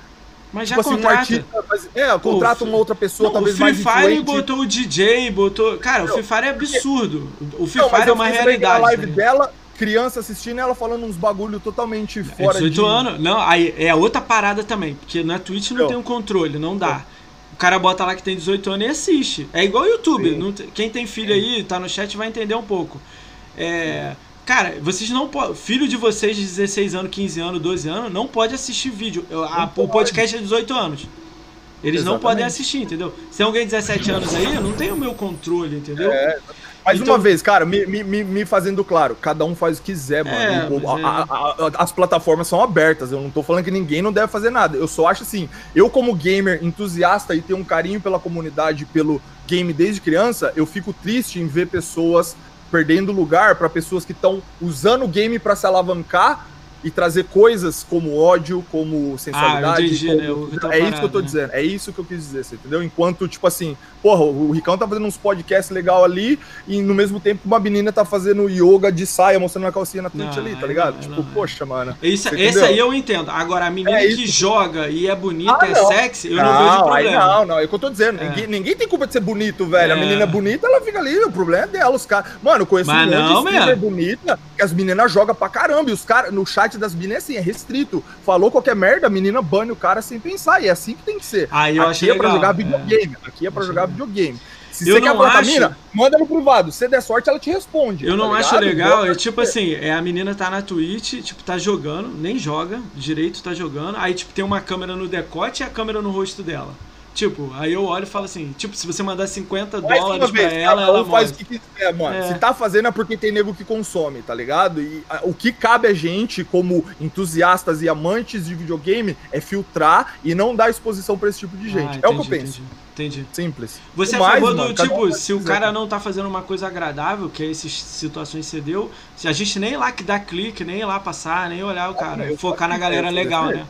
mas já tipo assim, um contrata. artista, mas- é, contrata Pô, uma outra pessoa, Não, o talvez Free mais Fire influente. botou o DJ, botou. Cara, o Não, Free Fire é absurdo. O Free Não, Fire é uma realidade. A live ligado? dela, criança assistindo, ela falando uns bagulho totalmente É fora 18 de... anos. Não, aí é outra parada também. Porque na Twitch não Eu. tem um controle, não dá. O cara bota lá que tem 18 anos e assiste. É igual o YouTube. Sim. não quem tem filho aí, tá no chat, vai entender um pouco. É. Cara, vocês não podem. Filho de vocês de 16 anos, 15 anos, 12 anos, não pode assistir vídeo. A- Não o podcast é 18 anos. Eles não Exatamente. podem assistir, entendeu? Se tem alguém de 17 anos aí, eu não tenho o meu controle, entendeu? É, Mais Então- uma vez, cara, me, me, me- fazendo claro, cada um faz o que quiser, mano. É, O- mas a- a- a- as plataformas são abertas, eu não tô falando que ninguém não deve fazer nada. Eu só acho assim, eu como gamer entusiasta e tenho um carinho pela comunidade, pelo game desde criança, eu fico triste em ver pessoas perdendo lugar pra pessoas que estão usando o game pra se alavancar e trazer coisas como ódio, como sensualidade. Ah, entendi, como- né, É isso que eu tô né? dizendo, é isso que eu quis dizer, você entendeu? Enquanto, tipo assim, porra, o Ricão tá fazendo uns podcasts legal ali e no mesmo tempo uma menina tá fazendo yoga de saia, mostrando a calcinha na Não, ali, tá ligado? não, tipo, não, poxa, mano. Isso, esse aí eu entendo. Agora, a menina É que isso. joga e é bonita, Ah, é não. sexy, eu não, vejo aí problema. não, não, é o que eu tô dizendo. É. Ninguém, ninguém tem culpa de ser bonito, velho. A É. menina é bonita, ela fica ali, o problema é dela. Os caras. Mano, eu conheço Mas um monte não, de bonita que as meninas jogam pra caramba. E os caras, no chat das meninas é assim, é restrito. Falou qualquer merda, a menina bane o cara sem pensar. E é assim que tem que ser. Aí eu Aqui acho é pra legal, jogar é. videogame. Aqui é pra Acho jogar legal. videogame. Se Eu você quer não com a acho- mina, manda no privado. Se der sorte, ela te responde. Eu não tá acho ligado? legal, Bota- é tipo assim, é a menina tá na Twitch, tipo, tá jogando, nem joga, direito tá jogando, aí tipo tem uma câmera no decote e a câmera no rosto dela. Tipo, aí eu olho e falo assim, tipo, se você mandar 50 Mais dólares vez, pra ela, ela faz morre. o que quiser, mano. É. Se tá fazendo é porque tem nego que consome, tá ligado? E a- o que cabe a gente, como entusiastas e amantes de videogame, é filtrar e não dar exposição pra esse tipo de gente. Ah, é o que eu entendi, penso. Entendi. entendi. Simples. Você é mais, do um tipo, faz se o quiser. cara não tá fazendo uma coisa agradável, que é essas situações cedeu, se a gente nem ir lá que dá clique, nem ir lá passar, nem olhar o cara, eu focar na galera legal, desse né?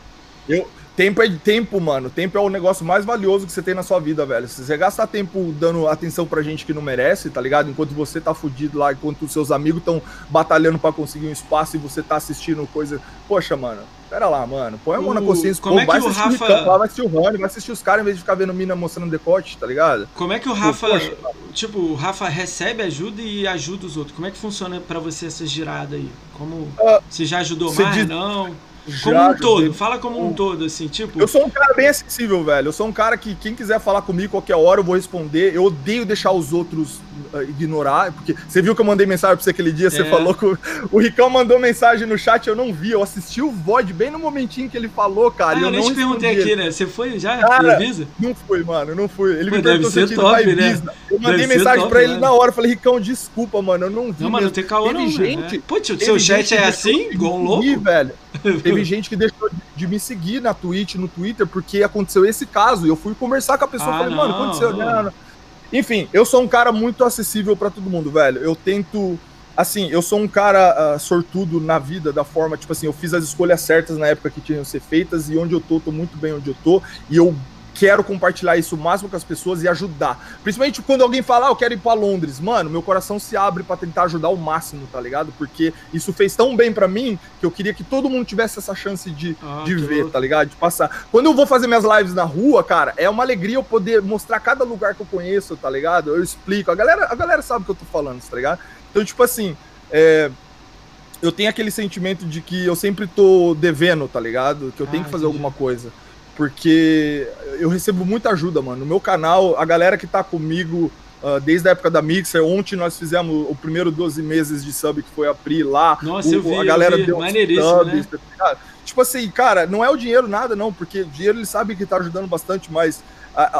Eu, Tempo é tempo, mano. Tempo é o negócio mais valioso que você tem na sua vida, velho. Se você gastar tempo dando atenção pra gente que não merece, tá ligado? Enquanto você tá fudido lá, enquanto os seus amigos estão batalhando para conseguir um espaço e você tá assistindo coisa. Poxa, mano, Pera lá, mano. Põe a mão na consciência. Como pô, é que vai o Rafa. O Ricão, vai assistir o Rony, vai assistir os caras em vez de ficar vendo mina mostrando decote, tá ligado? Como é que o Rafa. Pô, tipo, o Rafa recebe ajuda e ajuda os outros. Como é que funciona pra você essa girada aí? Como. Uh, você já ajudou mais? Diz... Não? Como um todo, fala como um todo, assim, tipo. Eu sou um cara bem acessível, velho. Eu sou um cara que quem quiser falar comigo qualquer hora eu vou responder. Eu odeio deixar os outros uh, ignorar, porque você viu que eu mandei mensagem pra você aquele dia, é. você falou que o, o Ricão mandou mensagem no chat, eu não vi. Eu assisti o VOD bem no momentinho que ele falou, cara. Ah, eu, eu nem te perguntei aqui, né? Você foi já? Cara, Não fui, mano, não fui. Ele Pô, me perguntou se eu top, né? Eu mandei deve mensagem top, pra ele né? na hora, falei, Ricão, desculpa, mano, eu não vi. Não, mano, não tem caô, não. Gente, né? Pô, tio, seu chat é assim, igual um louco? velho. Teve gente que deixou de me seguir na Twitch, no Twitter, porque aconteceu esse caso. E eu fui conversar com a pessoa e ah, falei, mano, aconteceu. Não, não. Enfim, eu sou um cara muito acessível para todo mundo, velho. Eu tento. Assim, eu sou um cara uh, sortudo na vida, da forma, tipo assim, eu fiz as escolhas certas na época que tinham que ser feitas, e onde eu tô, tô muito bem onde eu tô, e eu quero compartilhar isso o máximo com as pessoas e ajudar. Principalmente quando alguém fala, ah, eu quero ir para Londres. Mano, meu coração se abre para tentar ajudar o máximo, tá ligado? Porque isso fez tão bem para mim que eu queria que todo mundo tivesse essa chance de, ah, de ver, louco. tá ligado? De passar. Quando eu vou fazer minhas lives na rua, cara, é uma alegria eu poder mostrar cada lugar que eu conheço, tá ligado? Eu explico. A galera, a galera sabe o que eu tô falando, tá ligado? Então, tipo assim, é, eu tenho aquele sentimento de que eu sempre tô devendo, tá ligado? Que eu tenho ah, que fazer entendi. alguma coisa porque eu recebo muita ajuda, mano. No meu canal, a galera que tá comigo uh, desde a época da Mixer, ontem nós fizemos o primeiro 12 meses de sub que foi a Pri lá. Nossa, o, eu vi, a galera vi. deu subs, né? Tá tipo assim, cara, não é o dinheiro nada não, porque o dinheiro ele sabe que tá ajudando bastante, mas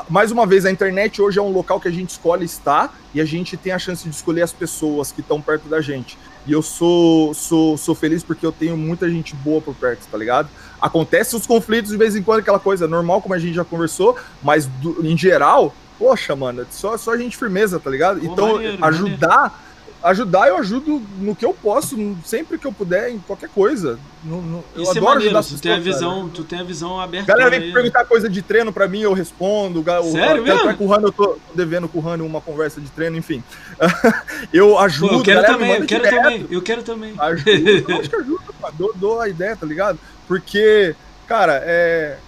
mais uma vez, a internet hoje é um local que a gente escolhe estar e a gente tem a chance de escolher as pessoas que estão perto da gente. E eu sou, sou, sou feliz porque eu tenho muita gente boa por perto, tá ligado? Acontecem os conflitos de vez em quando, aquela coisa normal, como a gente já conversou, mas do, em geral, poxa, mano, só, só gente firmeza, tá ligado? Pô, então, maneiro, ajudar. Maneiro ajudar, eu ajudo no que eu posso, sempre que eu puder, em qualquer coisa. No, no, eu Isso é adoro é maneiro, ajudar tu tem a visão, Tu tem a visão aberta. Galera vem perguntar coisa de treino pra mim, eu respondo. Sério o, mesmo? Com o Rano, eu tô devendo com o Rano uma conversa de treino, enfim. eu ajudo. Pô, eu quero também, eu quero direto. também, eu quero também. Ajudo, eu acho que ajuda, dou, dou a ideia, tá ligado? Porque, cara, é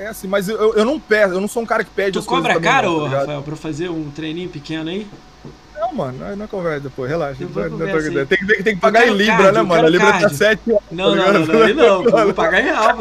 é assim, mas eu, eu não peço, eu não sou um cara que pede tu as coisas. Tu cobra caro, tá Rafael, pra fazer um treininho pequeno aí? Não, mano, não conversa depois, relaxa. Não, não tem, tem, tem, que pagar em Libra, né, mano? A Libra tá 7 Não, não, não, não, não, não, vou pagar em real.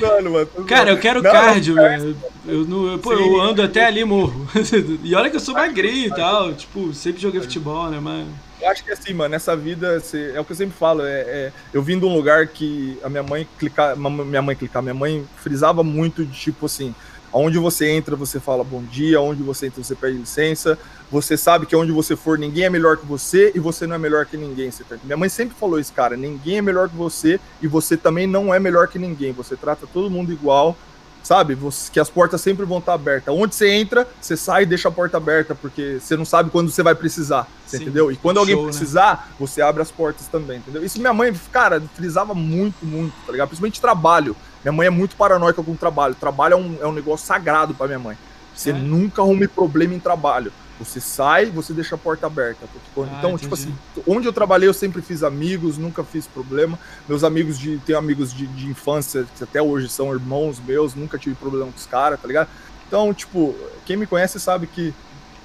mano, mano, Cara, eu quero não, cardio, velho. Eu, eu, pô, eu ando até ali morro. e olha que eu sou magrinho e tal, tipo, sempre joguei futebol, né, mas... Eu acho que assim, mano, nessa vida, é o que eu sempre falo, é, é, eu vim de um lugar que a minha mãe clicar, minha mãe clicar, minha mãe frisava muito de tipo assim, Onde você entra, você fala bom dia, onde você entra, você pede licença. Você sabe que onde você for, ninguém é melhor que você e você não é melhor que ninguém. Tá... Minha mãe sempre falou isso, cara. Ninguém é melhor que você e você também não é melhor que ninguém. Você trata todo mundo igual, sabe? Você, que as portas sempre vão estar abertas. Onde você entra, você sai e deixa a porta aberta, porque você não sabe quando você vai precisar, você entendeu? E quando alguém Show, né? precisar, né? você abre as portas também, entendeu? Isso minha mãe, cara, frisava muito, muito, tá ligado? Principalmente trabalho. Minha mãe é muito paranoica com o trabalho. Trabalho é um, é um negócio sagrado para minha mãe. Você é. nunca arrume problema em trabalho. Você sai, você deixa a porta aberta. Ah, então, tipo assim, onde eu trabalhei, eu sempre fiz amigos, nunca fiz problema. Meus amigos de. Tenho amigos de, de infância, que até hoje são irmãos meus, nunca tive problema com os caras, tá ligado? Então, tipo, quem me conhece sabe que,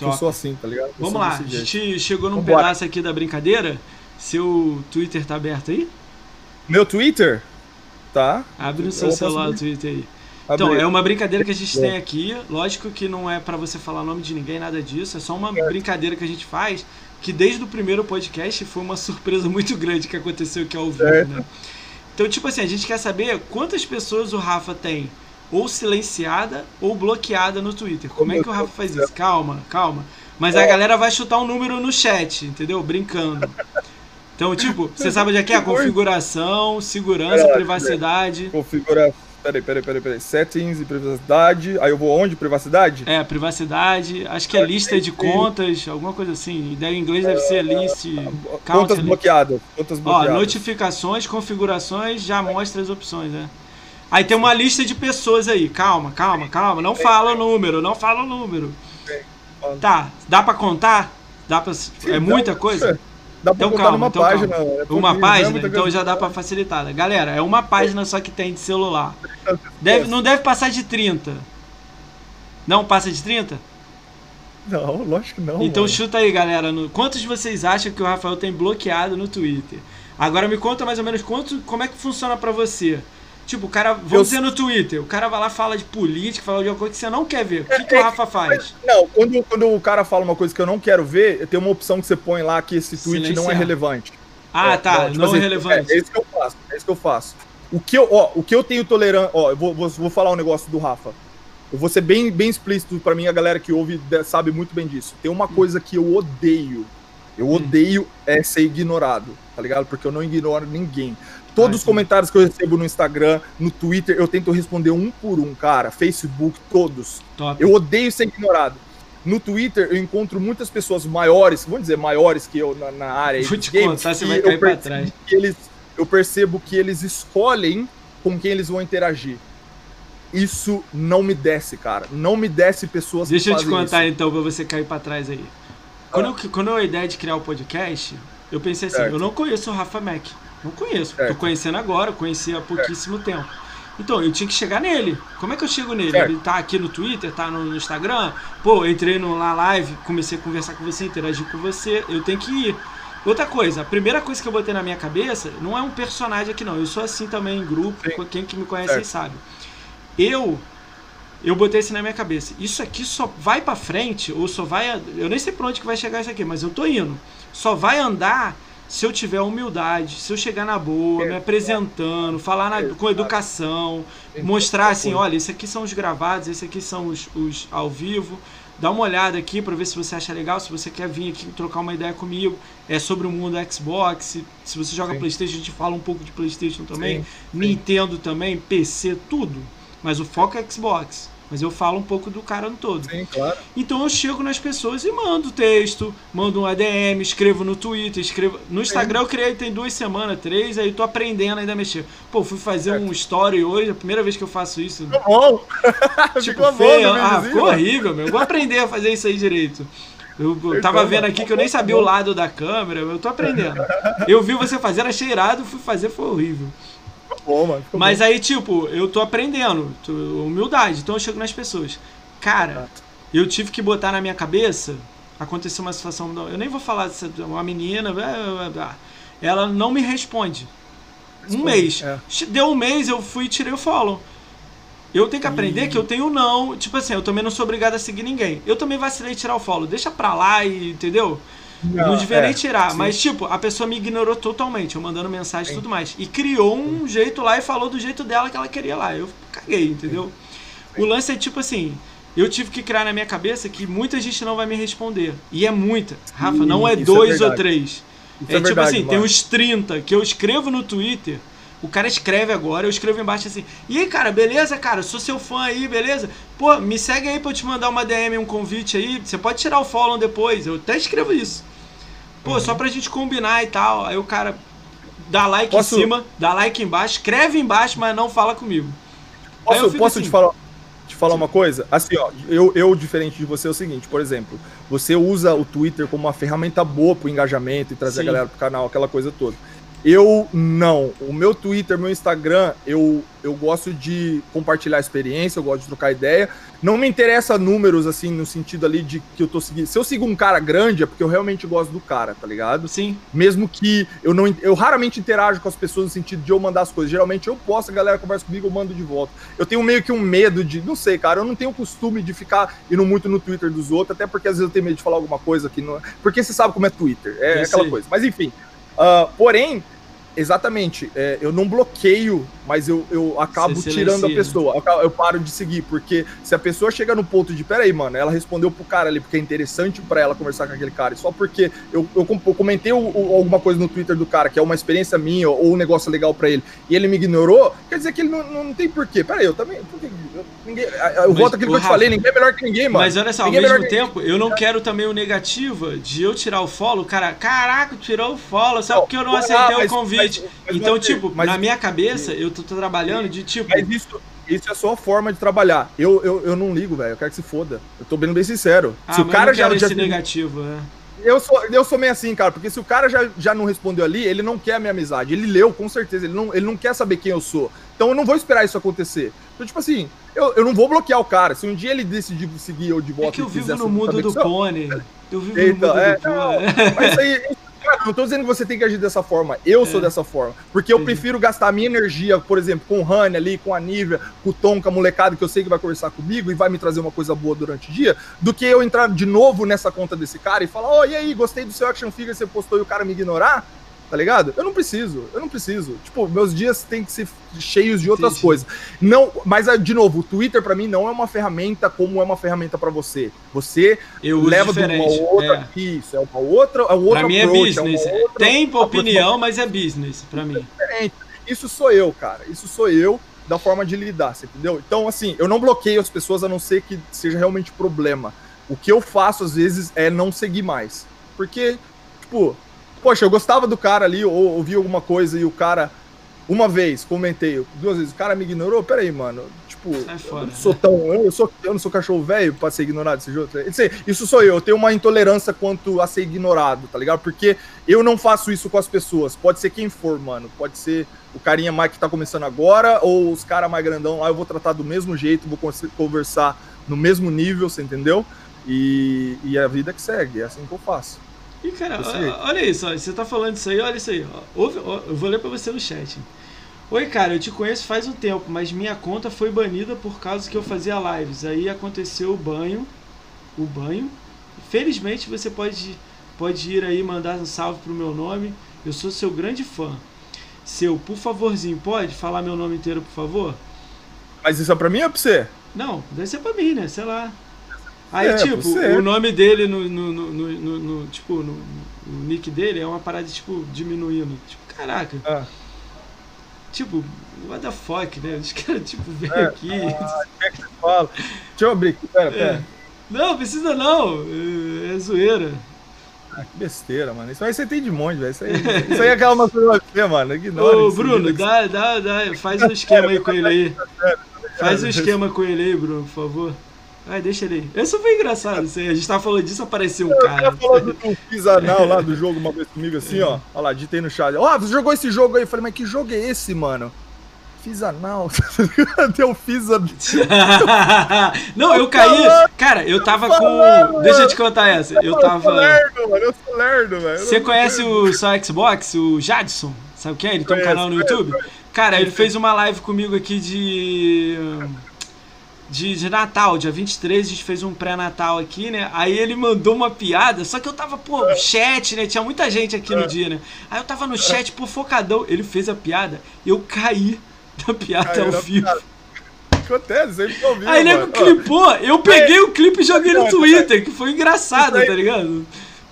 eu sou assim, tá ligado? Eu Vamos lá, a gente chegou num Vambora. pedaço aqui da brincadeira. Seu Twitter tá aberto aí? Meu Twitter? Tá. Abre no seu celular o Twitter aí. Então, é uma brincadeira que a gente tem aqui. Lógico que não é para você falar nome de ninguém, nada disso. É só uma brincadeira que a gente faz. Que desde o primeiro podcast foi uma surpresa muito grande que aconteceu aqui ao vivo, né? Então, tipo assim, a gente quer saber quantas pessoas o Rafa tem ou silenciada ou bloqueada no Twitter. Como é que o Rafa faz isso? Calma, calma. Mas a galera vai chutar um número no chat, entendeu? Brincando. Então, tipo, você sabe onde é que é? A configuração, segurança, privacidade. Configuração. Peraí, peraí, peraí, peraí. Settings e privacidade. Aí eu vou onde? Privacidade? É, privacidade. Acho que é lista de contas, alguma coisa assim. Em inglês deve ser list. Contas bloqueadas. Contas bloqueadas. Ó, notificações, configurações, já mostra as opções, né? Aí tem uma lista de pessoas aí. Calma, calma, calma. Não fala o número, não fala o número. Tá, dá pra contar? Dá pra... É muita coisa? Dá pra Então botar calma, numa então página. calma. é Uma pouquinho, não é página, então já dá pra facilitar. Galera, é uma página só que tem de celular. Deve, não deve passar de 30. Não passa de 30? Não, lógico que não. Então mano. chuta aí, galera. no- Quantos vocês acham que o Rafael tem bloqueado no Twitter? Agora me conta mais ou menos quanto, como é que funciona pra você. Tipo, o cara, vamos Eu- dizer no Twitter, o cara vai lá fala de política, fala de alguma coisa que você não quer ver. O que, que o Rafa faz? Não, quando, quando o cara fala uma coisa que eu não quero ver, tem uma opção que você põe lá que esse tweet não é Silenciar. relevante. Ah, É, tá, tipo não assim, é relevante. É, é isso que eu faço. É isso que eu faço. O que eu, ó, o que eu tenho tolerância. Ó, eu vou, vou, vou falar um negócio do Rafa. Eu vou ser bem, bem explícito pra mim, a galera que ouve sabe muito bem disso. Tem Hum. uma coisa que eu odeio. Eu odeio é ser ignorado, tá ligado? Porque eu não ignoro ninguém. Todos Ah, os comentários que eu recebo no Instagram, no Twitter, eu tento responder um por um, cara. Facebook, todos. Top. Eu odeio ser ignorado. No Twitter, eu encontro muitas pessoas maiores, vamos dizer, maiores que eu na, na área Vou te contar, você vai cair pra trás. que eles, eu percebo que eles escolhem com quem eles vão interagir. Isso não me desce, cara. Não me desce pessoas Deixa eu te contar isso. então, pra você cair pra trás aí. Quando, eu, quando eu a ideia de criar o podcast, eu pensei assim, Certo. eu não conheço o Rafa Mac. Não conheço. Tô Certo. conhecendo agora, conheci há pouquíssimo tempo. Então, eu tinha que chegar nele. Como é que eu chego nele? Certo. Ele tá aqui no Twitter, tá no, no Instagram. Pô, eu entrei no, na live, comecei a conversar com você, interagir com você. Eu tenho que ir. Outra coisa, a primeira coisa que eu botei na minha cabeça não é um personagem aqui, não. Eu sou assim também em grupo. Sim. Quem que me conhece Certo. sabe. Eu eu botei isso na minha cabeça. Isso aqui só vai pra frente, ou só vai. Eu nem sei pra onde que vai chegar isso aqui, mas eu tô indo. Só vai andar se eu tiver humildade, se eu chegar na boa, me apresentando, falar na- com educação, mostrar assim: olha, isso aqui são os gravados, esse aqui são os, os ao vivo. Dá uma olhada aqui pra ver se você acha legal, se você quer vir aqui trocar uma ideia comigo. É sobre o mundo Xbox. Se, se você joga Sim. PlayStation, a gente fala um pouco de PlayStation também. Sim, Nintendo também, PC, tudo. Mas o foco é Xbox. Mas eu falo um pouco do cara no todo. Sim, claro. Então eu chego nas pessoas e mando texto, mando um ADM, escrevo no Twitter, escrevo. No Instagram eu criei tem duas semanas, três, aí tô aprendendo ainda a mexer. Pô, fui fazer um story hoje, a primeira vez que eu faço isso. Ficou bom. Tipo, Ficou bom feio. no Ah, videozinho, ficou horrível, meu. Eu vou aprender a fazer isso aí direito. Eu, eu tava vendo aqui que eu nem sabia o lado da câmera, eu tô aprendendo. Eu vi você fazer, achei irado, fui fazer, foi horrível. Bom, mano. Ficou Mas bom. aí, tipo, eu tô aprendendo, tô- humildade, então eu chego nas pessoas. Cara, eu tive que botar na minha cabeça, aconteceu uma situação, eu nem vou falar dessa, uma menina, ela não me responde. Um Responde, mês. é. Deu um mês, eu fui e tirei o follow. Eu tenho que aprender que eu tenho não. Tipo assim, eu também não sou obrigado a seguir ninguém. Eu também vacilei tirar o follow. Deixa pra lá e. Entendeu? Não, Não, devia é, nem tirar. sim. Mas, tipo, a pessoa me ignorou totalmente. Eu mandando mensagem e Sim. tudo mais. E criou um jeito lá e falou do jeito dela que ela queria lá. Eu caguei, entendeu? O lance é tipo assim. Eu tive que criar na minha cabeça que muita gente não vai me responder. E é muita. Rafa, não é é dois ou verdade. três. Isso É, tipo verdade, assim, tem mano. uns 30 que eu escrevo no Twitter. O cara escreve agora, eu escrevo embaixo assim. E aí, cara, beleza, cara? Sou seu fã aí, beleza? Pô, me segue aí pra eu te mandar uma DM, um convite aí. Você pode tirar o follow depois. Eu até escrevo isso. Pô, Uhum. só pra gente combinar e tal. Aí o cara dá like Posso- em cima, dá like embaixo, escreve embaixo, mas não fala comigo. Posso, posso assim, te falar, te falar uma coisa? Assim, ó, eu, eu, diferente de você, é o seguinte, por exemplo, você usa o Twitter como uma ferramenta boa pro engajamento e trazer Sim. a galera pro canal, aquela coisa toda. Eu não. O meu Twitter, meu Instagram, eu, eu gosto de compartilhar experiência, eu gosto de trocar ideia. Não me interessa números, assim, no sentido ali de que eu tô seguindo. Se eu sigo um cara grande, é porque eu realmente gosto do cara, tá ligado? Sim, Mesmo que eu não. Eu raramente interajo com as pessoas no sentido de eu mandar as coisas. Geralmente eu posto, a galera conversa comigo, eu mando de volta. Eu tenho meio que um medo de. Não sei, cara. Eu não tenho costume de ficar indo muito no Twitter dos outros, até porque às vezes eu tenho medo de falar alguma coisa que não. Porque você sabe como é Twitter. É Eu aquela coisa. Mas enfim. Ah, porém. Exatamente, é, eu não bloqueio, mas eu, eu acabo tirando a silencia. pessoa. Eu, eu paro de seguir, porque se a pessoa chega no ponto de, peraí, mano, ela respondeu pro cara ali porque é interessante pra ela conversar com aquele cara, e só porque eu, eu, eu comentei o- o- alguma coisa no Twitter do cara que é uma experiência minha ou um negócio legal pra ele, e ele me ignorou, quer dizer que ele não, não, tem porquê. Peraí, eu também. eu, ninguém, eu Mas, voto aquilo ô, que eu te falei, ninguém é melhor que ninguém, mano. Mas olha só, ao Ninguém é mesmo que- tempo, eu não quero também o negativa de eu tirar o follow. Cara, caraca, tirou o follow, só porque eu não ah, aceitei mas- o convite. Mas- mas então, tipo, mas- na minha cabeça, eu tô, tô trabalhando de tipo. Mas isso, isso é só forma de trabalhar. Eu, eu, eu não ligo, velho. Eu quero que se foda. Eu tô bem, bem sincero. Ah, se o cara já, quero já esse negativo, é. eu sou, eu sou meio assim, cara, porque se o cara já, já não respondeu ali, ele não quer a minha amizade. Ele leu, com certeza, ele não, ele não quer saber quem eu sou. Então eu não vou esperar isso acontecer. Então, tipo assim, eu, eu não vou bloquear o cara. Se um dia ele decidir seguir eu de É volta que eu vivo no mundo do pônei. Eu vivo no mundo é, do pônei. Mas isso aí, cara, não tô dizendo que você tem que agir dessa forma. Eu sou É. dessa forma. Porque eu Entendi. prefiro gastar a minha energia, por exemplo, com o Rani ali, com a Nívia, com o Tom, com a molecada que eu sei que vai conversar comigo e vai me trazer uma coisa boa durante o dia, do que eu entrar de novo nessa conta desse cara e falar, ó, e aí, gostei do seu action figure que você postou e o cara me ignorar. Tá ligado? Eu não preciso, eu não preciso. Tipo, meus dias têm que ser cheios de outras Entendi. coisas. Não, mas ah, de novo, o Twitter pra mim não é uma ferramenta como é uma ferramenta pra você. Você Eu leva de uma outra. é. Isso, é uma outra. É outro Pra mim é approach, business. uma outra Tem opinião, mas é business pra mim. diferente. Isso sou eu, cara. Isso sou eu da forma de lidar, você entendeu? Então, assim, eu não bloqueio as pessoas a não ser que seja realmente problema. O que eu faço, às vezes, é não seguir mais. Porque, tipo, poxa, eu gostava do cara ali, ou ouvi alguma coisa e o cara, uma vez, comentei, duas vezes, o cara me ignorou. Peraí, mano. Tipo, Sai fora, eu não sou tão. Eu, sou, eu não sou cachorro velho pra ser ignorado desse jeito. Isso, aí, isso sou eu. Eu tenho uma intolerância quanto a ser ignorado, tá ligado? Porque eu não faço isso com as pessoas. Pode ser quem for, mano. Pode ser o carinha mais que tá começando agora, ou os caras mais grandão lá, eu vou tratar do mesmo jeito, vou conversar no mesmo nível, você entendeu? E, e a vida que segue, é assim que eu faço. E cara, olha isso, ó, você tá falando isso aí, olha isso aí. ó. Ouve- ó, eu vou ler pra você no chat. Oi, cara, eu te conheço faz um tempo, mas minha conta foi banida por causa que eu fazia lives. Aí aconteceu o banho, o banho. Felizmente você pode, pode ir aí mandar um salve pro meu nome. Eu sou seu grande fã. Seu, por favorzinho, pode falar meu nome inteiro, por favor? Mas isso é pra mim ou pra você? Não, deve ser pra mim, né? Sei lá. Aí, É, tipo, você. o nome dele no, no, no, no- tipo, no, nick dele é uma parada, tipo, diminuindo. Tipo, caraca. Ah. Tipo, what the fuck, né? Os caras, tipo, vêm É. aqui. Fala. Deixa eu abrir aqui, pera, É. pera. Não, precisa não. É, é zoeira. Ah, que besteira, mano. Isso aí você tem de monte, velho. Isso aí, isso aí é aquela nossa você, mano. Ignora Ô, Bruno, que dá, dá, dá. Faz um esquema aí com ele aí. Faz um esquema com ele aí, Bruno, por favor. Ai, deixa ele aí. Isso foi engraçado, isso aí. A gente tava falando disso, apareceu um Eu cara. tava falando do fiz anal lá do jogo uma vez comigo assim, ó. Olha lá, ditei no chat. Ó, você jogou esse jogo aí? Eu falei, mas que jogo é esse, mano? Fiz anal. Deu fiz anal. Não, eu caí. Cara, eu tava com. Deixa eu te contar essa. Eu sou tava. lerdo, mano. Eu sou lerdo, velho. Você conhece o só Xbox, o Jadson? Sabe quem é? Ele tem um canal no YouTube. Cara, ele fez uma live comigo aqui de. De, de Natal, dia 23, a gente fez um pré-natal aqui, né? Aí ele mandou uma piada, só que eu tava, pô, chat, né? Tinha muita gente aqui no dia, né? Aí eu tava no chat, pô, focadão. Ele fez a piada, eu caí da piada Caiu ao vivo. piada. Acontece, sempre Aí mano. clipou, eu peguei o clipe e joguei no Twitter, que foi engraçado, tá ligado?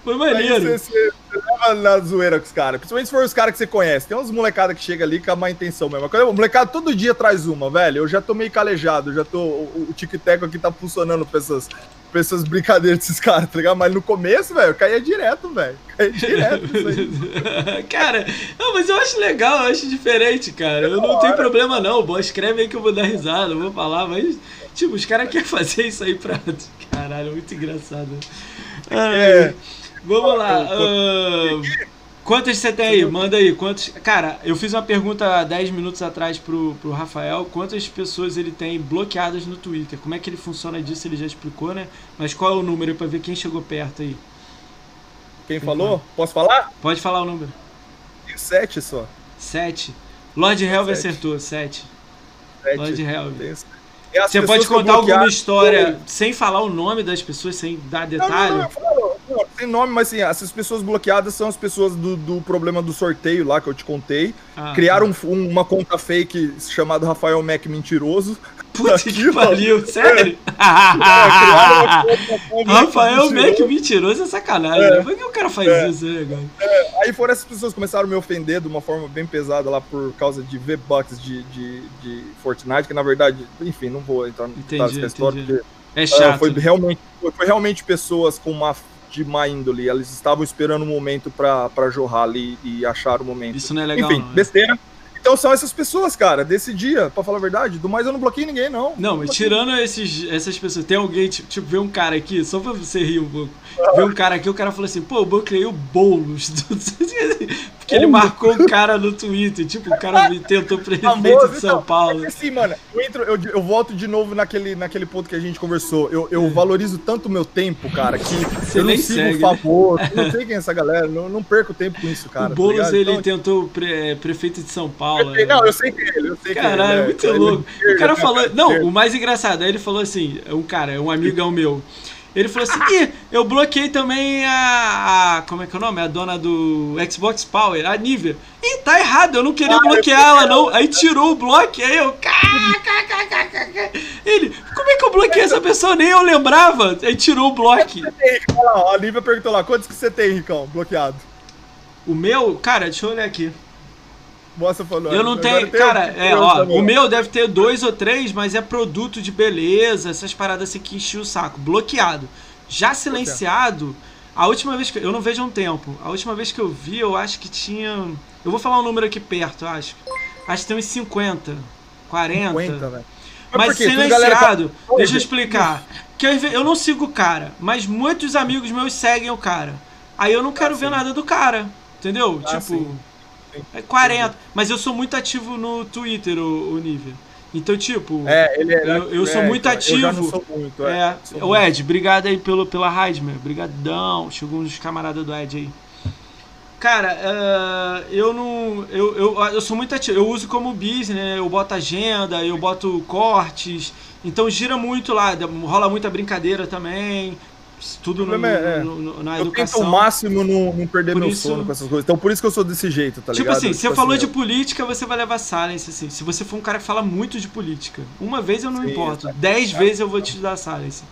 Foi maneiro. você, você, você leva na zoeira com os caras. Principalmente se for os caras que você conhece. Tem uns molecada que chega ali com a má intenção mesmo. O molecada todo dia traz uma, velho. Eu já tô meio calejado. Já tô. O, o tic-tac aqui tá funcionando pra essas, pra essas brincadeiras desses caras, tá ligado? Mas no começo, velho, eu caía direto, velho. Caía direto isso aí. cara, não, mas eu acho legal, eu acho diferente, cara. Eu não tenho problema não. Bom, escreve aí que eu vou dar risada, eu vou falar, mas, tipo, os caras querem fazer isso aí pra. Caralho, muito engraçado. É. Vamos lá. ah, quantas você tem aí? Manda aí. Quantos... Cara, eu fiz uma pergunta há 10 minutos atrás pro, pro Rafael. Quantas pessoas ele tem bloqueadas no Twitter? Como é que ele funciona disso? Ele já explicou, né? Mas qual é o número aí pra ver quem chegou perto aí? Quem falou? Posso falar? Pode falar o número. Tem sete só. 7. Lord Helve Sete. acertou, 7. Sete. Lord Helve. Sete. Você pode contar alguma história sem falar o nome das pessoas, sem dar Não, não, detalhe? não, falo, não, tem nome, mas assim, essas pessoas bloqueadas são as pessoas do, do problema do sorteio lá que eu te contei. Ah, Criaram um- um- uma conta fake chamada Rafael Mac Mentiroso. Puta que pariu, sério? uma conta Rafael. Mac mentiroso é sacanagem, né? Por que o cara faz É. isso, né, cara? Aí foram essas pessoas que começaram a me ofender de uma forma bem pesada lá por causa de V-Bucks de, de, de Fortnite, que na verdade, enfim, não vou entrar Entendi, nessa história, entendi. porque É ah, chato. foi, realmente, foi, foi realmente pessoas com má de má índole. Eles estavam esperando o um momento pra jorrar ali e achar o momento. Isso não é legal. Enfim, não, né? besteira. Então são essas pessoas, cara, desse dia, pra falar a verdade. Do mais eu não bloqueei ninguém, não. Não, mas tirando esses, essas pessoas, tem alguém, tipo, tipo, vê um cara aqui, só pra você rir um pouco. Vê um cara aqui, o cara falou assim, pô, eu bloqueei o Boulos. Porque ele marcou um cara no Twitter, tipo, o cara me tentou prefeito de São então, Paulo. É assim, mano, eu, entro, eu, eu volto de novo naquele, naquele ponto que a gente conversou. Eu, eu valorizo tanto o meu tempo, cara, que Você eu não sigo segue, o favor. Eu não sei quem é essa galera, não, não perco tempo com isso, cara. o Boulos, tá ele Então, tentou pre- prefeito de São Paulo. Eu sei- não, eu sei que é ele, eu sei que é ele. Caralho, é. muito Ele- louco. O cara ele- falou. Não, o mais engraçado, aí ele falou assim: um cara, um amigão meu. Ele falou assim: Ih, eu bloqueei também a, a- Como é que é o nome? A dona do Xbox Power, a Nivea. Ih, tá errado, eu não queria Ah, bloquear bloqueei ela, não. Aí tirou o bloco, aí eu. Ele, como é que eu bloqueei essa pessoa? Nem eu lembrava. Aí tirou o bloco. A Lívia perguntou lá, quantos que você tem, Ricão, bloqueado? O meu, cara, deixa eu olhar aqui. Moça falou. Eu não tenho, cara, um- é, ó, o meu deve ter dois ou três, mas é produto de beleza, essas paradas assim que enchiam o saco. Bloqueado. Já silenciado, a última vez que. Eu não vejo há um tempo. A última vez que eu vi, eu acho que tinha. Eu vou falar um número aqui perto, eu acho. Acho que tem uns 50, 40. 50, velho. Mas galera silenciado, deixa eu explicar. Que eu não sigo o cara, mas muitos amigos meus seguem o cara. Aí eu não quero ver sim. nada do cara, entendeu? Ah, tipo, sim. É 40. Mas eu sou muito ativo no Twitter, o, o Nívia. Então, tipo, É, ele é, Eu- eu sou é, muito cara, Eu já não ativo. sou muito, é. é. O Ed, obrigado aí pelo, pela Heidman. Brigadão. Chegou uns camaradas do Ed aí. Cara, eh, eu não. Eu, eu, eu sou muito ativo. Eu uso como business, né? Eu boto agenda, eu boto cortes. Então gira muito lá. Rola muita brincadeira também. Tudo O no, problema é- no- no- na Eu tento educação. ao máximo não, não perder Por meu isso- sono com essas coisas. Então por isso que eu sou desse jeito, tá Tipo ligado? assim, você falou de é. política, você vai levar silence, assim. Se você for um cara que fala muito de política. Uma vez eu não Sim, importo. exato. Dez vezes eu vou te dar silence.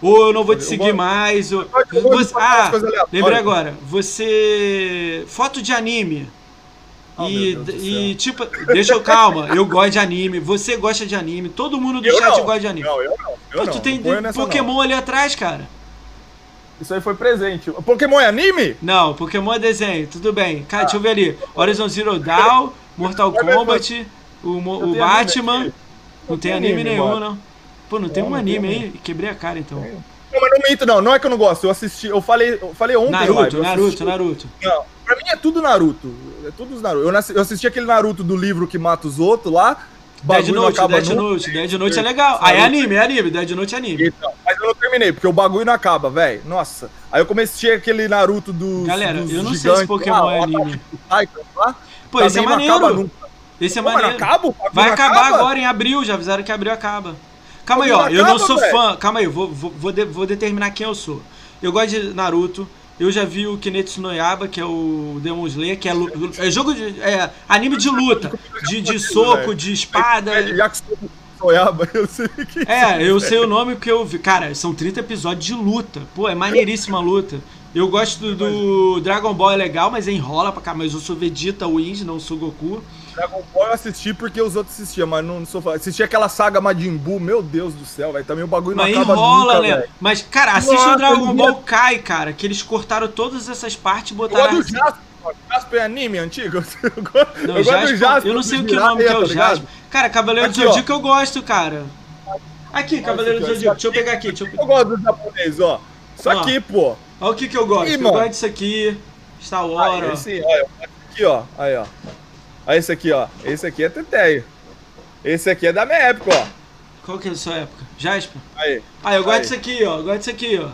Ou eu não vou te seguir mais. Ou... Eu Você- Ah, lembrei agora. Você. Foto de anime. Oh, e, e tipo, deixa eu calma, eu gosto de anime, você gosta de anime, todo mundo do Eu chat não. gosta de anime. Não, eu não. Eu Pô, tu tem não não. Pokémon ali atrás, cara. Isso aí foi presente. Pokémon é anime? Não, Pokémon é desenho, tudo bem. Cara, deixa eu ver ali. Horizon Zero Dawn, Mortal ver, Kombat, o, o Batman. anime aqui. Não tem anime anime, nenhum, mano. não. Pô, não tem um não anime aí? Quebrei a cara então. Não, mas não minto, não. Não é que eu não gosto. Eu assisti. Eu falei, eu falei ontem. Naruto, live, Naruto, assisti- Naruto. Não, pra mim é tudo Naruto. É tudo os Naruto. Eu assisti aquele Naruto do livro que mata os outros lá. Dead Note, Dead nunca. Note, Dead Note é legal. Ah, é anime, é anime, Dead Note é anime. Então, mas eu não terminei, porque o bagulho não acaba, velho. Nossa. Aí eu comecei aquele Naruto dos. Galera, dos eu não sei se gigantes Pokémon lá, é anime. Do lá, Pô, esse é acaba maneiro. nunca. Esse é Pô, maneiro. acaba? Vai acabar acaba? agora em abril, já avisaram que abril acaba. Calma aí, ó, eu não sou velho. fã. Calma aí, vou, vou, vou, de- vou determinar quem eu sou. Eu gosto de Naruto. Eu já vi o Kinetsu no Yaba, que é o Demon Slayer, que é, é jogo de. É, anime de luta. De, de soco, de espada. É, Já que sou Soyaba, eu sei que. É, eu sei o nome porque eu vi. Cara, são 30 episódios de luta. Pô, é maneiríssima a luta. Eu gosto do, do Dragon Ball, é legal, mas enrola pra cá. Mas eu sou Vegeta Wins, não sou Goku. Dragon Ball eu assisti porque os outros assistiam, mas não sou fã. Assisti aquela saga Majin Buu, meu Deus do céu, velho. Também o bagulho não Mas acaba enrola, nunca, né? Mas, cara, assiste Nossa, o Dragon eu Ball Kai, cara, que eles cortaram todas essas partes e Eu botaram. gosto do Jasper, é anime antigo. Eu gosto, Não, eu Jasper, do Jasper. eu não sei o que nome que é o tá? Jasper. Cara, Cavaleiro do ó. Zodíaco eu gosto, cara. Aqui, Cavaleiro do ó, Zodíaco. Deixa eu pegar aqui. Deixa eu... Eu gosto do japonês, ó. Isso Ó. aqui, pô. Olha o que, que eu gosto. Ih, eu mano. gosto disso aqui. Star Aí, Wars. ó. esse, olha, aqui, ó. Aí, ó. Olha esse aqui, ó. Esse aqui é Teteio. Esse aqui é da minha época, ó. Qual que é a sua época? Jasper? Aí. Ah, eu gosto Aí. disso aqui, ó. Eu gosto disso aqui, ó.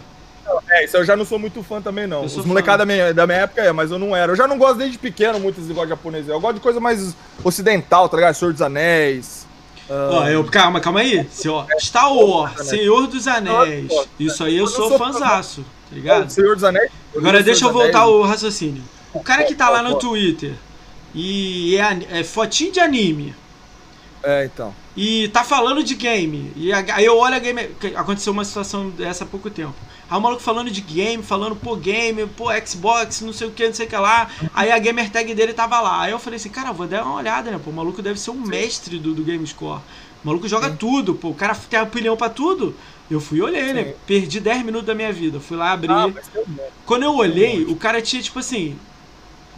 É, isso eu já não sou muito fã também, não. Os molecados da minha, da minha época é, mas eu não era. Eu já não gosto desde pequeno muito desse negócio japonês. Eu gosto de coisa mais ocidental, tá ligado? Senhor dos Anéis. ah, Ó, eu, calma, calma aí. Se, ó, Star Wars, Senhor dos Anéis. Isso aí eu Eu sou sou fanzaço, tá ligado? Senhor dos Anéis. Agora deixa eu Senhor voltar o raciocínio. O cara que tá lá no Twitter e é, é fotinho de anime É, então. e tá falando de game, e aí eu olho a game. Aconteceu uma situação dessa há pouco tempo. Aí o maluco falando de game, falando, pô, game, pô, Xbox, não sei o que, não sei o que lá. Aí a gamer tag dele tava lá. Aí eu falei assim, cara, vou dar uma olhada, né? Pô, o maluco deve ser um mestre do, do Game Score. O maluco joga Sim. tudo, pô. O cara tem opinião pra tudo. Eu fui e olhei, né? Sim. Perdi 10 minutos da minha vida. Fui lá abrir. Ah, um. Quando eu olhei, o cara tinha, tipo assim.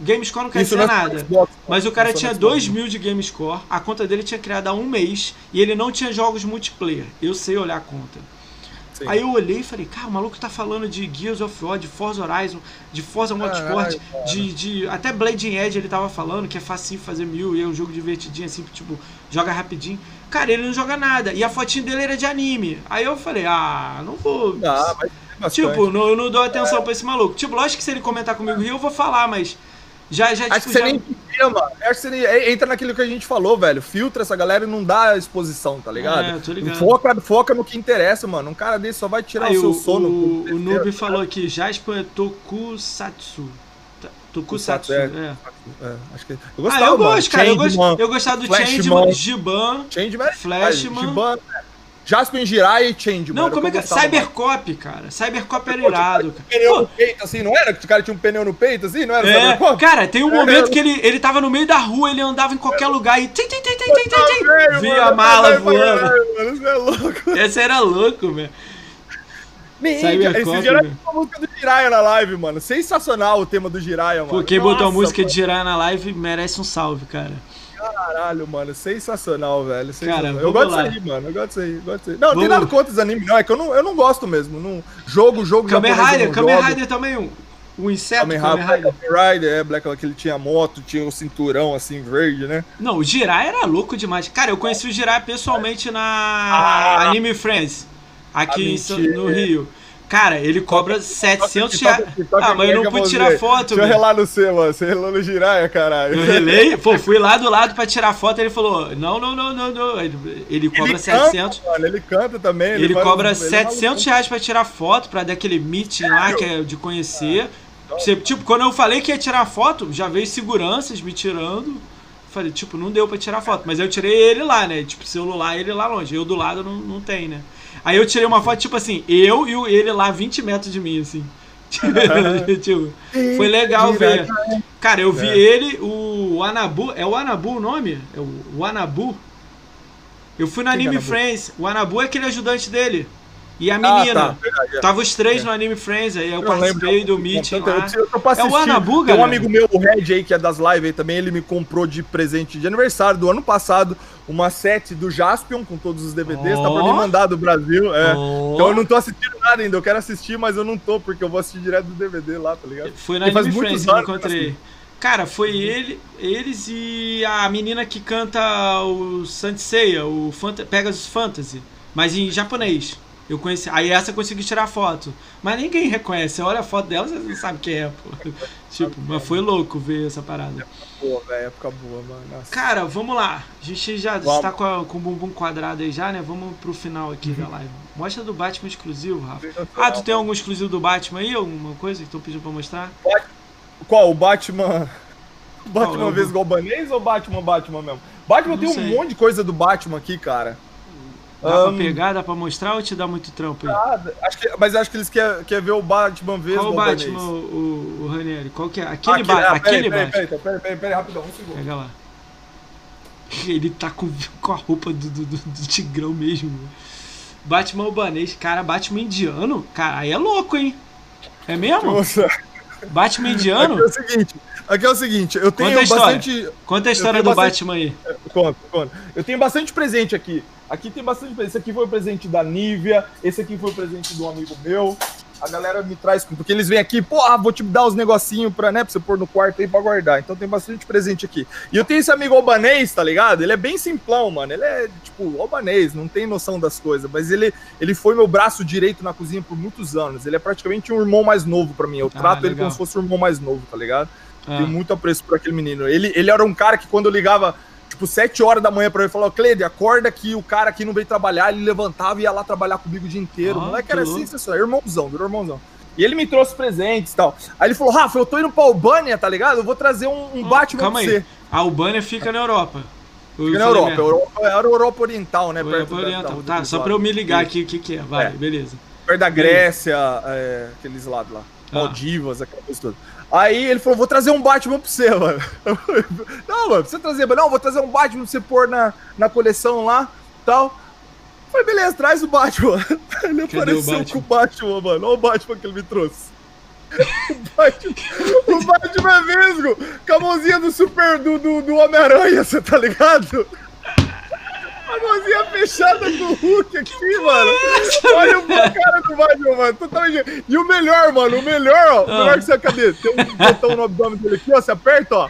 GameScore não quer Isso dizer não é nada. Xbox, Mas o cara tinha é Xbox. 2 mil de GameScore, a conta dele tinha criado há um mês e ele não tinha jogos multiplayer. Eu sei olhar a conta. Sim. Aí eu olhei e falei, cara, o maluco tá falando de Gears of War, de Forza Horizon, de Forza Motorsport, de, de. Até Blade Edge ele tava falando que é facinho fazer mil e é um jogo divertidinho, assim, tipo, joga rapidinho. Cara, ele não joga nada. E a fotinha dele era de anime. Aí eu falei, ah, não vou. Ah, mas bastante. tipo, não, eu não dou atenção pra esse maluco. Tipo, lógico que se ele comentar comigo eu vou falar, mas. Já, já, Acho tipo, que você já- nem podia, mano. Acho que você nem... é, Entra naquilo que a gente falou, velho. Filtra essa galera e não dá exposição, tá ligado? É, tô ligado. Foca, foca no que interessa, mano. Um cara desse só vai tirar Aí, o seu o, sono. o, o Noob falou aqui, Jasper é Tokusatsu. Tokusatsu, é. é. É, acho que... Eu Ah, gostava, eu mano. gosto, cara. Eu, Changeman, eu gostava do Flashman. Changeman, Giban. Changeman, Flashman. Giban, é. Jasper Jirai e Changeman. Não, era o como é que é? mano. Cybercop, cara. Cybercop era irado, cara. Pneu no peito, assim, não era? Que o cara tinha um pneu no peito, assim? Não era é, Cybercop? cara, tem um É, momento é. que ele, ele tava no meio da rua, ele andava em qualquer lugar e. Tim, tim, tim, tim, tim, tim, Via mano, a mala voando. Mano, isso é louco. Esse era louco, velho. Cybercop, esse né? a música do Jiraya na live, mano. Sensacional o tema do Jiraya, mano. Pô, quem botou a Nossa, música mano. de girar na live merece um salve, cara. Caralho, mano, sensacional, velho. Sensacional. Cara, eu gosto lá. disso aí, mano. Eu gosto disso aí, gosto disso aí. Não, não tem nada contra os animes, não. É que eu não, eu não gosto mesmo. Não... Jogo, jogo Kamen Rider, Kamen. Rider também, um, um inseto Kamen Rider. Kamen Rider, é, Black, que ele tinha moto, tinha o cinturão assim verde, né? Não, o Jirai era louco demais. Cara, eu conheci o Jirai pessoalmente na Ah. Anime Friends, aqui Ah, no Rio. Cara, ele cobra 700 TikTok, reais. Ah, mas eu não pude tirar foto, Deixa eu relar no C, mano. Você relou no Jiraya, caralho. Eu relei, pô, fui lá do lado pra tirar foto, ele falou, não, não, não, não, não. Ele, ele cobra Ele 700. Canta, mano, ele canta também. Ele faz- cobra ele é 700 maluco. reais pra tirar foto, pra dar aquele meeting lá que é de conhecer. Você, tipo, quando eu falei que ia tirar foto, já veio seguranças me tirando. Falei, tipo, não deu pra tirar foto. Mas eu tirei ele lá, né? Tipo, celular, ele lá longe. Eu do lado não, não tem, né? Aí eu tirei uma foto, tipo assim, eu e o- ele lá 20 metros de mim, assim. tipo, foi legal ver. Cara, eu vi É. ele, o Anabu. É o Anabu o nome? É o, o Anabu? Eu fui no é Anime Anabu? Friends. O Anabu é aquele ajudante dele. E a Ah, menina. tá, verdade, é. Tava os três no Anime Friends, aí eu, Eu participei lembro, do meeting eu- lá. eu- eu É o. Anabu, Tem um galera? amigo meu, o Red aí, que é das lives aí também, ele me comprou de presente de aniversário do ano passado uma set do Jaspion com todos os DVDs, tá pra me mandar do Brasil. É. Ó. Então eu não tô assistindo nada ainda, eu quero assistir, mas eu não tô, porque eu vou assistir direto do DVD lá, tá ligado? Foi na Anime Friends que eu encontrei. Cara, foi ele, eles e a menina que canta o Seiya, o Fanta Pegasus Fantasy, mas em japonês. Eu conheci. Aí essa eu consegui tirar foto. Mas ninguém reconhece. Você olha a foto dela, você não sabe quem é, pô. Tipo, mas foi louco ver essa parada. Pô, velho, época boa, mano. Nossa. Cara, vamos lá. A gente já Vamos. está com, a- com o bumbum quadrado aí já, né? Vamos pro final aqui Uhum. da live. Mostra do Batman exclusivo, Rafa. Ah, tu tem algum exclusivo do Batman aí? Alguma coisa que tu pediu pra mostrar? Qual? O Batman. Batman Qual? Eu vez Golbanês ou Batman Batman mesmo? Batman Não tem um sei. monte de coisa do Batman aqui, cara. Dá pra Ahn, pegar, dá pra mostrar ou te dá muito trampo aí? Acho que, mas acho que eles querem quer ver o Batman vez Qual o. Batman, o, o, o Ranieri? Qual que é? Aquele, Aquele, ba ah, aquele Batman. peraí, peraí, peraí, peraí, peraí, rapidão, um segundo. Pega lá. Ele tá com, com a roupa do, do, do- do tigrão mesmo. Batman albanês. Cara, Batman indiano? Cara, aí é louco, hein? É mesmo? Nossa, Batman aqui indiano? é o seguinte, aqui é o seguinte, eu tenho Conta bastante... Conta a história do bastante- Batman aí. Conta, conta. Eu tenho bastante presente aqui. Aqui tem bastante presente. Esse aqui foi o presente da Nívia, esse aqui foi o presente de um amigo meu. A galera me traz, porque eles vêm aqui, porra, vou te dar os negocinhos pra, né, pra você pôr no quarto aí pra guardar. Então tem bastante presente aqui. E eu tenho esse amigo albanês, tá ligado? Ele é bem simplão, mano. Ele é, tipo, albanês, não tem noção das coisas. Mas ele, ele foi meu braço direito na cozinha por muitos anos. Ele é praticamente um irmão mais novo pra mim. Eu Ah, trato ele como se fosse um irmão mais novo, tá ligado? Ah, Tenho muito apreço por aquele menino. Ele, ele era um cara que quando eu ligava, tipo, 7 horas da manhã pra ele, falava, Cleide, acorda que o cara aqui não veio trabalhar, ele levantava e ia lá trabalhar comigo o dia inteiro. Ah, o moleque que era sensacional, irmãozão, virou irmãozão. E ele me trouxe presentes e tal. Aí ele falou, Rafa, eu tô indo pra Albânia, tá ligado? Eu vou trazer um, um Ah, Batman calma pra aí. você. A Albânia fica na Europa. Eu Fica na Europa. Europa, era a Europa Oriental, né? Europa perto da- da Oriental. Tá, só pra eu me ligar aqui o que que é. Vai, É. beleza. perto da Grécia, é, aqueles lados lá. Ah. Maldivas, aquela coisa toda. Aí ele falou, vou trazer um Batman pra você, mano. não, mano, você trazer, não, vou trazer um Batman pra você pôr na, na coleção lá. tal. Falei, beleza, traz o Batman. Ele Cadê o apareceu Batman? com o Batman, mano. Olha o Batman que ele me trouxe. O Batman, o Batman é mesmo, com a mãozinha do Super do, do, do Homem-Aranha, você tá ligado? A mãozinha fechada do Hulk aqui, mano. Olha o cara do Batman, mano. Totalmente. E o melhor, mano, o melhor, ó. O Ah. melhor que você cadê? Tem um botão no abdômen dele aqui, ó. Você aperta, ó.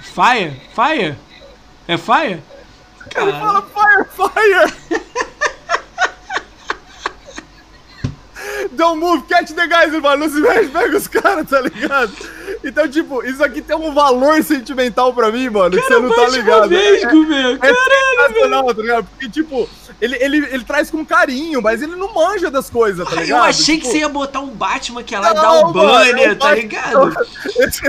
Fire? Fire? É Fire? Ele fala fire, fire! Don't move, catch the guys, ele fala, não se mexe, pega os caras, tá ligado? Então, tipo, isso aqui tem um valor sentimental pra mim, mano, que você não tá Batman ligado. Vesgo, meu. É Caralho, sensacional, tá ligado? Porque, tipo, ele, ele, ele traz com carinho, mas ele não manja das coisas, tá ligado? Eu achei que Tipo, você ia botar um Batman que ia lá Não, dar um mano, banner, é o tá ligado? Esse,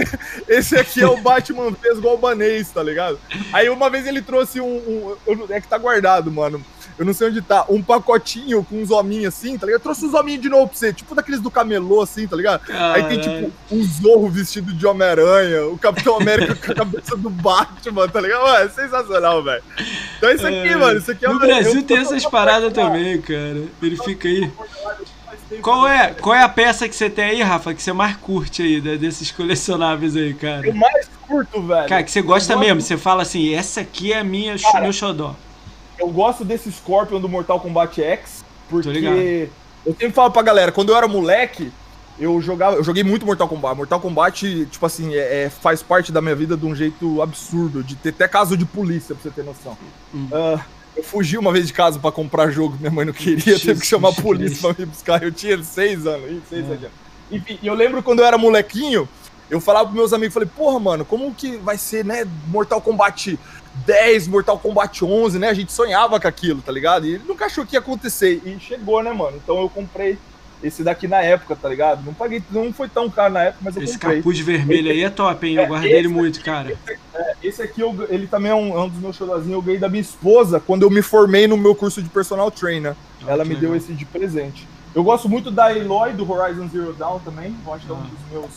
esse aqui é o Batman vesgo albanês, tá ligado? Aí uma vez ele trouxe um, um- não- É que tá guardado, mano. Eu não sei onde tá. Um pacotinho com uns hominhos assim, tá ligado? Eu trouxe uns hominhos de novo pra você, tipo daqueles do camelô, assim, tá ligado? Aí tem tipo um zorro vestido de Homem-Aranha, o Capitão América com a cabeça do Batman, tá ligado? Mano, é sensacional, velho. Então isso aqui, É, mano, isso aqui é No Brasil tem essas paradas também, cara. Ele fica aí. Qual é, qual é a peça que você tem aí, Rafa, que você mais curte aí, da- desses colecionáveis aí, cara? Eu mais curto, velho. Cara, que você gosta mesmo, você fala assim, essa aqui é a minha, meu xodó. Eu gosto desse Scorpion do Mortal Kombat X, porque eu sempre falo pra galera, quando eu era moleque, eu jogava, eu joguei muito Mortal Kombat. Mortal Kombat, tipo assim, é, é- faz parte da minha vida de um jeito absurdo, de ter até caso de polícia, pra você ter noção. Hum. Ah, eu fugi uma vez de casa pra comprar jogo, minha mãe não queria, teve que chamar a Jesus polícia pra me buscar. Eu tinha seis anos, seis anos. Enfim, e eu lembro quando eu era molequinho, eu falava pros meus amigos, falei, porra, mano, como que vai ser, né, Mortal Kombat 10, Mortal Kombat 11, né? A gente sonhava com aquilo, tá ligado? E ele nunca achou que ia acontecer. E chegou, né, mano? Então eu comprei esse daqui na época, tá ligado? Não paguei, não foi tão caro na época, mas eu Esse comprei. capuz vermelho aí é top, hein? Eu É, guardei esse ele muito, cara. Esse aqui, eu- ele também é um, é um dos meus xodózinhos. Eu ganhei da minha esposa quando eu me formei no meu curso de personal trainer. Ah, Ela me legal. deu esse de presente. Eu gosto muito da Eloy, do Horizon Zero Dawn também. Eu acho que é um Ah. dos meus,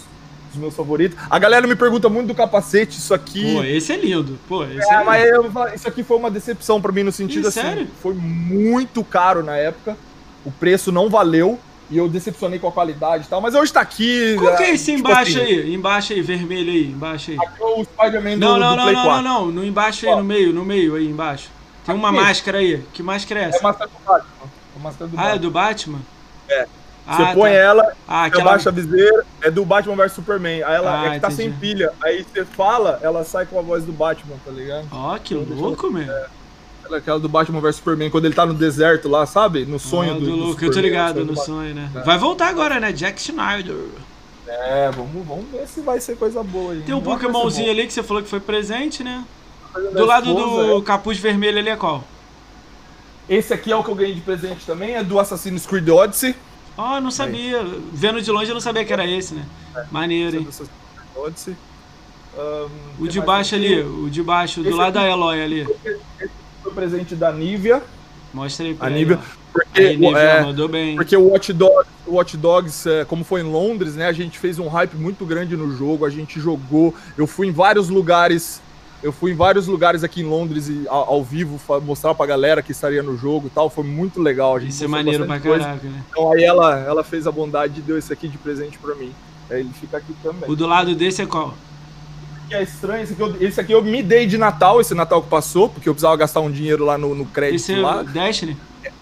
dos meus favoritos. A galera me pergunta muito do capacete, isso aqui... Pô, esse é lindo. Pô, esse É, é, mas lindo. eu isso aqui foi uma decepção pra mim no sentido Ih, assim, sério? foi muito caro na época. O preço não valeu e eu decepcionei com a qualidade e tal, mas hoje tá aqui. Qual que é ah, esse tipo embaixo assim, aí? Embaixo aí, vermelho aí, embaixo aí. Aqui é o Spider-Man do, Não, não, do não, Play não, 4. não, não. No embaixo aí, no meio, no meio aí embaixo. Tem uma Aqui. máscara aí. Que máscara é É essa? a máscara do Batman. É a máscara do Ah, é Batman. do Batman? É. Ah, Você põe tá. ela, Ah, aquela... abaixa a viseira, é do Batman vs Superman. Aí ela Ah, é que tá entendi. sem pilha. Aí você fala, ela sai com a voz do Batman, tá ligado? Ó, que Deixa eu- louco, meu. Ela é aquela do Batman vs Superman, quando ele tá no deserto lá, sabe? No sonho Ah, do, do do louco, eu tô ligado no sonho, né? É. Vai voltar agora, né? Jack Schneider. É, vamos, vamos ver se vai ser coisa boa aí. Tem um que Pokémonzinho ali que você falou que foi presente, né? Do lado esposa, do capuz vermelho ali é qual? é. Esse aqui é o que eu ganhei de presente também, é do Assassin's Creed Odyssey. Ah, não sabia. Vendo de longe eu não sabia que era esse, né? Maneiro, é hein? Creed Odyssey. Ahn, O tem de baixo aqui. ali, o de baixo, do Esse lado aqui- da Eloy ali. Esse foi presente da Nivea. Mostra aí pra A Nivea. ó. Porque, Aí, Nivea, é, mandou bem. porque o Watch Dogs, o Watch Dogs, é, como foi em Londres, né? A gente fez um hype muito grande no jogo, a gente jogou. Eu fui em vários lugares. Eu fui em vários lugares aqui em Londres e ao, ao vivo mostrar pra galera que estaria no jogo e tal. Foi muito legal. A gente Isso é maneiro pra caraca, né? Então aí ela, ela fez a bondade e deu esse aqui de presente pra mim. Aí ele fica aqui também. O do lado desse é qual? que é estranho, esse aqui, eu, esse aqui eu me dei de Natal, esse Natal que passou, porque eu precisava gastar um dinheiro lá no, no crédito Esse é lá. o Destiny?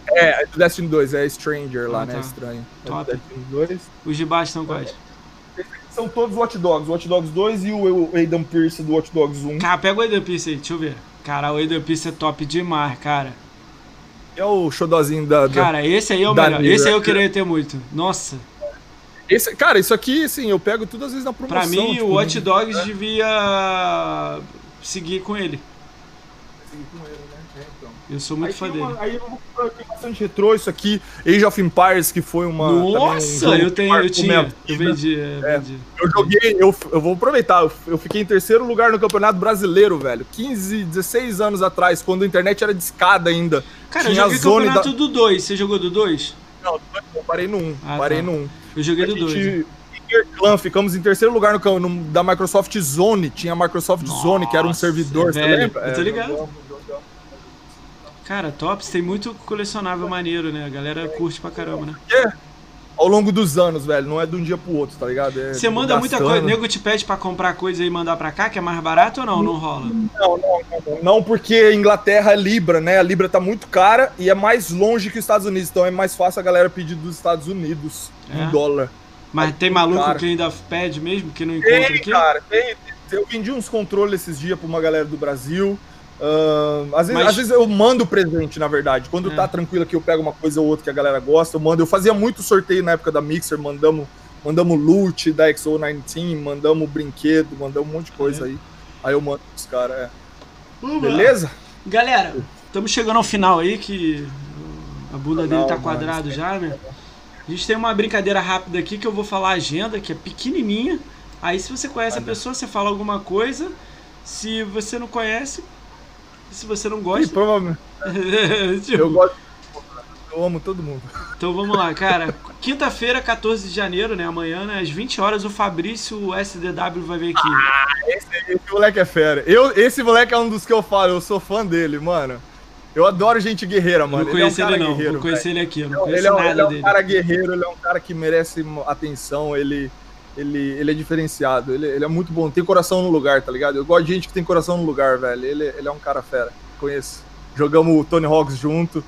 É, é do Destiny 2, é Stranger lá, Ah, né? tá. Estranho. É Top. 2. Os de baixo são quais? São todos Watch Dogs, Watch Dogs 2 e o, Aidan Pierce do Watch Dogs 1. Cara, pega o Eden Piece aí, deixa eu ver. Cara, o Eden Piece é top demais, cara. É o xodozinho da. da- Cara, esse aí é o melhor. Nivea. Esse aí eu queria ter muito. Nossa, Esse, cara, isso aqui, assim, eu pego tudo às vezes na promoção. pra mim tipo, o Watch no- Dogs devia seguir com ele. com ele, né? É, então. Eu sou muito Aí, fã dele. uma- aí eu vou bastante retrô, isso aqui, Age of Empires, que foi uma. também um Nossa, jogo eu tenho, eu tinha. Eu vendi, é, É. vendi. Eu joguei, eu, eu vou aproveitar, eu, eu fiquei em terceiro lugar no Campeonato Brasileiro, velho. 15, 16 anos atrás, quando a internet era discada ainda. Cara, eu joguei zone campeonato do 2. Você jogou do 2? Não, eu parei no 1, Ah, parei tá. no 1. Eu joguei A do 2. gente, Interclan, ficamos em terceiro lugar no, no- da Microsoft Zone, tinha a Microsoft Zone, que era um Nossa, servidor, é você velho, lembra? eu tô ligado. jogamos, jogamos. Cara, Tops tem muito colecionável maneiro, né? A galera curte pra caramba, né? É, ao longo dos anos, velho. Não é de um dia pro outro, tá ligado? É Você manda muita coisa. Nego te pede pra comprar coisa e mandar pra cá, que é mais barato ou não? Não rola? Não, não, não, não, porque Inglaterra é Libra, né? A Libra tá muito cara e é mais longe que os Estados Unidos, então é mais fácil a galera pedir dos Estados Unidos É? em dólar. Mas tem maluco Cara. que ainda pede mesmo, que não encontra Tem, aqui? cara, tem. Eu vendi uns controles esses dias pra uma galera do Brasil. Ahn, às, vezes, Mas- às vezes eu mando presente, na verdade. Quando É. tá tranquilo aqui, eu pego uma coisa ou outra que a galera gosta, eu mando. Eu fazia muito sorteio na época da Mixer, mandamos, mandamos loot da XO19, mandamos brinquedo, mandamos um monte de coisa É. aí. Aí eu mando pros caras, é. Beleza? Galera, estamos chegando ao final aí, que a bunda dele tá quadrado já, né? A gente tem uma brincadeira rápida aqui que eu vou falar a agenda, que é pequenininha. Aí se você conhece a Manda. pessoa, você fala alguma coisa. Se você não conhece, se você não Ih, gosta... provavelmente. Tipo, Eu gosto. Eu amo todo mundo. Então vamos lá, cara. Quinta-feira, 14 de janeiro, né? Amanhã, né? Às 20 horas, o Fabrício o SDW vai vir aqui. Esse, esse moleque é fera. Eu, esse moleque é um dos que eu falo, eu sou fã dele, mano. Eu adoro gente guerreira, Eu mano. não conheço ele, é um ele, não. guerreiro, Vou conhecer velho. ele aqui. Eu não Ele conheço é, um- nada ele é um dele. cara guerreiro, ele é um cara que merece atenção, ele, ele, ele é diferenciado, ele, ele é muito bom, tem coração no lugar, tá ligado? Eu gosto de gente que tem coração no lugar, velho. Ele, ele é um cara fera, conheço. Jogamos o Tony Hawks junto.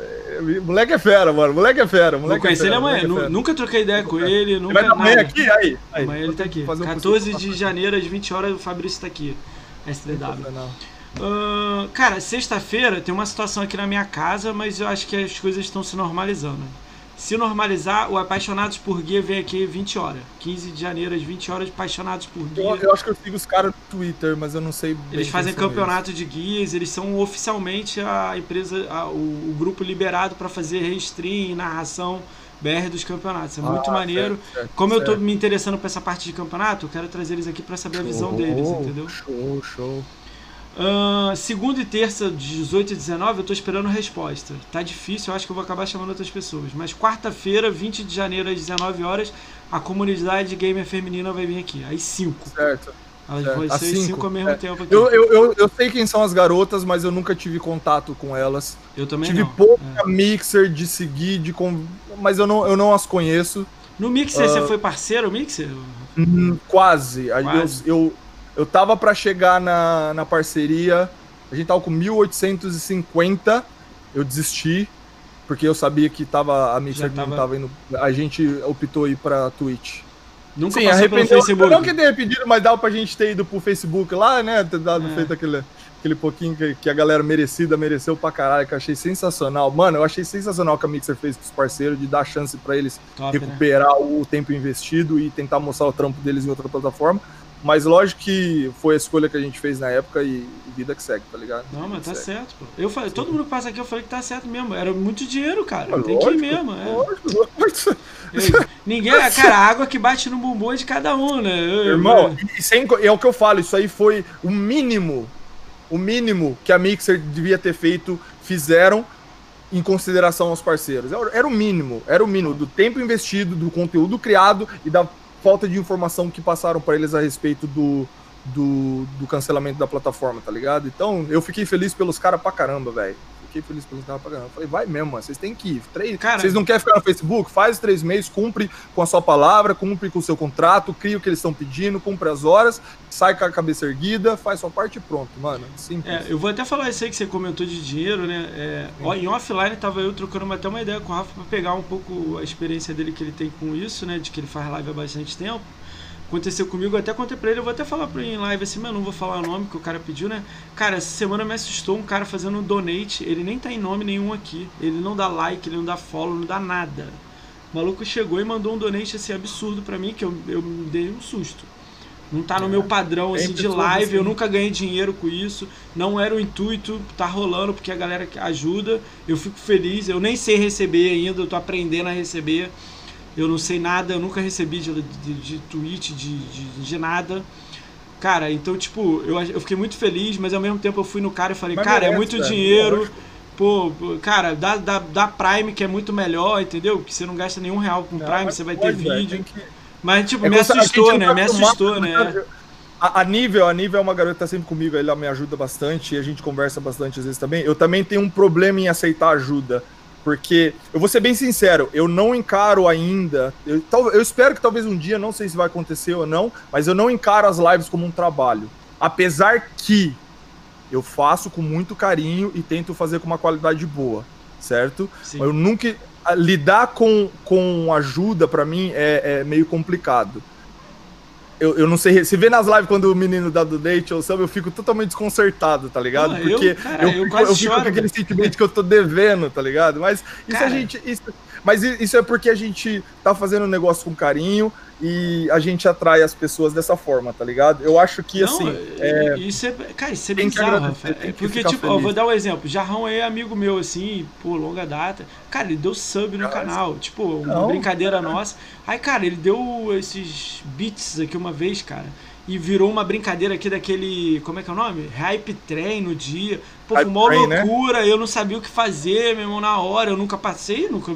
É, moleque é fera, mano. Moleque é fera. Vou Moleque é conhecer ele fera, amanhã. é Nu- fera. Nunca troquei ideia com ele. Ele Nunca vai dar amanhã nada. aqui? Aí. aí. Amanhã ele tá aqui. Fazer um 14 possível. de janeiro, às 20 horas, o Fabrício tá aqui. SDW. Sensacional. Ahn, cara, sexta-feira tem uma situação aqui na minha casa, mas eu acho que as coisas estão se normalizando. Se normalizar, o Apaixonados por Guia vem aqui 20 horas. 15 de janeiro, às 20 horas, Apaixonados por Eu, Guia. eu acho que eu sigo os caras no Twitter, mas eu não sei bem Eles fazem campeonato de guias, eles são oficialmente a empresa, a- o, o grupo liberado para fazer restream e narração BR dos campeonatos. É eles. muito Ah, maneiro. certo, certo, Como eu tô certo. me interessando por essa parte de campeonato, eu quero trazer eles aqui para saber a visão Show, deles, entendeu? Show, show. Ahn, segunda e terça, de 18 e 19, eu tô esperando resposta. Tá difícil, eu acho que eu vou acabar chamando outras pessoas. Mas quarta-feira, 20 de janeiro, às 19 horas, a comunidade gamer feminina vai vir aqui. Às 5. Certo. Elas vão ser às 5 cinco, ao mesmo é. tempo aqui. Eu, eu, eu, eu sei quem são as garotas, mas eu nunca tive contato com elas. Eu também tive não. pouca É. mixer de seguir, de con... mas eu não, eu não as conheço. No Mixer, Ah. você foi parceiro, Mixer? Hum, Quase. Quase. Eu, eu, eu tava pra chegar na, na parceria, a gente tava com 1850, eu desisti, porque eu sabia que tava, a Mixer tava- não tava indo. A gente optou ir pra Twitch. Nunca Sim, arrependeu. Facebook. Não que tenha pedido, mas dava pra gente ter ido pro Facebook lá, né? Ter dado É. feito aquele, aquele pouquinho que, que a galera merecida, mereceu pra caralho, que eu achei sensacional. Mano, eu achei sensacional o que a Mixer fez com os parceiros, de dar chance pra eles Top, né? recuperar o tempo investido e tentar mostrar o trampo deles em outra plataforma. Mas lógico que foi a escolha que a gente fez na época e vida que segue, tá ligado? Não, mas tá Segue. certo, pô. Eu falei, todo mundo que passa aqui, eu falei que tá certo mesmo. Era muito dinheiro, cara. Ah, Tem que ir lógico, mesmo. É. Lógico, lógico. Ei, Ninguém, cara, a água que bate no bumbum é de cada um, né? Eu- Irmão, e sem, é o que eu falo, isso aí foi o mínimo, o mínimo que a Mixer devia ter feito, fizeram em consideração aos parceiros. Era o mínimo, era o mínimo do tempo investido, do conteúdo criado e da falta de informação que passaram para eles a respeito do, do, do cancelamento da plataforma, tá ligado? Então, eu fiquei feliz pelos caras pra caramba, velho. Fiquei feliz pelos caras pra caramba. Falei, vai mesmo, mano, vocês têm que ir. Três, Cara- vocês não querem ficar no Facebook? Faz três meses, cumpre com a sua palavra, cumpre com o seu contrato, cria o que eles estão pedindo, cumpre as horas, sai com a cabeça erguida, faz sua parte e pronto, mano. Simples. É, eu vou até falar isso aí que você comentou de dinheiro, né? É, ó, em offline tava eu trocando até uma ideia com o Rafa pra pegar um pouco a experiência dele que ele tem com isso, né? De que ele faz live há bastante tempo. Aconteceu comigo, eu até contei pra ele, eu vou até falar pra ele em live assim, mas não vou falar o nome que o cara pediu, né? Cara, essa semana me assustou um cara fazendo um donate, ele nem tá em nome nenhum aqui. Ele não dá like, ele não dá follow, não dá nada. O maluco chegou e mandou um donate assim absurdo pra mim, que eu, eu me dei um susto. Não tá no meu padrão assim de live, eu assim. nunca ganhei dinheiro com isso. Não era o intuito, tá rolando porque a galera que ajuda. Eu fico feliz, eu nem sei receber ainda, eu tô aprendendo a receber. Eu não sei nada, eu nunca recebi de, de, de tweet, de, de, de nada. Cara, então, tipo, eu, eu fiquei muito feliz, mas ao mesmo tempo eu fui no cara e falei, Mas cara, é muito velho, dinheiro. lógico. Pô, cara, dá, dá, dá Prime que é muito melhor, entendeu? Que você não gasta nenhum real com Não, Prime, você vai ter velho, vídeo. que- Mas, tipo, É me assustou, né? Me assustou, né? né? A, a, nível, a nível é uma garota que tá sempre comigo, ela me ajuda bastante e a gente conversa bastante às vezes também. Eu também tenho um problema em aceitar ajuda. Porque, eu vou ser bem sincero, eu não encaro ainda. Eu, eu espero que talvez um dia, não sei se vai acontecer ou não, mas eu não encaro as lives como um trabalho. Apesar que eu faço com muito carinho e tento fazer com uma qualidade boa, certo? Sim. Eu nunca. Lidar com, com ajuda, para mim, é, é meio complicado eu, eu não sei. Se vê nas lives quando o menino dá do date ou sabe, eu fico totalmente desconcertado, tá ligado? Ah, Porque eu, cara, eu, eu, fico, eu fico com aquele sentimento que eu tô devendo, tá ligado? Mas isso cara. a gente. Isso, mas isso é porque a gente tá fazendo um negócio com carinho e a gente atrai as pessoas dessa forma, tá ligado? Eu acho que, não, assim... É, isso é, cara, isso é bizarro, Rafa. É porque, tipo, ó, vou dar um exemplo. Jarrão é amigo meu, assim, por longa data. Cara, ele deu sub no canal. Tipo, uma não, brincadeira cara. nossa. Aí, cara, ele deu esses beats aqui uma vez, cara. E virou uma brincadeira aqui daquele. Como é que é o nome? Hype Train no dia. Pô, foi uma né? loucura. Né? Eu não sabia o que fazer, meu irmão, na hora. Eu nunca passei, nunca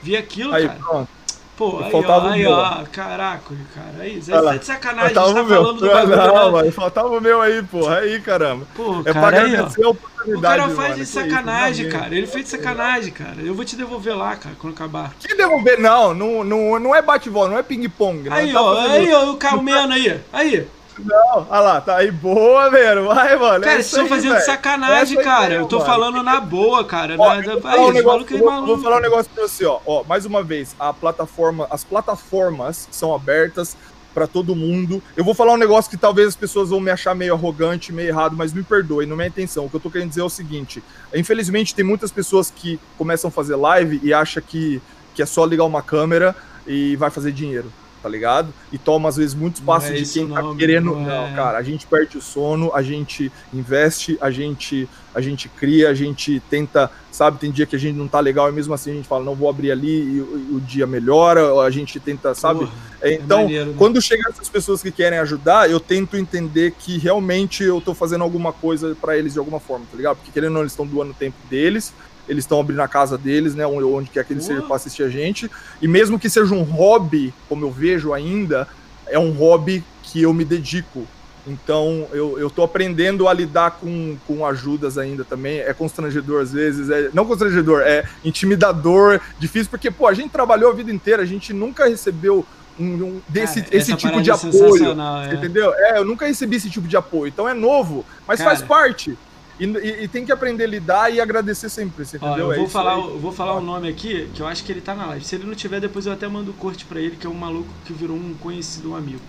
vi aquilo, aí, cara. Pronto. Pô, aí, ó, aí, ó, caraca, cara, aí, Zé, tá de sacanagem, a gente tá falando do bagulho. Não, mano, faltava o meu aí, porra, aí, caramba. Pô, é cara, pra agradecer aí, a oportunidade, O cara faz mano, de sacanagem, isso, cara, ele fez de sacanagem, cara. Eu vou te devolver lá, cara, quando acabar. Que devolver? Não, não, não, não é bate-bola, não é ping-pong. Aí, tá ó, aí, ó, o Calmeno aí, aí. Não, olha lá, tá aí boa, velho. Vai, mano. Cara, é vocês estão fazendo véio. sacanagem, cara. eu tô mano. falando na boa, cara. Ó, na, aí, um negócio, vou, vou, falar um negócio pra você, ó. ó. Mais uma vez, a plataforma, as plataformas são abertas para todo mundo. Eu vou falar um negócio que talvez as pessoas vão me achar meio arrogante, meio errado, mas me perdoe, não é a intenção. O que eu tô querendo dizer é o seguinte: infelizmente, tem muitas pessoas que começam a fazer live e acham que, que é só ligar uma câmera e vai fazer dinheiro tá ligado? E toma, às vezes, muito espaço é de quem tá querendo. Não, é... não, cara, a gente perde o sono, a gente investe, a gente, a gente cria, a gente tenta, sabe? Tem dia que a gente não tá legal e mesmo assim a gente fala, não vou abrir ali e, e o dia melhora, a gente tenta, sabe? É, então, é maneiro, né? quando chega essas pessoas que querem ajudar, eu tento entender que realmente eu tô fazendo alguma coisa para eles de alguma forma, tá ligado? Porque querendo ou não, eles estão doando o tempo deles eles estão abrindo a casa deles, né? Onde quer que eles sejam para assistir a gente. E mesmo que seja um hobby, como eu vejo ainda, é um hobby que eu me dedico. Então eu, eu tô aprendendo a lidar com, com ajudas ainda também. É constrangedor às vezes, é não constrangedor, é intimidador, difícil, porque pô, a gente trabalhou a vida inteira, a gente nunca recebeu um, um desse Cara, esse tipo de é apoio. É. Entendeu? É, eu nunca recebi esse tipo de apoio. Então é novo, mas Cara, faz parte. E, e, e, tem que aprender a lidar e agradecer sempre, você entendeu? Ó, eu vou, é falar, eu vou falar o um nome aqui, que eu acho que ele tá na live. Se ele não tiver, depois eu até mando o corte pra ele, que é um maluco que virou um conhecido, um amigo.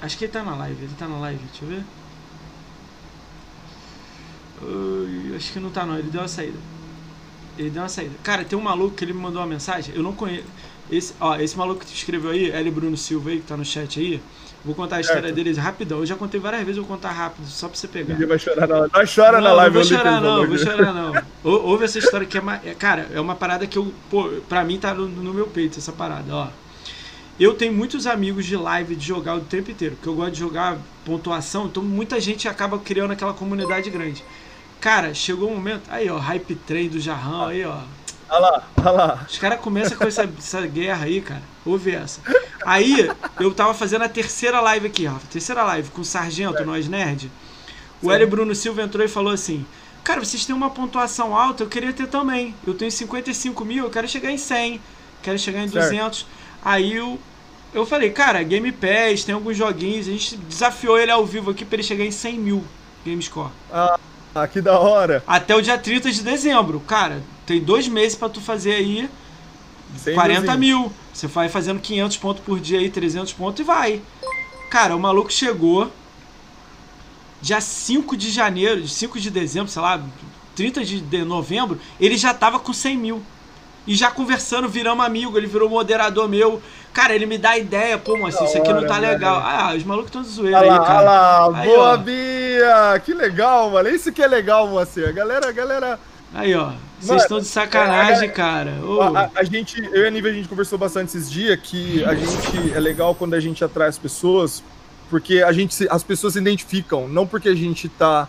Acho que ele tá na live, ele tá na live, deixa eu ver. Uh, acho que não tá não, ele deu uma saída. Ele deu uma saída. Cara, tem um maluco que ele me mandou uma mensagem, eu não conheço. Esse, ó, esse maluco que escreveu aí, L. Bruno Silva aí, que tá no chat aí, Vou contar a história deles rapidão. Eu já contei várias vezes, vou contar rápido, só pra você pegar. Ele vai chorar na live. Não chora não, na live, Não vou chorar, não, vou chorar, não. Ouve essa história que é, uma, é, Cara, é uma parada que eu. Pô, pra mim tá no, no, meu peito essa parada, ó. Eu tenho muitos amigos de live de jogar o tempo inteiro, porque eu gosto de jogar pontuação, então muita gente acaba criando aquela comunidade grande. Cara, chegou um momento. Aí, ó, hype train do Jarrão, aí, ó. Olha lá, olha lá. Os caras começam com essa, essa guerra aí, cara. Ouve essa. Aí, eu tava fazendo a terceira live aqui, ó. Terceira live com o Sargento, nós nerd. O Hélio Bruno Silva entrou e falou assim: Cara, vocês têm uma pontuação alta, eu queria ter também. Eu tenho 55 mil, eu quero chegar em 100. Quero chegar em 200. Certo. Aí eu, eu falei: Cara, Game Pass, tem alguns joguinhos. A gente desafiou ele ao vivo aqui pra ele chegar em 100 mil Game Score. Ah. Ah, que da hora. Até o dia 30 de dezembro. Cara, tem dois meses para tu fazer aí 40 mil. Você vai fazendo 500 pontos por dia aí, 300 pontos e vai. Cara, o maluco chegou dia 5 de janeiro, 5 de dezembro, sei lá, 30 de novembro, ele já tava com 100 mil. E já conversando, viramos amigo, ele virou moderador meu. Cara, ele me dá ideia, pô, mas isso aqui não tá legal. Ah, os malucos estão zoeira aí, cara. Olha lá, boa, ó. Bia! Que legal, mano. Isso que é legal, você. A galera, a galera. Aí, ó. Vocês estão de sacanagem, a, cara. Oh. A, a, gente, eu e a Nível, a gente conversou bastante esses dias que a gente é legal quando a gente atrai as pessoas, porque a gente, as pessoas se identificam, não porque a gente tá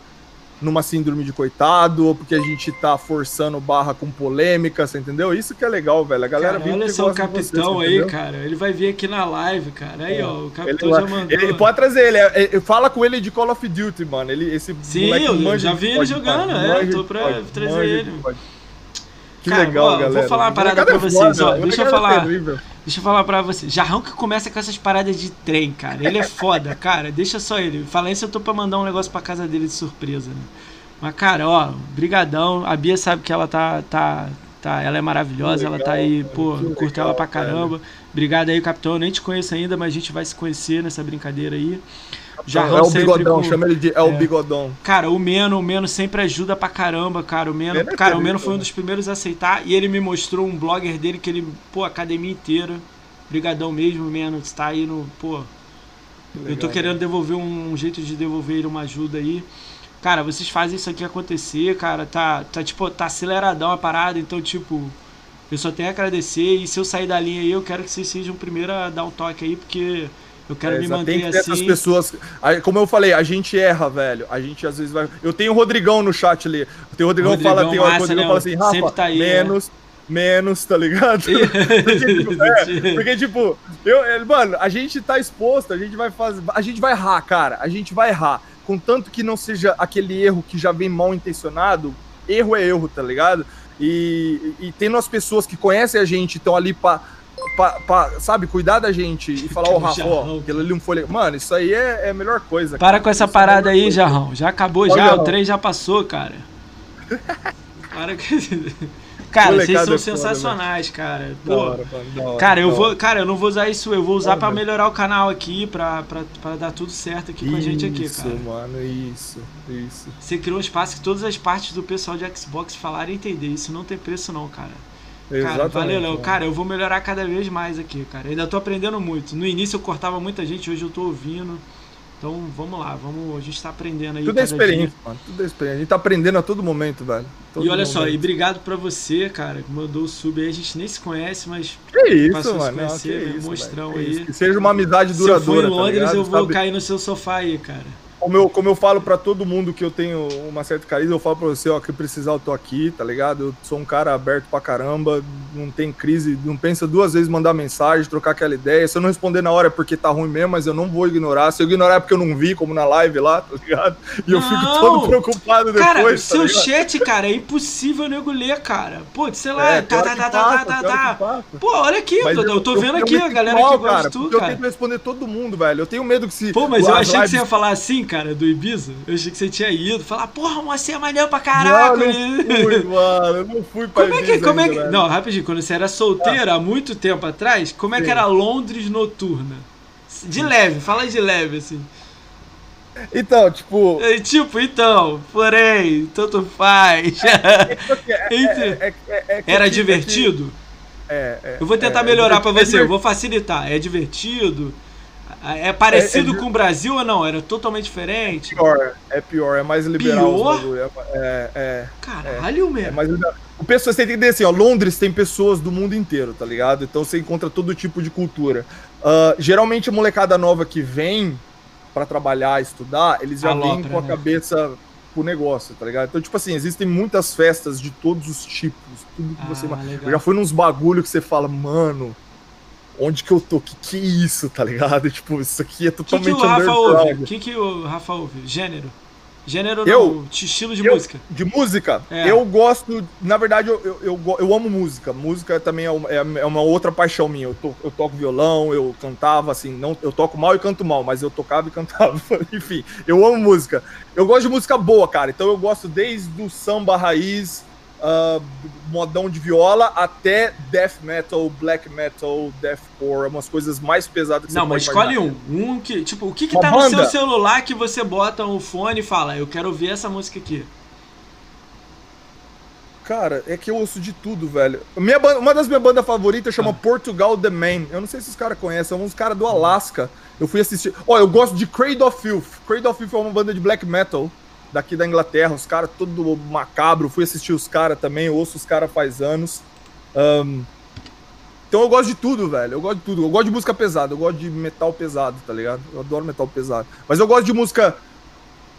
numa síndrome de coitado, ou porque a gente tá forçando barra com polêmica, você entendeu? Isso que é legal, velho. A galera cara, olha só o capitão você, aí, entendeu? cara. Ele vai vir aqui na live, cara. Aí, é. ó, o capitão ele, já mandou. Ele, pode trazer ele. É, é, fala com ele de Call of Duty, mano. Ele, esse Sim, eu já vi ele jogando, é. Tô pra pode, trazer ele. Que cara, legal, ó, galera. Vou falar uma parada pra vocês, ó. Deixa eu falar. Deixa eu falar pra você. Jarrão que começa com essas paradas de trem, cara. Ele é foda, cara. Deixa só ele. Falar isso, eu tô pra mandar um negócio pra casa dele de surpresa, né? Mas, cara, ó, brigadão. A Bia sabe que ela tá, tá, tá, ela é maravilhosa, legal, ela tá aí, pô, curto ela pra caramba. Obrigado aí, capitão. Eu nem te conheço ainda, mas a gente vai se conhecer nessa brincadeira aí. Jarrão é o bigodão, com... chama ele de é, é, o bigodão. Cara, o Meno, o Meno sempre ajuda pra caramba, cara. O Meno, Meno é cara, o Meno foi um dos primeiros a aceitar e ele me mostrou um blogger dele que ele, pô, academia inteira. Brigadão mesmo, Meno, está aí no, pô. Legal, eu tô querendo devolver um, um jeito de devolver ele uma ajuda aí. Cara, vocês fazem isso aqui acontecer, cara. Tá, tá tipo, tá aceleradão a parada, então, tipo, eu só tenho a agradecer. E se eu sair da linha aí, eu quero que vocês sejam o primeiro a dar um toque aí, porque eu quero é, me manter tem que assim. Essas pessoas, como eu falei, a gente erra, velho. A gente às vezes vai. Eu tenho o Rodrigão no chat ali. O Rodrigão, Rodrigão fala, tem o Rodrigão né? fala assim, Rafa, tá aí, menos. É menos, tá ligado? porque, tipo, é, porque, tipo, eu, mano, a gente tá exposto, a gente vai fazer. A gente vai errar, cara. A gente vai errar contanto que não seja aquele erro que já vem mal intencionado, erro é erro, tá ligado? E, e tendo as pessoas que conhecem a gente, estão ali pra, pra, pra, sabe, cuidar da gente e falar, ó, oh, Rafa, ó, aquilo ali não foi Mano, isso aí é, é a melhor coisa. Para cara. com essa isso é parada é aí, Jarrão. Já acabou, já. O trem já passou, cara. Para com. Cara, vocês são é sensacionais, foda, cara. Pô, hora, hora, cara, eu vou, cara, eu não vou usar isso, eu vou usar para melhorar o canal aqui, pra dar tudo certo aqui com a gente aqui, cara. Isso, mano, isso, isso. Você criou um espaço que todas as partes do pessoal de Xbox falarem e entender. Isso não tem preço não, cara. Cara, valeu, Léo. Cara, eu vou melhorar cada vez mais aqui, cara. Ainda tô aprendendo muito. No início eu cortava muita gente, hoje eu tô ouvindo. Então vamos lá, vamos, a gente tá aprendendo aí. Tudo é experiência, dia. mano. Tudo é experiência. A gente tá aprendendo a todo momento, velho. Todo e olha momento. só, e obrigado pra você, cara, que mandou o sub aí. A gente nem se conhece, mas. Que isso, mano. Não, que né? isso, mostrão aí. Que seja uma amizade duradoura. Se eu for em tá Londres, tá eu vou Sabe? cair no seu sofá aí, cara como eu, como eu falo para todo mundo que eu tenho uma certa carisma, eu falo para você, ó, que precisar eu tô aqui, tá ligado? Eu sou um cara aberto pra caramba, não tem crise, não pensa duas vezes mandar mensagem, trocar aquela ideia. Se eu não responder na hora é porque tá ruim mesmo, mas eu não vou ignorar. Se eu ignorar é porque eu não vi, como na live lá, tá ligado? E não. eu fico todo preocupado depois. Cara, tá seu ligado? chat, cara, é impossível nego ler, cara. Pô, sei lá, é, tá, tá, tá, tá, tá, tá, tá. Pô, olha aqui, eu, eu tô vendo aqui a galera mal, que gosta de tu, cara. Eu tento responder todo mundo, velho. Eu tenho medo que se. Pô, mas eu achei lives... que você ia falar assim, cara, do Ibiza. Eu achei que você tinha ido. Falar, porra, você é maneiro pra caraca. Não, não fui, mano. Eu não fui pra como Ibiza é que, como ainda, é que... Não, rapidinho. Quando você era solteiro, ah. há muito tempo atrás, como é Sim. que era Londres noturna? De leve, fala de leve, assim. Então, tipo. É, tipo, então, porém, tanto faz. É, é, Era divertido? É, Eu vou tentar melhorar para você, eu vou facilitar. É divertido? É parecido é, é, com o Brasil ou não? Era totalmente diferente? É pior, é pior, é mais liberal. Pior? É, é, Caralho, é, mesmo. É mais liberal. O pessoal, você tem que entender assim, ó, Londres tem pessoas do mundo inteiro, tá ligado? Então você encontra todo tipo de cultura. Uh, geralmente a molecada nova que vem para trabalhar, estudar, eles já vêm com a né? cabeça pro negócio, tá ligado? Então, tipo assim, existem muitas festas de todos os tipos, tudo que ah, você... Legal. Eu já fui nos bagulho que você fala, mano, onde que eu tô? Que que é isso, tá ligado? Tipo, isso aqui é totalmente que que o Rafa ouve? Que, que o Rafa ouve? Gênero? Gênero eu, não, estilo de eu, música. De música? É. Eu gosto, na verdade, eu, eu, eu, eu, amo música. Música também é uma, é, é uma outra paixão minha. Eu, to, eu toco violão, eu cantava, assim, não, eu toco mal e canto mal, mas eu tocava e cantava. Enfim, eu amo música. Eu gosto de música boa, cara. Então eu gosto desde o samba raiz, uh, modão de viola até death metal, black metal, deathcore, umas coisas mais pesadas que Não, mas escolhe um. Um que, tipo, o que que tá banda? no seu celular que você bota o fone e fala, eu quero ouvir essa música aqui? Cara, é que eu ouço de tudo, velho. Minha banda, uma das minhas bandas favoritas chama ah. Portugal The Man. Eu não sei se os caras conhecem, são uns caras do Alasca. Eu fui assistir. Ó, oh, eu gosto de Cradle of Filth. Cradle of Filth é uma banda de black metal daqui da Inglaterra, os caras todo macabro, fui assistir os caras também, ouço os caras faz anos. Um, então eu gosto de tudo, velho. Eu gosto de tudo. Eu gosto de música pesada, eu gosto de metal pesado, tá ligado? Eu adoro metal pesado. Mas eu gosto de música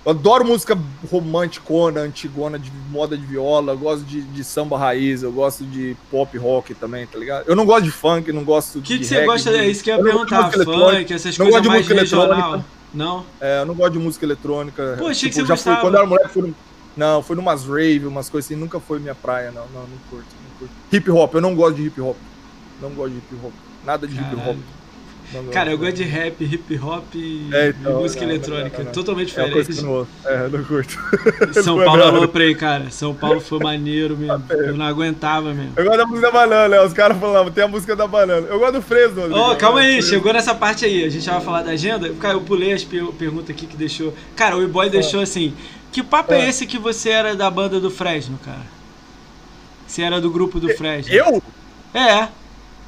Eu adoro música romanticona, antigona, de moda de viola, eu gosto de, de samba raiz, eu gosto de pop rock também, tá ligado? Eu não gosto de funk, não gosto que de. que você gosta? É isso que eu ia perguntar. Funk, essas coisas gosto de mais música regional. eletrônica. Não? É, eu não gosto de música eletrônica. Pô, achei que você já gostava. fui, quando eu era moleque, fui Não, fui numas rave, umas coisas assim, nunca foi minha praia, não, não, não curto, não curto. Hip hop, eu não gosto de hip hop. Não gosto de hip hop. Nada de hip hop. Cara, eu gosto de rap, hip hop e, É, e então, música não, eletrônica. não, não. Totalmente É diferente. É, eu não curto. São é Paulo pra aí, cara. São Paulo foi maneiro mesmo. Eu não aguentava mesmo. Eu gosto da música da banana? Os caras falavam, tem a música da banana. Eu gosto do Fresno. Ó, Rodrigo. calma aí, chegou nessa parte aí. A gente vai falar da agenda. Cara, eu pulei as per- perguntas aqui que deixou. Cara, o E-Boy deixou assim: Que papo é É. esse que você era da banda do Fresno, cara? Você era do grupo do Fresno? Eu? É.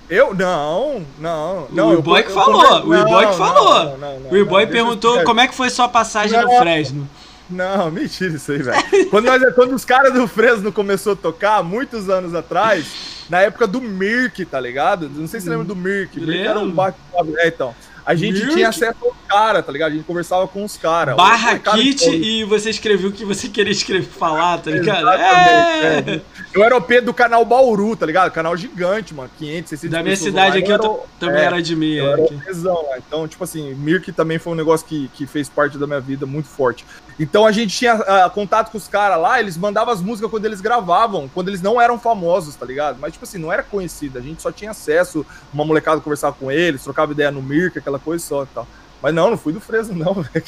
Eu? Não, não. O não eu- E-Boy que falou, o E-Boy que falou. O eu perguntou como é que foi sua passagem no Não. Fresno. Não, mentira isso aí, velho. quando, nós- quando os caras do Fresno começou a tocar, muitos anos atrás, na época do Mirk, tá ligado? Não sei se você lembra do Mirk. Mirk era um Lembro. bate É, então. A gente Mirk? tinha acesso aos caras, tá ligado? A gente conversava com os caras. Barra Os caras Kit e você escreveu o que você queria escrever, falar, tá ligado? Exatamente, É. é. Eu era o P do canal Bauru, tá ligado? Canal gigante, mano. 500, 600 Da minha cidade online. aqui eu o- também é, era de mim. Eu é, era o tesão lá. Então, tipo assim, Mirk também foi um negócio que, que fez parte da minha vida muito forte. Então a gente tinha ah, contato com os caras lá, eles mandavam as músicas quando eles gravavam, quando eles não eram famosos, tá ligado? Mas, tipo assim, não era conhecido, a gente só tinha acesso, uma molecada conversava com eles, trocava ideia no Mirk, aquela coisa só e tal. Mas não, não fui do Fresno, não, velho.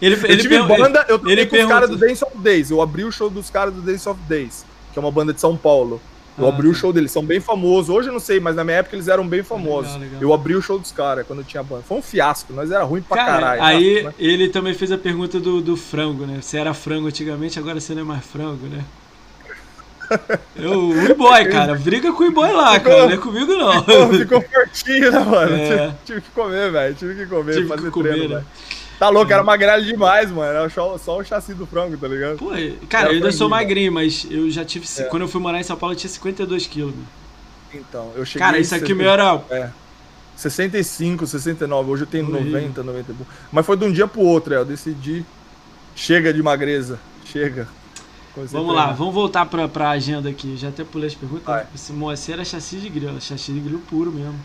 Ele, Eu ele, tive banda, eu toquei ele com os caras pergunta- do Dance of Days. Eu abri o show dos caras do Dance of Days, que é uma banda de São Paulo. Eu Ah, abri o tá. show deles, são bem famosos. Hoje eu não sei, mas na minha época eles eram bem famosos. Legal, legal. Eu abri o show dos caras quando eu tinha banda. Foi um fiasco, nós era ruim pra Cara, caralho. aí Nossa, ele também fez a pergunta do, do frango, né? Você era frango antigamente, agora você não é mais frango, né? Eu, o E-Boy, cara, briga com o E-Boy lá, Ficou- cara, não é comigo não. Pô, ficou fortinho, né, mano? É. Tive, tive que comer, velho. Tive que comer, Tive que fazer comer, treino, né? Tá louco, era magrelo demais, mano. Era só, só o chassi do frango, tá ligado? Pô, cara, Era eu ainda sou magrinho, mas eu já tive. É. Quando eu fui morar em São Paulo, eu tinha 52 quilos. meu. Então, eu cheguei. Cara, isso aqui 70 meu era. É. 65, 69. Hoje eu tenho Horrível. 90, 90. e pouco. Mas foi de um dia pro outro, é. Eu decidi. Chega de magreza. Chega. Vamos lá, treinar. vamos voltar pra, pra agenda aqui. Já até pulei as perguntas. Vai. Esse moacir era chassi de grilo, chassi de grilo puro mesmo.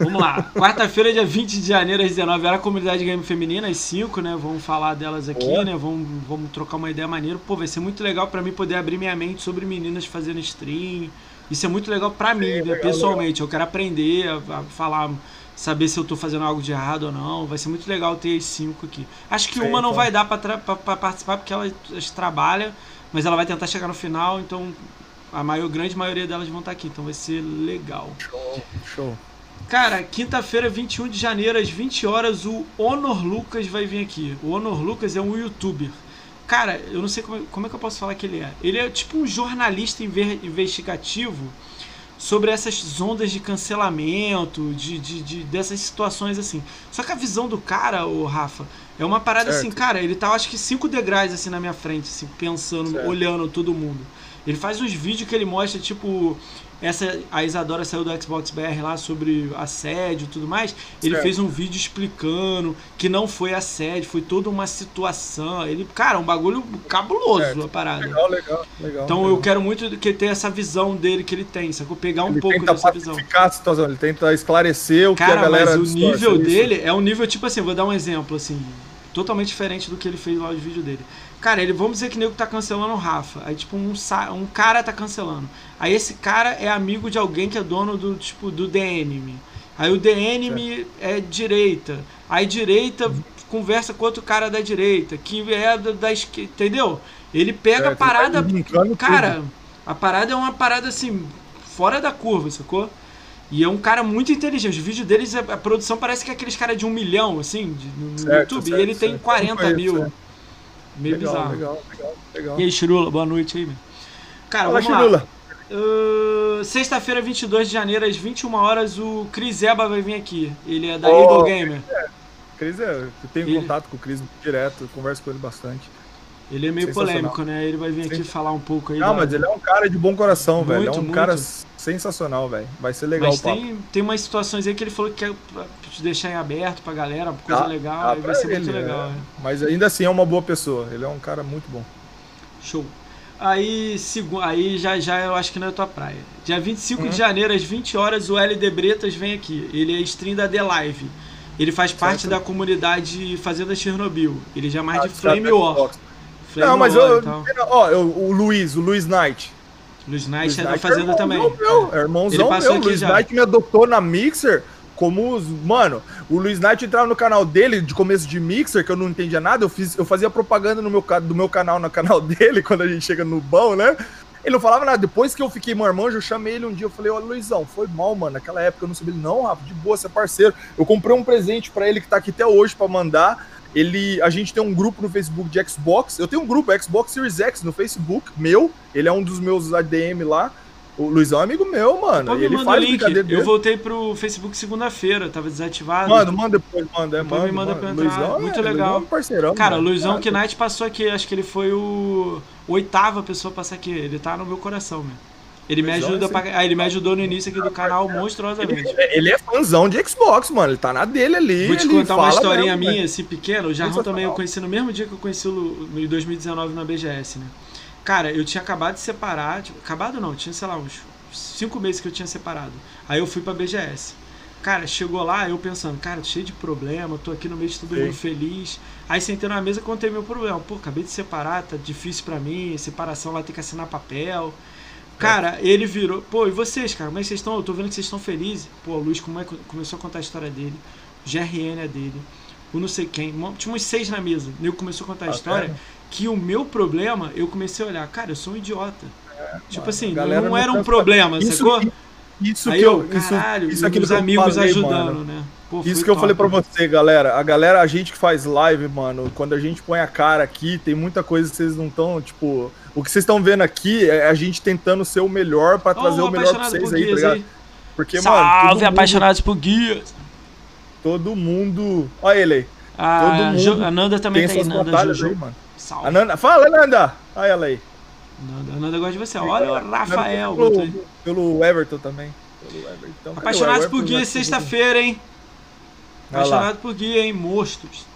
Vamos lá. Quarta-feira, dia 20 de janeiro, às 19 horas, a comunidade game feminina, às 5, né? Vamos falar delas aqui, Boa. né? Vamos, vamos trocar uma ideia maneira. Pô, vai ser muito legal pra mim poder abrir minha mente sobre meninas fazendo stream. Isso é muito legal pra mim, né? legal, pessoalmente. Eu quero aprender a, a falar, saber se eu tô fazendo algo de errado ou não. Vai ser muito legal ter as 5 aqui. Acho que Sim, uma não então. vai dar pra participar porque ela elas trabalha, mas ela vai tentar chegar no final, então a maior, grande maioria delas vão estar aqui, então vai ser legal. Show, show. Cara, quinta-feira, 21 de janeiro, às 20 horas, o Honor Lucas vai vir aqui. O Honor Lucas é um youtuber. Cara, eu não sei como, como é que eu posso falar que ele é. Ele é tipo um jornalista investigativo sobre essas ondas de cancelamento, de, de, de- dessas situações assim. Só que a visão do cara, o Rafa, é uma parada Certo. assim, cara, ele tá acho que cinco degraus assim na minha frente, assim, pensando, Certo. olhando todo mundo. Ele faz uns vídeos que ele mostra, tipo, essa a Isadora saiu do Xbox BR lá sobre assédio e tudo mais. Ele Certo. fez um vídeo explicando que não foi assédio, foi toda uma situação. Ele, cara, um bagulho cabuloso Certo. a parada. Legal, legal, legal. Então legal. eu quero muito que ter essa visão dele que ele tem, sacou? Pegar um ele pouco dessa visão. a situação, ele tenta esclarecer o que a Cara, galera mas o nível é isso? dele é um nível, tipo assim, vou dar um exemplo, assim, totalmente diferente do que ele fez lá no vídeo dele. Cara, ele, vamos dizer que o nego tá cancelando o Rafa. Aí, tipo, um, um cara tá cancelando. Aí esse cara é amigo de alguém que é dono do, tipo, do DNM. Aí o DNM é direita. Aí direita conversa com outro cara da direita, que é da, da esquerda, entendeu? Ele pega Certo, a parada. linkando Cara, tudo. a parada é uma parada assim, fora da curva, sacou? E é um cara muito inteligente. O vídeo deles, a produção parece que é aqueles caras de um milhão, assim, de- no, Certo, YouTube. certo, e ele tem certo. 40 Eu conheço, mil. É. Meio legal, bizarro. legal, legal, legal. E aí, Chirula, boa noite aí, meu. Cara, Fala, vamos. Chirula. Uh, Sexta-feira, 22 de janeiro, às 21 horas, o Cris Eba vai vir aqui. Ele é da Oh, Eagle Gamer. Cris é, eu tenho Ele- contato com o Cris direto, converso com ele bastante. Ele é meio polêmico, né? Ele vai vir aqui Sim. falar um pouco aí. Não, da- mas ele é um cara de bom coração, velho. É Muito, um muito. cara sensacional, velho. Vai ser legal Mas tem, tem umas situações aí que ele falou que quer te deixar em aberto pra galera, coisa Dá- legal, aí vai ser muito ele, legal. é. né? Mas ainda assim é uma boa pessoa. Ele é um cara muito bom. Show. Aí, aí já, já eu acho que não é tua praia. Dia 25 Uhum. de janeiro, às 20 horas, o LD Bretas vem aqui. Ele é stream da The Live. Ele faz parte Certo. da comunidade Fazenda Chernobyl. Ele já é mais Ah, de Flame War. Flame Não, mas War eu. e tal. Ó, eu- o Luiz, o Luiz Knight. Luiz Luiz Knight Knight Fazenda é também. Meu, é irmãozão Ele passou meu. Luiz já. Knight me adotou na Mixer como os. Mano, o Luiz Knight entrava no canal dele de começo de Mixer, que eu não entendia nada. Eu, fiz, eu fazia propaganda no meu, do meu canal no canal dele, quando a gente chega no bom, né? Ele não falava nada. Depois que eu fiquei marmanjo, eu chamei ele um dia. Eu falei, ó, Luizão, foi mal, mano. Naquela época eu não sabia. Ele, não, Rafa, de boa, você é parceiro. Eu comprei um presente pra ele que tá aqui até hoje pra mandar. Ele, a gente tem um grupo no Facebook de Xbox. Eu tenho um grupo Xbox Series X no Facebook, meu. Ele é um dos meus ADM lá. O Luizão é amigo meu, mano. Ele o faz link. Eu dele. voltei pro Facebook segunda-feira, tava desativado. Manda, manda depois, manda. É, Depois manda, me manda manda. pra entrar. Luizão Muito é, legal. Luizão é um parceirão. Cara, o mano. Luizão Knight passou aqui, acho que ele foi o oitava pessoa a passar aqui. Ele tá no meu coração, meu. Ele me ajuda é pra... ah, ele me ajudou no início aqui do canal monstruosamente. Ele, ele é fãzão de Xbox, mano. Ele tá na dele ali. Vou te contar uma historinha mesmo, minha, assim, pequena. O Jarrão Sensacional. também eu conheci no mesmo dia que eu conheci o em 2019 na BGS, né? Cara, eu tinha acabado de separar. Tipo, acabado não, tinha, sei lá, uns cinco meses que eu tinha separado. Aí eu fui pra BGS. Cara, chegou lá, eu pensando, cara, cheio de problema, tô aqui no meio de todo Sim. mundo feliz. Aí sentei na mesa e contei meu problema. Pô, acabei de separar, tá difícil pra mim, separação vai ter que assinar papel. Cara, ele virou, pô, e vocês, cara, como é que vocês estão? Eu tô vendo que vocês estão felizes. Pô, o Luiz como é começou a contar a história dele. O GRN é dele. O não sei quem. Tinha uns seis na mesa. O nego começou a contar a Ah, história. cara. Que o meu problema, eu comecei a olhar, cara, eu sou um idiota. tipo mano, assim, não não era um problema, Isso, sacou? isso Aí que eu, eu. Isso, caralho, isso é aquilo os eu amigos falei, ajudando, mano. né? Pô, Isso que eu top. falei pra você, galera. A galera, a gente que faz live, mano, quando a gente põe a cara aqui, tem muita coisa que vocês não estão, tipo. O que vocês estão vendo aqui é a gente tentando ser o melhor pra Ó, trazer o o melhor pra vocês aí, tá ligado? aí. Porque, mano, Salve, todo mundo, apaixonados por guias. todo mundo. Olha ele aí. A, Todo mundo a Nanda também Tem tá aí, suas Nanda batalhas Juju. aí, mano. Salve. A Nanda, fala, Nanda! Olha ela aí. Nanda, a Nanda gosta de você. Olha o Rafael. Pelo, aí. pelo Everton também. Pelo Everton. O Apaixonados por guia, sexta-feira, hein? Apaixonado por guia, hein? Monstros.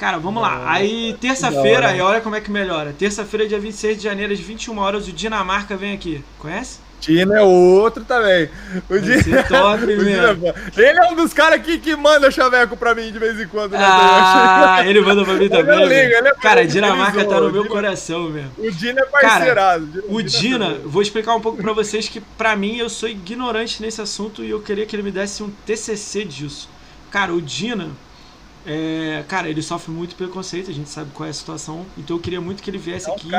Cara, vamos lá. Da Aí, terça-feira, aí olha como é que melhora. Terça-feira, dia 26 de janeiro, às 21 horas, o Dinamarca vem aqui. Conhece? Dino é outro também. O Vai Dino, ser top, o Dino é. Ele é um dos caras aqui que manda chaveco pra mim de vez em quando. né? Ah, ele manda pra mim também. Eu ligo, é Cara, bom, Dinamarca tá no zoa, meu Dina- coração mesmo. O Dino é parceirado. O é Dina, parceiro. vou explicar um pouco pra vocês que pra mim eu sou ignorante nesse assunto e eu queria que ele me desse um TCC disso. Cara, o Dina, é, cara, ele sofre muito preconceito, a gente sabe qual é a situação, então eu queria muito que ele viesse É um aqui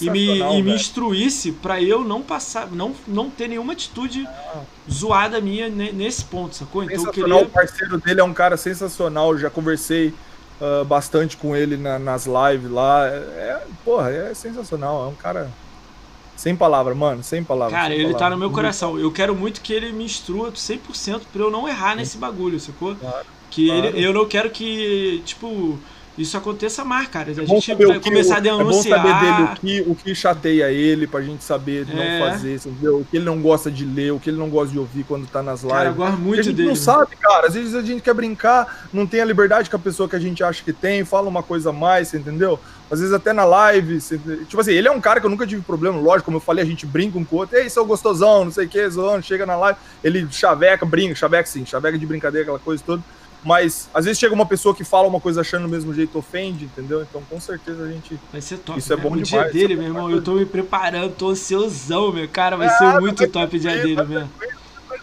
e me, e me instruísse pra eu não passar, não, não ter nenhuma atitude zoada minha ne- nesse ponto, sacou? Então eu queria o parceiro dele é um cara sensacional. Já conversei ah, bastante com ele na- nas lives lá. É, é- porra, é sensacional. É um cara sem palavra, mano, sem palavra. Cara, sem ele tá palavra. no meu coração. Eu quero muito que ele me instrua 100% pra eu não errar nesse bagulho, sacou? Claro, que claro. ele, eu não quero que, tipo, isso aconteça mais, cara. A É gente vai o começar a É bom denunciar. saber dele o que, o que chateia ele pra gente saber não É. fazer, entendeu? O que ele não gosta de ler, o que ele não gosta de ouvir quando tá nas lives. Cara, eu gosto muito a gente dele. não sabe, cara. Às vezes a gente quer brincar, não tem a liberdade com a pessoa que a gente acha que tem, fala uma coisa a mais, você entendeu? Às vezes até na live, tipo assim, ele é um cara que eu nunca tive problema, lógico, como eu falei, a gente brinca um com o outro, ei, seu gostosão, não sei o que, zoando, chega na live, ele chaveca, brinca, chaveca sim, chaveca de brincadeira, aquela coisa toda. Mas às vezes chega uma pessoa que fala uma coisa achando do mesmo jeito, ofende, entendeu? Então com certeza a gente. Vai ser top. Isso é né? bom o demais, dia dele, é meu irmão, eu tô me preparando, tô ansiosão, meu. Cara, vai Ah, ser muito top o dia dele mesmo.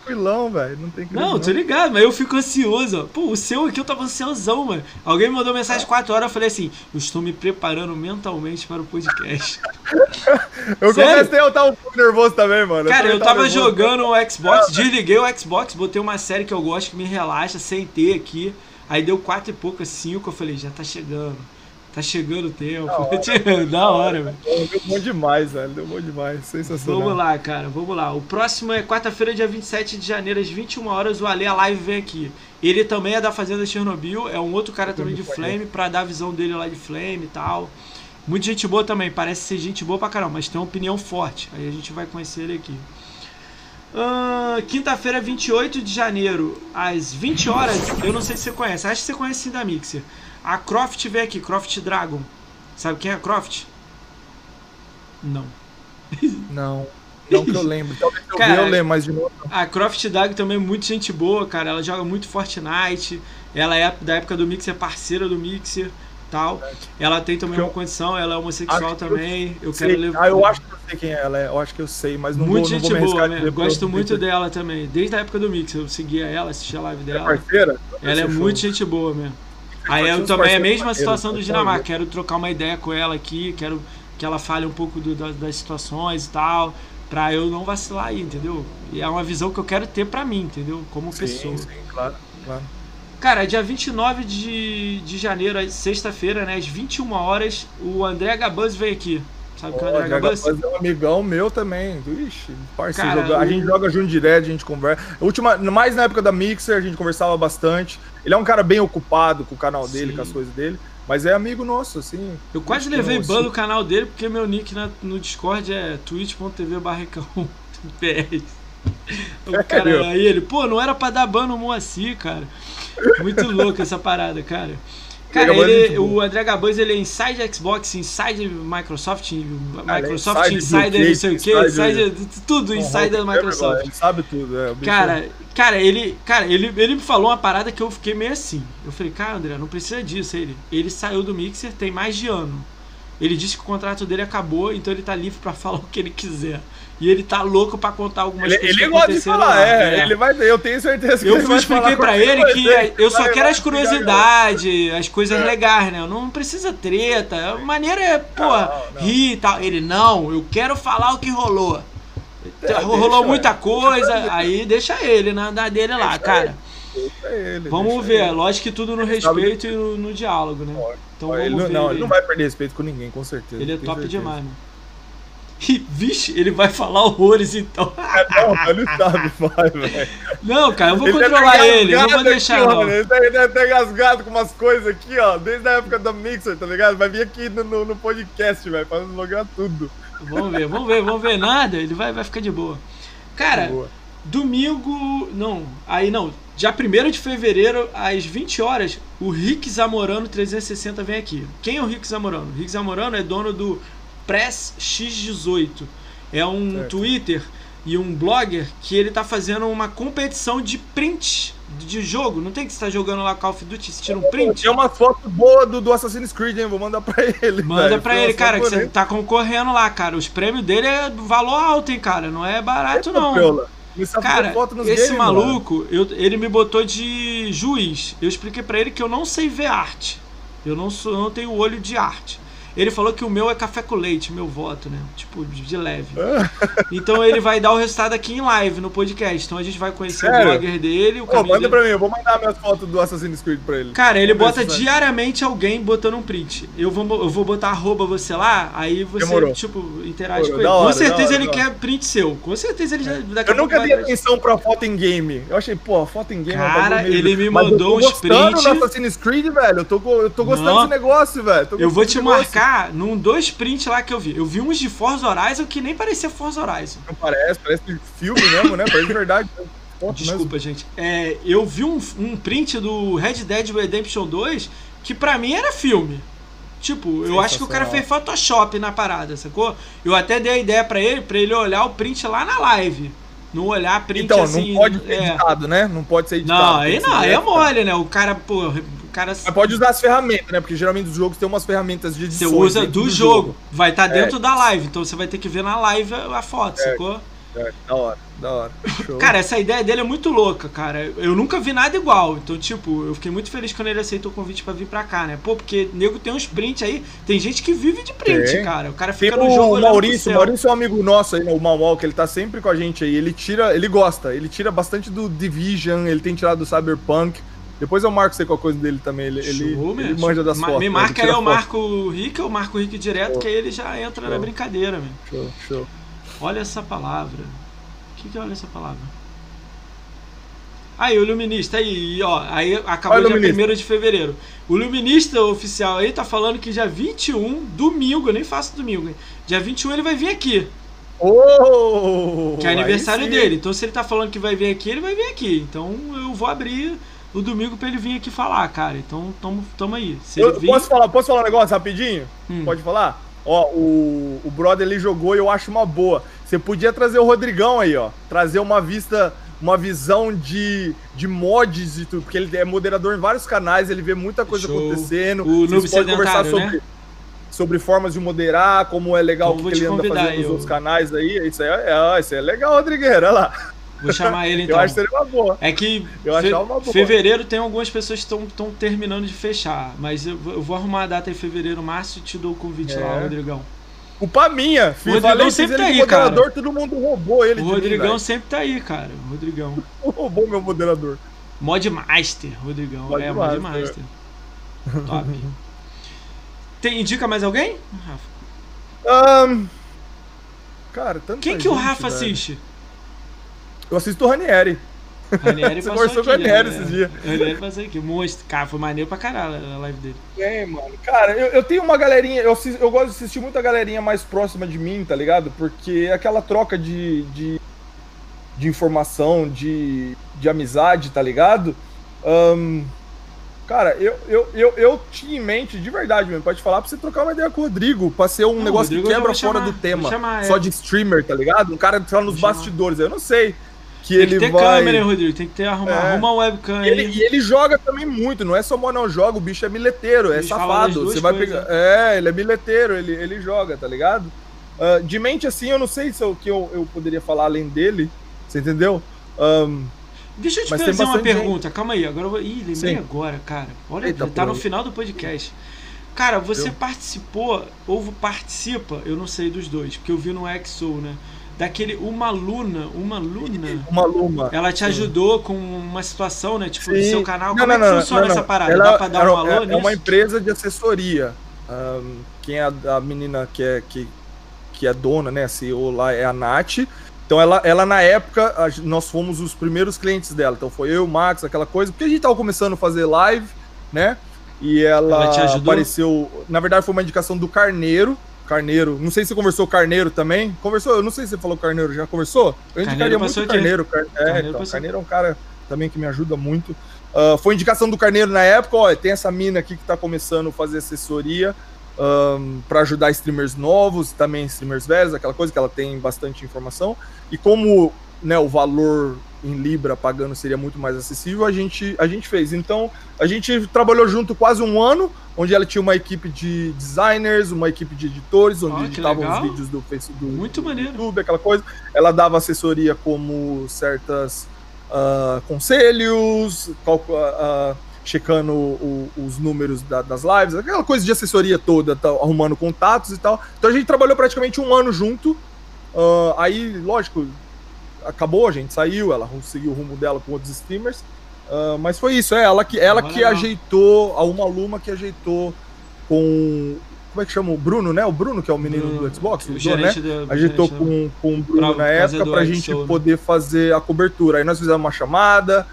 Tranquilão, velho. Não tem Não, tô ligado, mas eu fico ansioso. ó. Pô, o seu aqui eu tava ansiosão, mano. Alguém me mandou mensagem às 4 horas, eu falei assim: eu estou me preparando mentalmente para o podcast. Eu Sério? comecei a estar um pouco nervoso também, mano. Cara, eu também tava jogando o Xbox, desliguei o Xbox, botei uma série que eu gosto, que me relaxa, sentei aqui. Aí deu quatro e poucas, cinco, eu falei, já tá chegando. Tá chegando o tempo. Da hora, velho. Deu bom demais, velho. Deu bom demais. Sensacional. Vamos lá, cara, vamos lá. O próximo é quarta-feira, dia 27 de janeiro, às 21 horas, o Ale a Live vem aqui. Ele também é da Fazenda Chernobyl, é um outro cara também de Flame, pra dar a visão dele lá de Flame e tal. Muita gente boa também, parece ser gente boa pra caramba, mas tem uma opinião forte. Aí a gente vai conhecer ele aqui. Uh, Quinta-feira, 28 de janeiro, às 20 horas. Eu não sei se você conhece, acho que você conhece sim da Mixer. A Croft veio aqui, Croft Dragon. Sabe quem é a Croft? Não. Não. Não que eu lembro. Talvez eu cara, eu lembro, mas de novo. A Croft Dragon também é muito gente boa, cara. Ela joga muito Fortnite. Ela é da época do Mixer, parceira do Mixer tal. Ela tem também uma condição, ela é homossexual também. Eu, eu quero levar. Ah, eu acho que eu sei quem é ela, é. eu acho que eu sei, mas não muito vou, gente não vou boa, né? Eu gosto muito dela também. Desde a época do Mix, eu seguia ela, assistia a live dela. É parceira? Ela é muito gente boa mesmo. Aí eu também é a mesma situação do Dinamarca. Quero trocar uma ideia com ela aqui, quero que ela fale um pouco do, das, das situações e tal, pra eu não vacilar aí, entendeu? E é uma visão que eu quero ter pra mim, entendeu? Como sim, pessoa. Sim, claro, claro. Cara, dia 29 de, de janeiro, sexta-feira, né? Às 21 horas, o André Gabuz veio aqui. Sabe o que é o André Gabuz? é um amigão meu também. Ixi, parceiro. Cara, a gente joga junto direto, a gente conversa. Última, mais na época da Mixer, a gente conversava bastante. Ele é um cara bem ocupado com o canal dele, Sim. com as coisas dele. Mas é amigo nosso, assim. Eu quase levei ban do canal dele, porque meu nick na, no Discord é twitch.tv barricão. O cara, aí ele, pô, não era pra dar ban no Moacir, cara. Muito louco essa parada, cara. Cara, ele, o André Gabuz ele é inside Xbox, inside Microsoft, Microsoft inside, inside não sei o que, inside, tudo inside da Microsoft. Ele sabe tudo, é. Cara, cara, ele, cara ele, ele me falou uma parada que eu fiquei meio assim. Eu falei, cara, André, não precisa disso. Ele, ele saiu do Mixer tem mais de ano. Ele disse que o contrato dele acabou, então ele tá livre para falar o que ele quiser. E ele tá louco pra contar algumas ele, coisas ele que aconteceram falar, lá. É, é, ele vai eu tenho certeza que eu ele vai expliquei pra ele que eu só quero as curiosidades, as coisas é. legais, né? Não precisa treta. A maneira é, pô, rir e tal. Ele, não, eu quero falar o que rolou. É, rolou deixa, muita coisa, deixa aí deixa ele na andar dele lá, deixa cara. Ele, vamos ver, ele. lógico que tudo no respeito e no, no diálogo, né? Então ele, vamos ver. Não, ele não vai perder respeito com ninguém, com certeza. Ele é top certeza. demais, mano. E, vixe, ele vai falar horrores então. É, não, ele sabe, vai, velho. Não, cara, eu vou ele controlar ele, eu não vou deixar aqui, não. Ele deve tá, ter gasgado com umas coisas aqui, ó, desde a época do Mixer, tá ligado? Vai vir aqui no, no, no podcast, velho, pra logar tudo. Vamos ver, vamos ver, vamos ver nada, ele vai, vai ficar de boa. Cara, boa. domingo. Não, aí não. Dia 1 de fevereiro, às 20 horas, o Rick Zamorano 360 vem aqui. Quem é o Rick Zamorano? O Rick Zamorano é dono do Press X18. É um certo. Twitter e um blogger que ele tá fazendo uma competição de print de jogo. Não tem que estar jogando lá Call of Duty se tira um print? Tem uma foto boa do, do Assassin's Creed, hein? Vou mandar pra ele. Manda véio. pra ele, cara, que você tá concorrendo lá, cara. Os prêmios dele é valor alto, hein, cara. Não é barato, não. Cara, esse game, maluco, eu, ele me botou de juiz. Eu expliquei para ele que eu não sei ver arte. Eu não, sou, eu não tenho olho de arte. Ele falou que o meu é café com leite, meu voto, né? Tipo, de leve. então ele vai dar o resultado aqui em live no podcast. Então a gente vai conhecer Sério? o blogger dele. O Pô, manda dele. pra mim, eu vou mandar minhas fotos do Assassin's Creed pra ele. Cara, ele Vamos bota diariamente alguém botando um print. Eu vou, eu vou botar arroba você lá, aí você, Demorou. tipo, interage Demorou. com ele. Hora, com certeza hora, ele quer print seu. Com certeza ele já. Daqui eu nunca dei atenção pra foto em game. Eu achei, pô, foto em game Cara, é ele me mandou uns prints. do Assassin's Creed, velho. Eu tô, eu tô gostando Não. desse negócio, velho. Eu vou te marcar num dois prints lá que eu vi. Eu vi uns de Forza Horizon que nem parecia Forza Horizon. Não parece, parece filme mesmo, né? Parece verdade. Desculpa, mesmo. gente. É, eu vi um, um print do Red Dead Redemption 2 que pra mim era filme. Tipo, eu acho que o cara fez Photoshop na parada, sacou? Eu até dei a ideia pra ele, pra ele olhar o print lá na live. Não olhar print então, assim. Então, não pode ser é... editado, né? Não pode ser editado. Não, aí não, aí é mole, né? O cara, pô, cara. Mas pode usar as ferramentas, né? Porque geralmente os jogos tem umas ferramentas de edição. Você usa do, do jogo. jogo. Vai estar tá dentro é. da live, então você vai ter que ver na live a foto, é. sacou? É, da hora, da hora. Show. Cara, essa ideia dele é muito louca, cara. Eu nunca vi nada igual. Então, tipo, eu fiquei muito feliz quando ele aceitou o convite para vir pra cá, né? Pô, porque nego tem uns prints aí. Tem gente que vive de print, tem. cara. O cara fica tem no jogo. O Maurício, o Maurício é um amigo nosso aí, o Mal que ele tá sempre com a gente aí. Ele tira, ele gosta. Ele tira bastante do Division, ele tem tirado do Cyberpunk. Depois eu marco com a coisa dele também. Ele, ele, ele manja das Ma fotos. Me marca aí, eu marco o Rick, eu marco o Rick direto, show. que aí ele já entra show. na brincadeira, meu. Show, show. Olha essa palavra. O que, que é olha essa palavra? Aí, o Iluminista, aí, ó, aí acabou dia 1 de fevereiro. O Iluminista oficial aí tá falando que dia 21, domingo, eu nem faço domingo, hein? Dia 21 ele vai vir aqui. Oh, que é aniversário dele. Então, se ele tá falando que vai vir aqui, ele vai vir aqui. Então, eu vou abrir o domingo pra ele vir aqui falar, cara. Então, tamo, tamo aí. Se eu, vir... posso, falar, posso falar um negócio rapidinho? Hum. Pode falar? Ó, o, o brother ele jogou e eu acho uma boa. Você podia trazer o Rodrigão aí, ó. Trazer uma vista, uma visão de, de mods e tudo, porque ele é moderador em vários canais, ele vê muita coisa Show. acontecendo. O Vocês podem conversar sobre, né? sobre formas de moderar, como é legal o que, que ele anda fazendo nos outros canais aí. Isso aí é, isso aí é legal, Rodrigueira, olha lá. Vou chamar ele então. eu acho que seria uma boa. É que eu fe uma boa. fevereiro tem algumas pessoas que estão terminando de fechar, mas eu, eu, vou arrumar a data em fevereiro, março e te dou o convite é. lá, Rodrigão. Culpa minha, filho. O Rodrigão sempre tá aí, cara. Todo mundo roubou ele. O Rodrigão mim, sempre tá aí, cara. O Rodrigão. roubou meu moderador. Mod Master, Rodrigão. Mod é, Master. Mod Master. Top. Tem, indica mais alguém, Rafa? Um, cara, tanto Quem que o Rafa velho. assiste? Eu assisto o Ranieri. Ranieri Você conversou com o Ranieri né? esses dias. Ranieri passou aqui. Monstro. Cara, foi maneiro pra caralho a live dele. É, mano. Cara, eu, eu tenho uma galerinha. Eu, eu gosto de assistir muita galerinha mais próxima de mim, tá ligado? Porque é aquela troca de, de, de informação, de, de amizade, tá ligado? Um, Cara, eu, eu, eu, eu tinha em mente, de verdade mesmo, pode falar, pra você trocar uma ideia com o Rodrigo, pra ser um não, negócio que quebra fora chamar, do tema. Só de streamer, tá ligado? Um cara tá nos bastidores. Eu não sei. Que tem ele que ter vai... câmera, Rodrigo. Tem que ter arrumar, é. arruma webcam ele, E ele joga também muito, não é só não joga, o bicho é mileteiro, é safado. Você vai pegar. Né? É, ele é mileteiro, ele, ele joga, tá ligado? Uh, de mente assim, eu não sei se é o que eu, eu poderia falar além dele. Você entendeu? Um, Deixa eu te fazer uma pergunta, gente. calma aí. Agora eu vou. Ih, lembrei Sim. agora, cara. Olha, Eita, tá no final do podcast. Cara, você eu... participou, ou participa, eu não sei dos dois, porque eu vi no Exo, né? Daquele Uma Luna, Uma Luna. Uma Luma. Ela te ajudou com uma situação, né? Tipo, Sim. no seu canal. Não, Como não, é que funciona essa parada? Ela, Dá pra dar um alô é, é uma empresa de assessoria. Um, quem é a, a, menina que é, que, que é dona, né? A CEO lá é a Nath. Então ela, ela na época, nós fomos os primeiros clientes dela. Então foi eu, o Max, aquela coisa, porque a gente tava começando a fazer live, né? E ela, ela apareceu. Na verdade, foi uma indicação do Carneiro. Carneiro, não sei se você conversou Carneiro também. Conversou? Eu não sei se você falou Carneiro, já conversou? Eu indicaria muito o Carneiro. Car... É, Carneiro, então, Carneiro é um cara também que me ajuda muito. Uh, foi indicação do Carneiro na época, ó, tem essa mina aqui que tá começando a fazer assessoria um, para ajudar streamers novos, também streamers velhos, aquela coisa que ela tem bastante informação. E como né, o valor em Libra pagando seria muito mais acessível, a gente, a gente fez. Então, a gente trabalhou junto quase um ano, onde ela tinha uma equipe de designers, uma equipe de editores, onde oh, editavam os vídeos do Facebook, muito do maneiro. YouTube, aquela coisa. Ela dava assessoria como certas uh, conselhos, uh, checando o, os números da, das lives, aquela coisa de assessoria toda, tá, arrumando contatos e tal. Então a gente trabalhou praticamente um ano junto. Uh, aí, lógico, acabou, a gente saiu, ela seguiu o rumo dela com outros streamers. Uh, mas foi isso, é ela que, ela que ajeitou, a Uma Luma que ajeitou com. Como é que chama? O Bruno, né? O Bruno, que é o menino Bruno, do Xbox, o né? Do, ajeitou com, com o Bruno pra, na época pra gente show, né? poder fazer a cobertura. Aí nós fizemos uma chamada,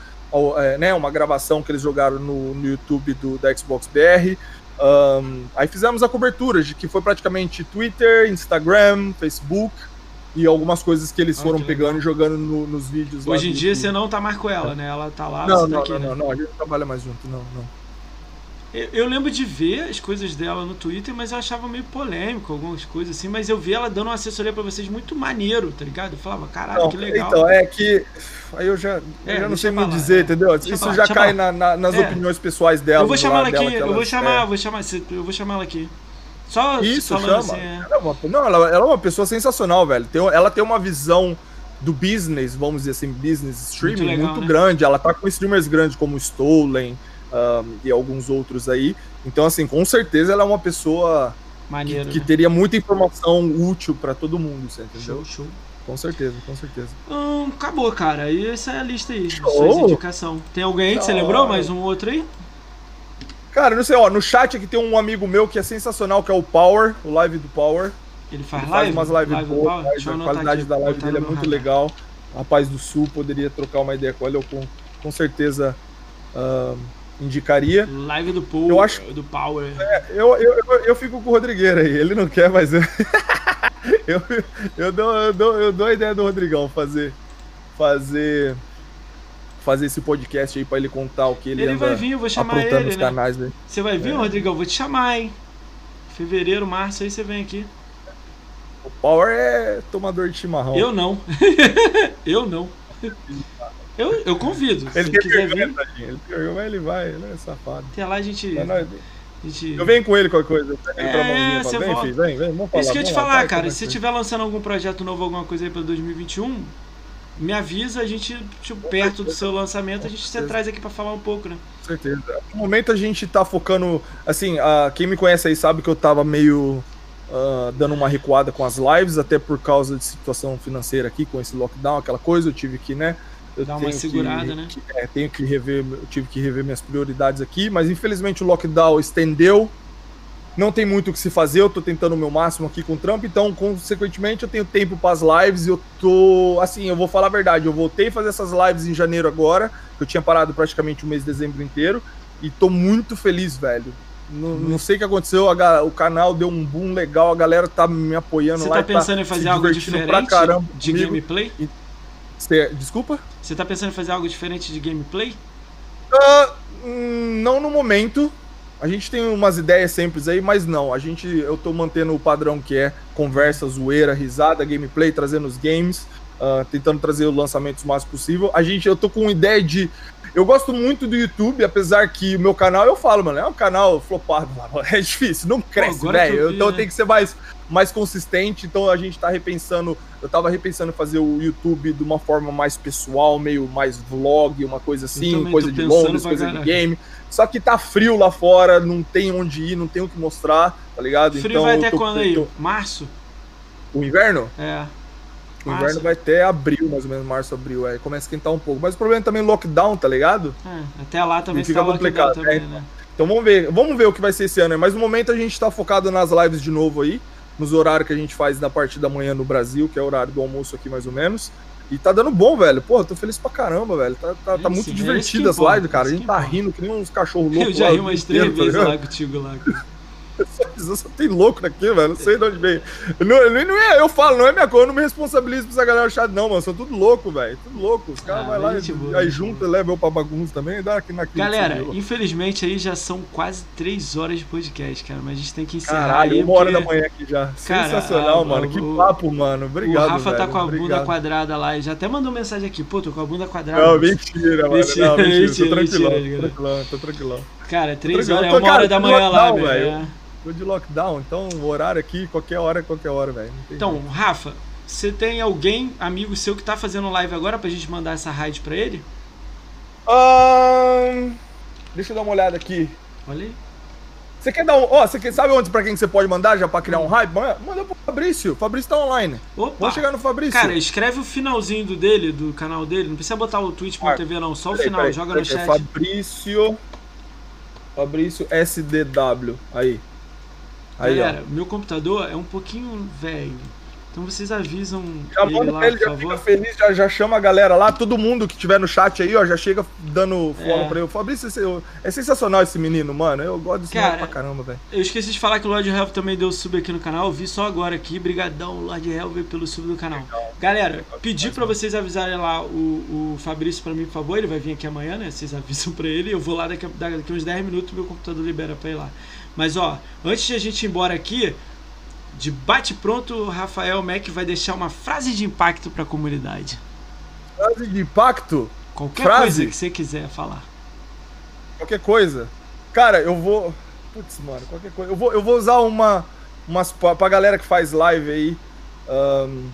é, né, uma gravação que eles jogaram no, no YouTube do, da Xbox BR. Um, aí fizemos a cobertura, de que foi praticamente Twitter, Instagram, Facebook e algumas coisas que eles ah, foram pegando e jogando no, nos vídeos. Hoje em dia você não tá mais com ela, né? Ela tá lá, não, não, tá aqui, não, né? não, não, a gente não trabalha mais junto, não, não. Eu, lembro de ver as coisas dela no Twitter, mas eu achava meio polêmico algumas coisas assim, mas eu vi ela dando uma assessoria para vocês muito maneiro, tá ligado? Eu falava, caralho, que legal. Então, é que. Aí eu já, é, eu já não sei muito dizer, é. entendeu? Deixa Isso falar, já cai na, na, nas é. opiniões pessoais dela. Eu vou chamar ela aqui, eu vou chamar, é. vou chamar, eu vou chamar ela aqui. Só Isso, chama. Assim, é. ela é uma, não, ela, ela, é uma pessoa sensacional, velho. Tem, ela tem uma visão do business, vamos dizer assim, business streaming muito, legal, muito né? grande. Ela tá com streamers grandes como Stolen um, e alguns outros aí. Então, assim, com certeza ela é uma pessoa Maneiro, que, que né? teria muita informação útil para todo mundo, você entendeu? Show, show. Com certeza, com certeza. Hum, acabou, cara. E essa é a lista aí. Show. Suas indicação. Tem alguém aí que você lembrou? Mais um outro aí? Cara, não sei, ó, no chat aqui tem um amigo meu que é sensacional, que é o Power, o live do Power. Ele faz, Ele live? faz umas lives boas, a qualidade aqui, da live dele é muito legal. Rapaz do Sul, poderia trocar uma ideia com ele, eu com, com certeza uh, indicaria. Live do Power. Eu acho- Do Power. É, eu, eu, eu, eu fico com o Rodrigueiro aí, ele não quer, mas eu, eu, eu, dou, eu, dou, eu dou a ideia do Rodrigão fazer, fazer, fazer esse podcast aí pra ele contar o que ele, Ele vai vir, eu vou chamar ele, nos né? canais, né? Você vai vir, É. Rodrigão? Vou te chamar, hein? Fevereiro, março, aí você vem aqui. O Power é tomador de chimarrão. Eu não. eu não. Eu, eu convido. Ele tem quiser vergonha, vir, tadinho, ele tem vergonha, mas ele vai, ele é safado. até lá a gente. A gente... Eu venho com ele qualquer coisa. Ele pra É, mãozinha, você vem, volta. filho, vem, vem, vamos falar. Isso que eu ia te lá, falar, vai, cara. é Se que- tiver lançando algum projeto novo, alguma coisa aí pra 2021, me avisa, a gente, tipo, perto do seu lançamento, a gente você certeza. traz aqui pra falar um pouco, né? Com certeza. No momento a gente tá focando. Assim, ah, quem me conhece aí sabe que eu tava meio ah, dando uma recuada com as lives, até por causa de situação financeira aqui, com esse lockdown, aquela coisa, eu tive que, né? Eu Dar uma tenho que- segurada, né? que- é, tenho que rever, eu tive que rever minhas prioridades aqui, mas infelizmente o lockdown estendeu. Não tem muito o que se fazer, eu tô tentando o meu máximo aqui com o Trump, então, consequentemente, eu tenho tempo para as lives e eu tô. Assim, eu vou falar a verdade, eu voltei a fazer essas lives em janeiro agora, que eu tinha parado praticamente o mês de dezembro inteiro, e tô muito feliz, velho. Não, não sei o que aconteceu, a o canal deu um boom legal, a galera tá me apoiando Você lá. tá e pensando em se fazer algo diferente pra caramba de comigo. gameplay? Cê- desculpa? Você tá pensando em fazer algo diferente de gameplay? Hum, não no momento. A gente tem umas ideias sempre aí, mas não. A gente, eu tô mantendo o padrão que é conversa, zoeira, risada, gameplay, trazendo os games, ah, tentando trazer os lançamentos o mais possível. A gente, eu tô com ideia de. Eu gosto muito do YouTube, apesar que o meu canal, eu falo, mano, é um canal flopado, mano. É difícil, não cresce, velho. Então né? tem que ser mais, mais consistente. Então a gente tá repensando. Eu tava repensando fazer o YouTube de uma forma mais pessoal, meio mais vlog, uma coisa assim, coisa de pra coisa de game. Só que tá frio lá fora, não tem onde ir, não tem o que mostrar, tá ligado? Frio vai eu até tô- quando aí? tô- Março? O inverno? É. O Março. inverno vai até abril, mais ou menos, março, abril. Aí começa a esquentar um pouco. Mas o problema é também lockdown, tá ligado? É, até lá também E fica tá complicado, também, é, né? Então vamos ver, vamos ver o que vai ser esse ano. Mas no momento a gente tá focado nas lives de novo aí, nos horários que a gente faz na parte da manhã no Brasil, que é o horário do almoço aqui mais ou menos. E tá dando bom, velho. Pô, tô feliz pra caramba, velho. Tá, tá, tá muito isso, é as lives, cara. A gente tá rindo que nem uns cachorros loucos. Eu já ri umas dia três tá vezes lá contigo lá. cara. Só tem louco daqui, velho. Não sei de onde veio. Não, não, é, eu falo, não é minha coisa, eu não me responsabilizo por essa galera chata, não, mano. São tudo louco, velho. Tudo louco. Os caras Ah, vão lá, e- boa, aí junta, boa. leva eu pra bagunça também, dá aqui na Galera, clínica, infelizmente aí já são quase três horas de podcast, cara. Mas a gente tem que encerrar Caralho, aí. uma hora da porque manhã aqui já. Cara, Sensacional, a- mano. a- que o- papo, mano. Obrigado, o Rafa tá velho. com a bunda Obrigado. quadrada lá e já até mandou mensagem aqui. Pô, tô com a bunda quadrada. Não, mentira, mano. Mentira, não, mentira. mentira, tô tranquilão, mentira, tô tranquilão, tô tranquilão. Cara, três horas, é uma hora da manhã lá, lockdown, velho. É. Tô de lockdown, então o horário aqui, qualquer hora, é qualquer hora, velho. Então, jeito. Rafa, você tem alguém, amigo seu, que tá fazendo live agora pra gente mandar essa raid pra ele? Ahn, deixa eu dar uma olhada aqui. Olha aí. Você quer dar um. Ó, você quer, sabe onde pra quem que você pode mandar já pra criar um hype? Manda, manda pro Fabrício. O Fabrício tá online. Opa! Vamos chegar no Fabrício. Cara, escreve o finalzinho do dele, do canal dele. Não precisa botar o twitch.tv não, só o final, peraí, joga peraí, no chat. Fabrício. Fabrício SDW. Aí. Aí, Galera, meu computador é um pouquinho velho. Então vocês avisam ó. Já ele manda lá, ele, por já favor. fica feliz, já, já chama a galera lá. Todo mundo que tiver no chat aí, ó, já chega dando follow É. pra ele. O Fabrício esse- é sensacional esse menino, mano. Eu gosto desse Cara, pra caramba, velho. Eu esqueci de falar que o Lord Help também deu sub aqui no canal. Eu vi só agora aqui. Brigadão, Lord Help, pelo sub do canal. Galera, pedi pra vocês avisarem lá o, o Fabrício pra mim, por favor. Ele vai vir aqui amanhã, né? Vocês avisam pra ele. Eu vou lá daqui, a- daqui uns 10 minutos, meu computador libera pra ir lá. Mas ó, antes de a gente ir embora aqui, de bate pronto, o Rafael Mac vai deixar uma frase de impacto pra comunidade. Frase de impacto, Qualquer Frase? coisa que você quiser falar. qualquer coisa. Cara, eu vou. Putz, mano, qualquer coisa. Eu vou, eu vou usar uma. Umas, pra, galera que faz live aí. ahn,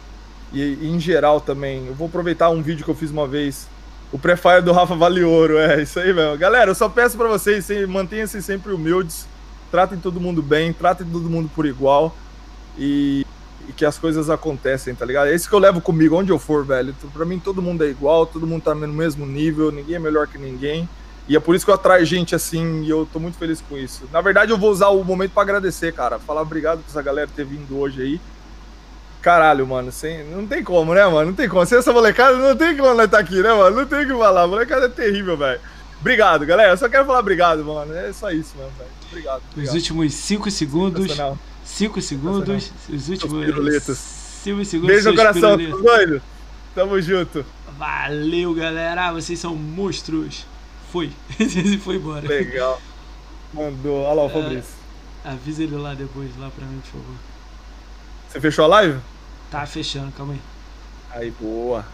e, e em geral também. Eu vou aproveitar um vídeo que eu fiz uma vez. O pré-fire do Rafa Vale Ouro. É isso aí mesmo. Galera, eu só peço pra vocês, se- mantenham-se sempre humildes. Tratem todo mundo bem, tratem todo mundo por igual. E, e que as coisas acontecem, tá ligado? É isso que eu levo comigo, onde eu for, velho. Pra mim, todo mundo é igual, todo mundo tá no mesmo nível, ninguém é melhor que ninguém. E é por isso que eu atraio gente assim, e eu tô muito feliz com isso. Na verdade, eu vou usar o momento pra agradecer, cara. Falar obrigado por essa galera ter vindo hoje aí. Caralho, mano, sem... não tem como, né, mano? Não tem como. Sem essa molecada, não tem como nós tá aqui, né, mano? Não tem o que falar. A molecada é terrível, velho. Obrigado, galera. Eu só quero falar obrigado, mano. É só isso mesmo, velho. Obrigado. Os obrigado. últimos 5 segundos. Sensacional. 5 segundos. Os últimos. pirulitos. 5 segundos. Beijo no coração, doido? Tamo junto. Valeu, galera. Vocês são monstros. Foi. Ele foi embora. Legal. Mandou. Olha lá É. o Fabrício. Avisa ele lá depois, lá pra mim, por favor. Você fechou a live? Tá fechando, calma aí. Aí, boa.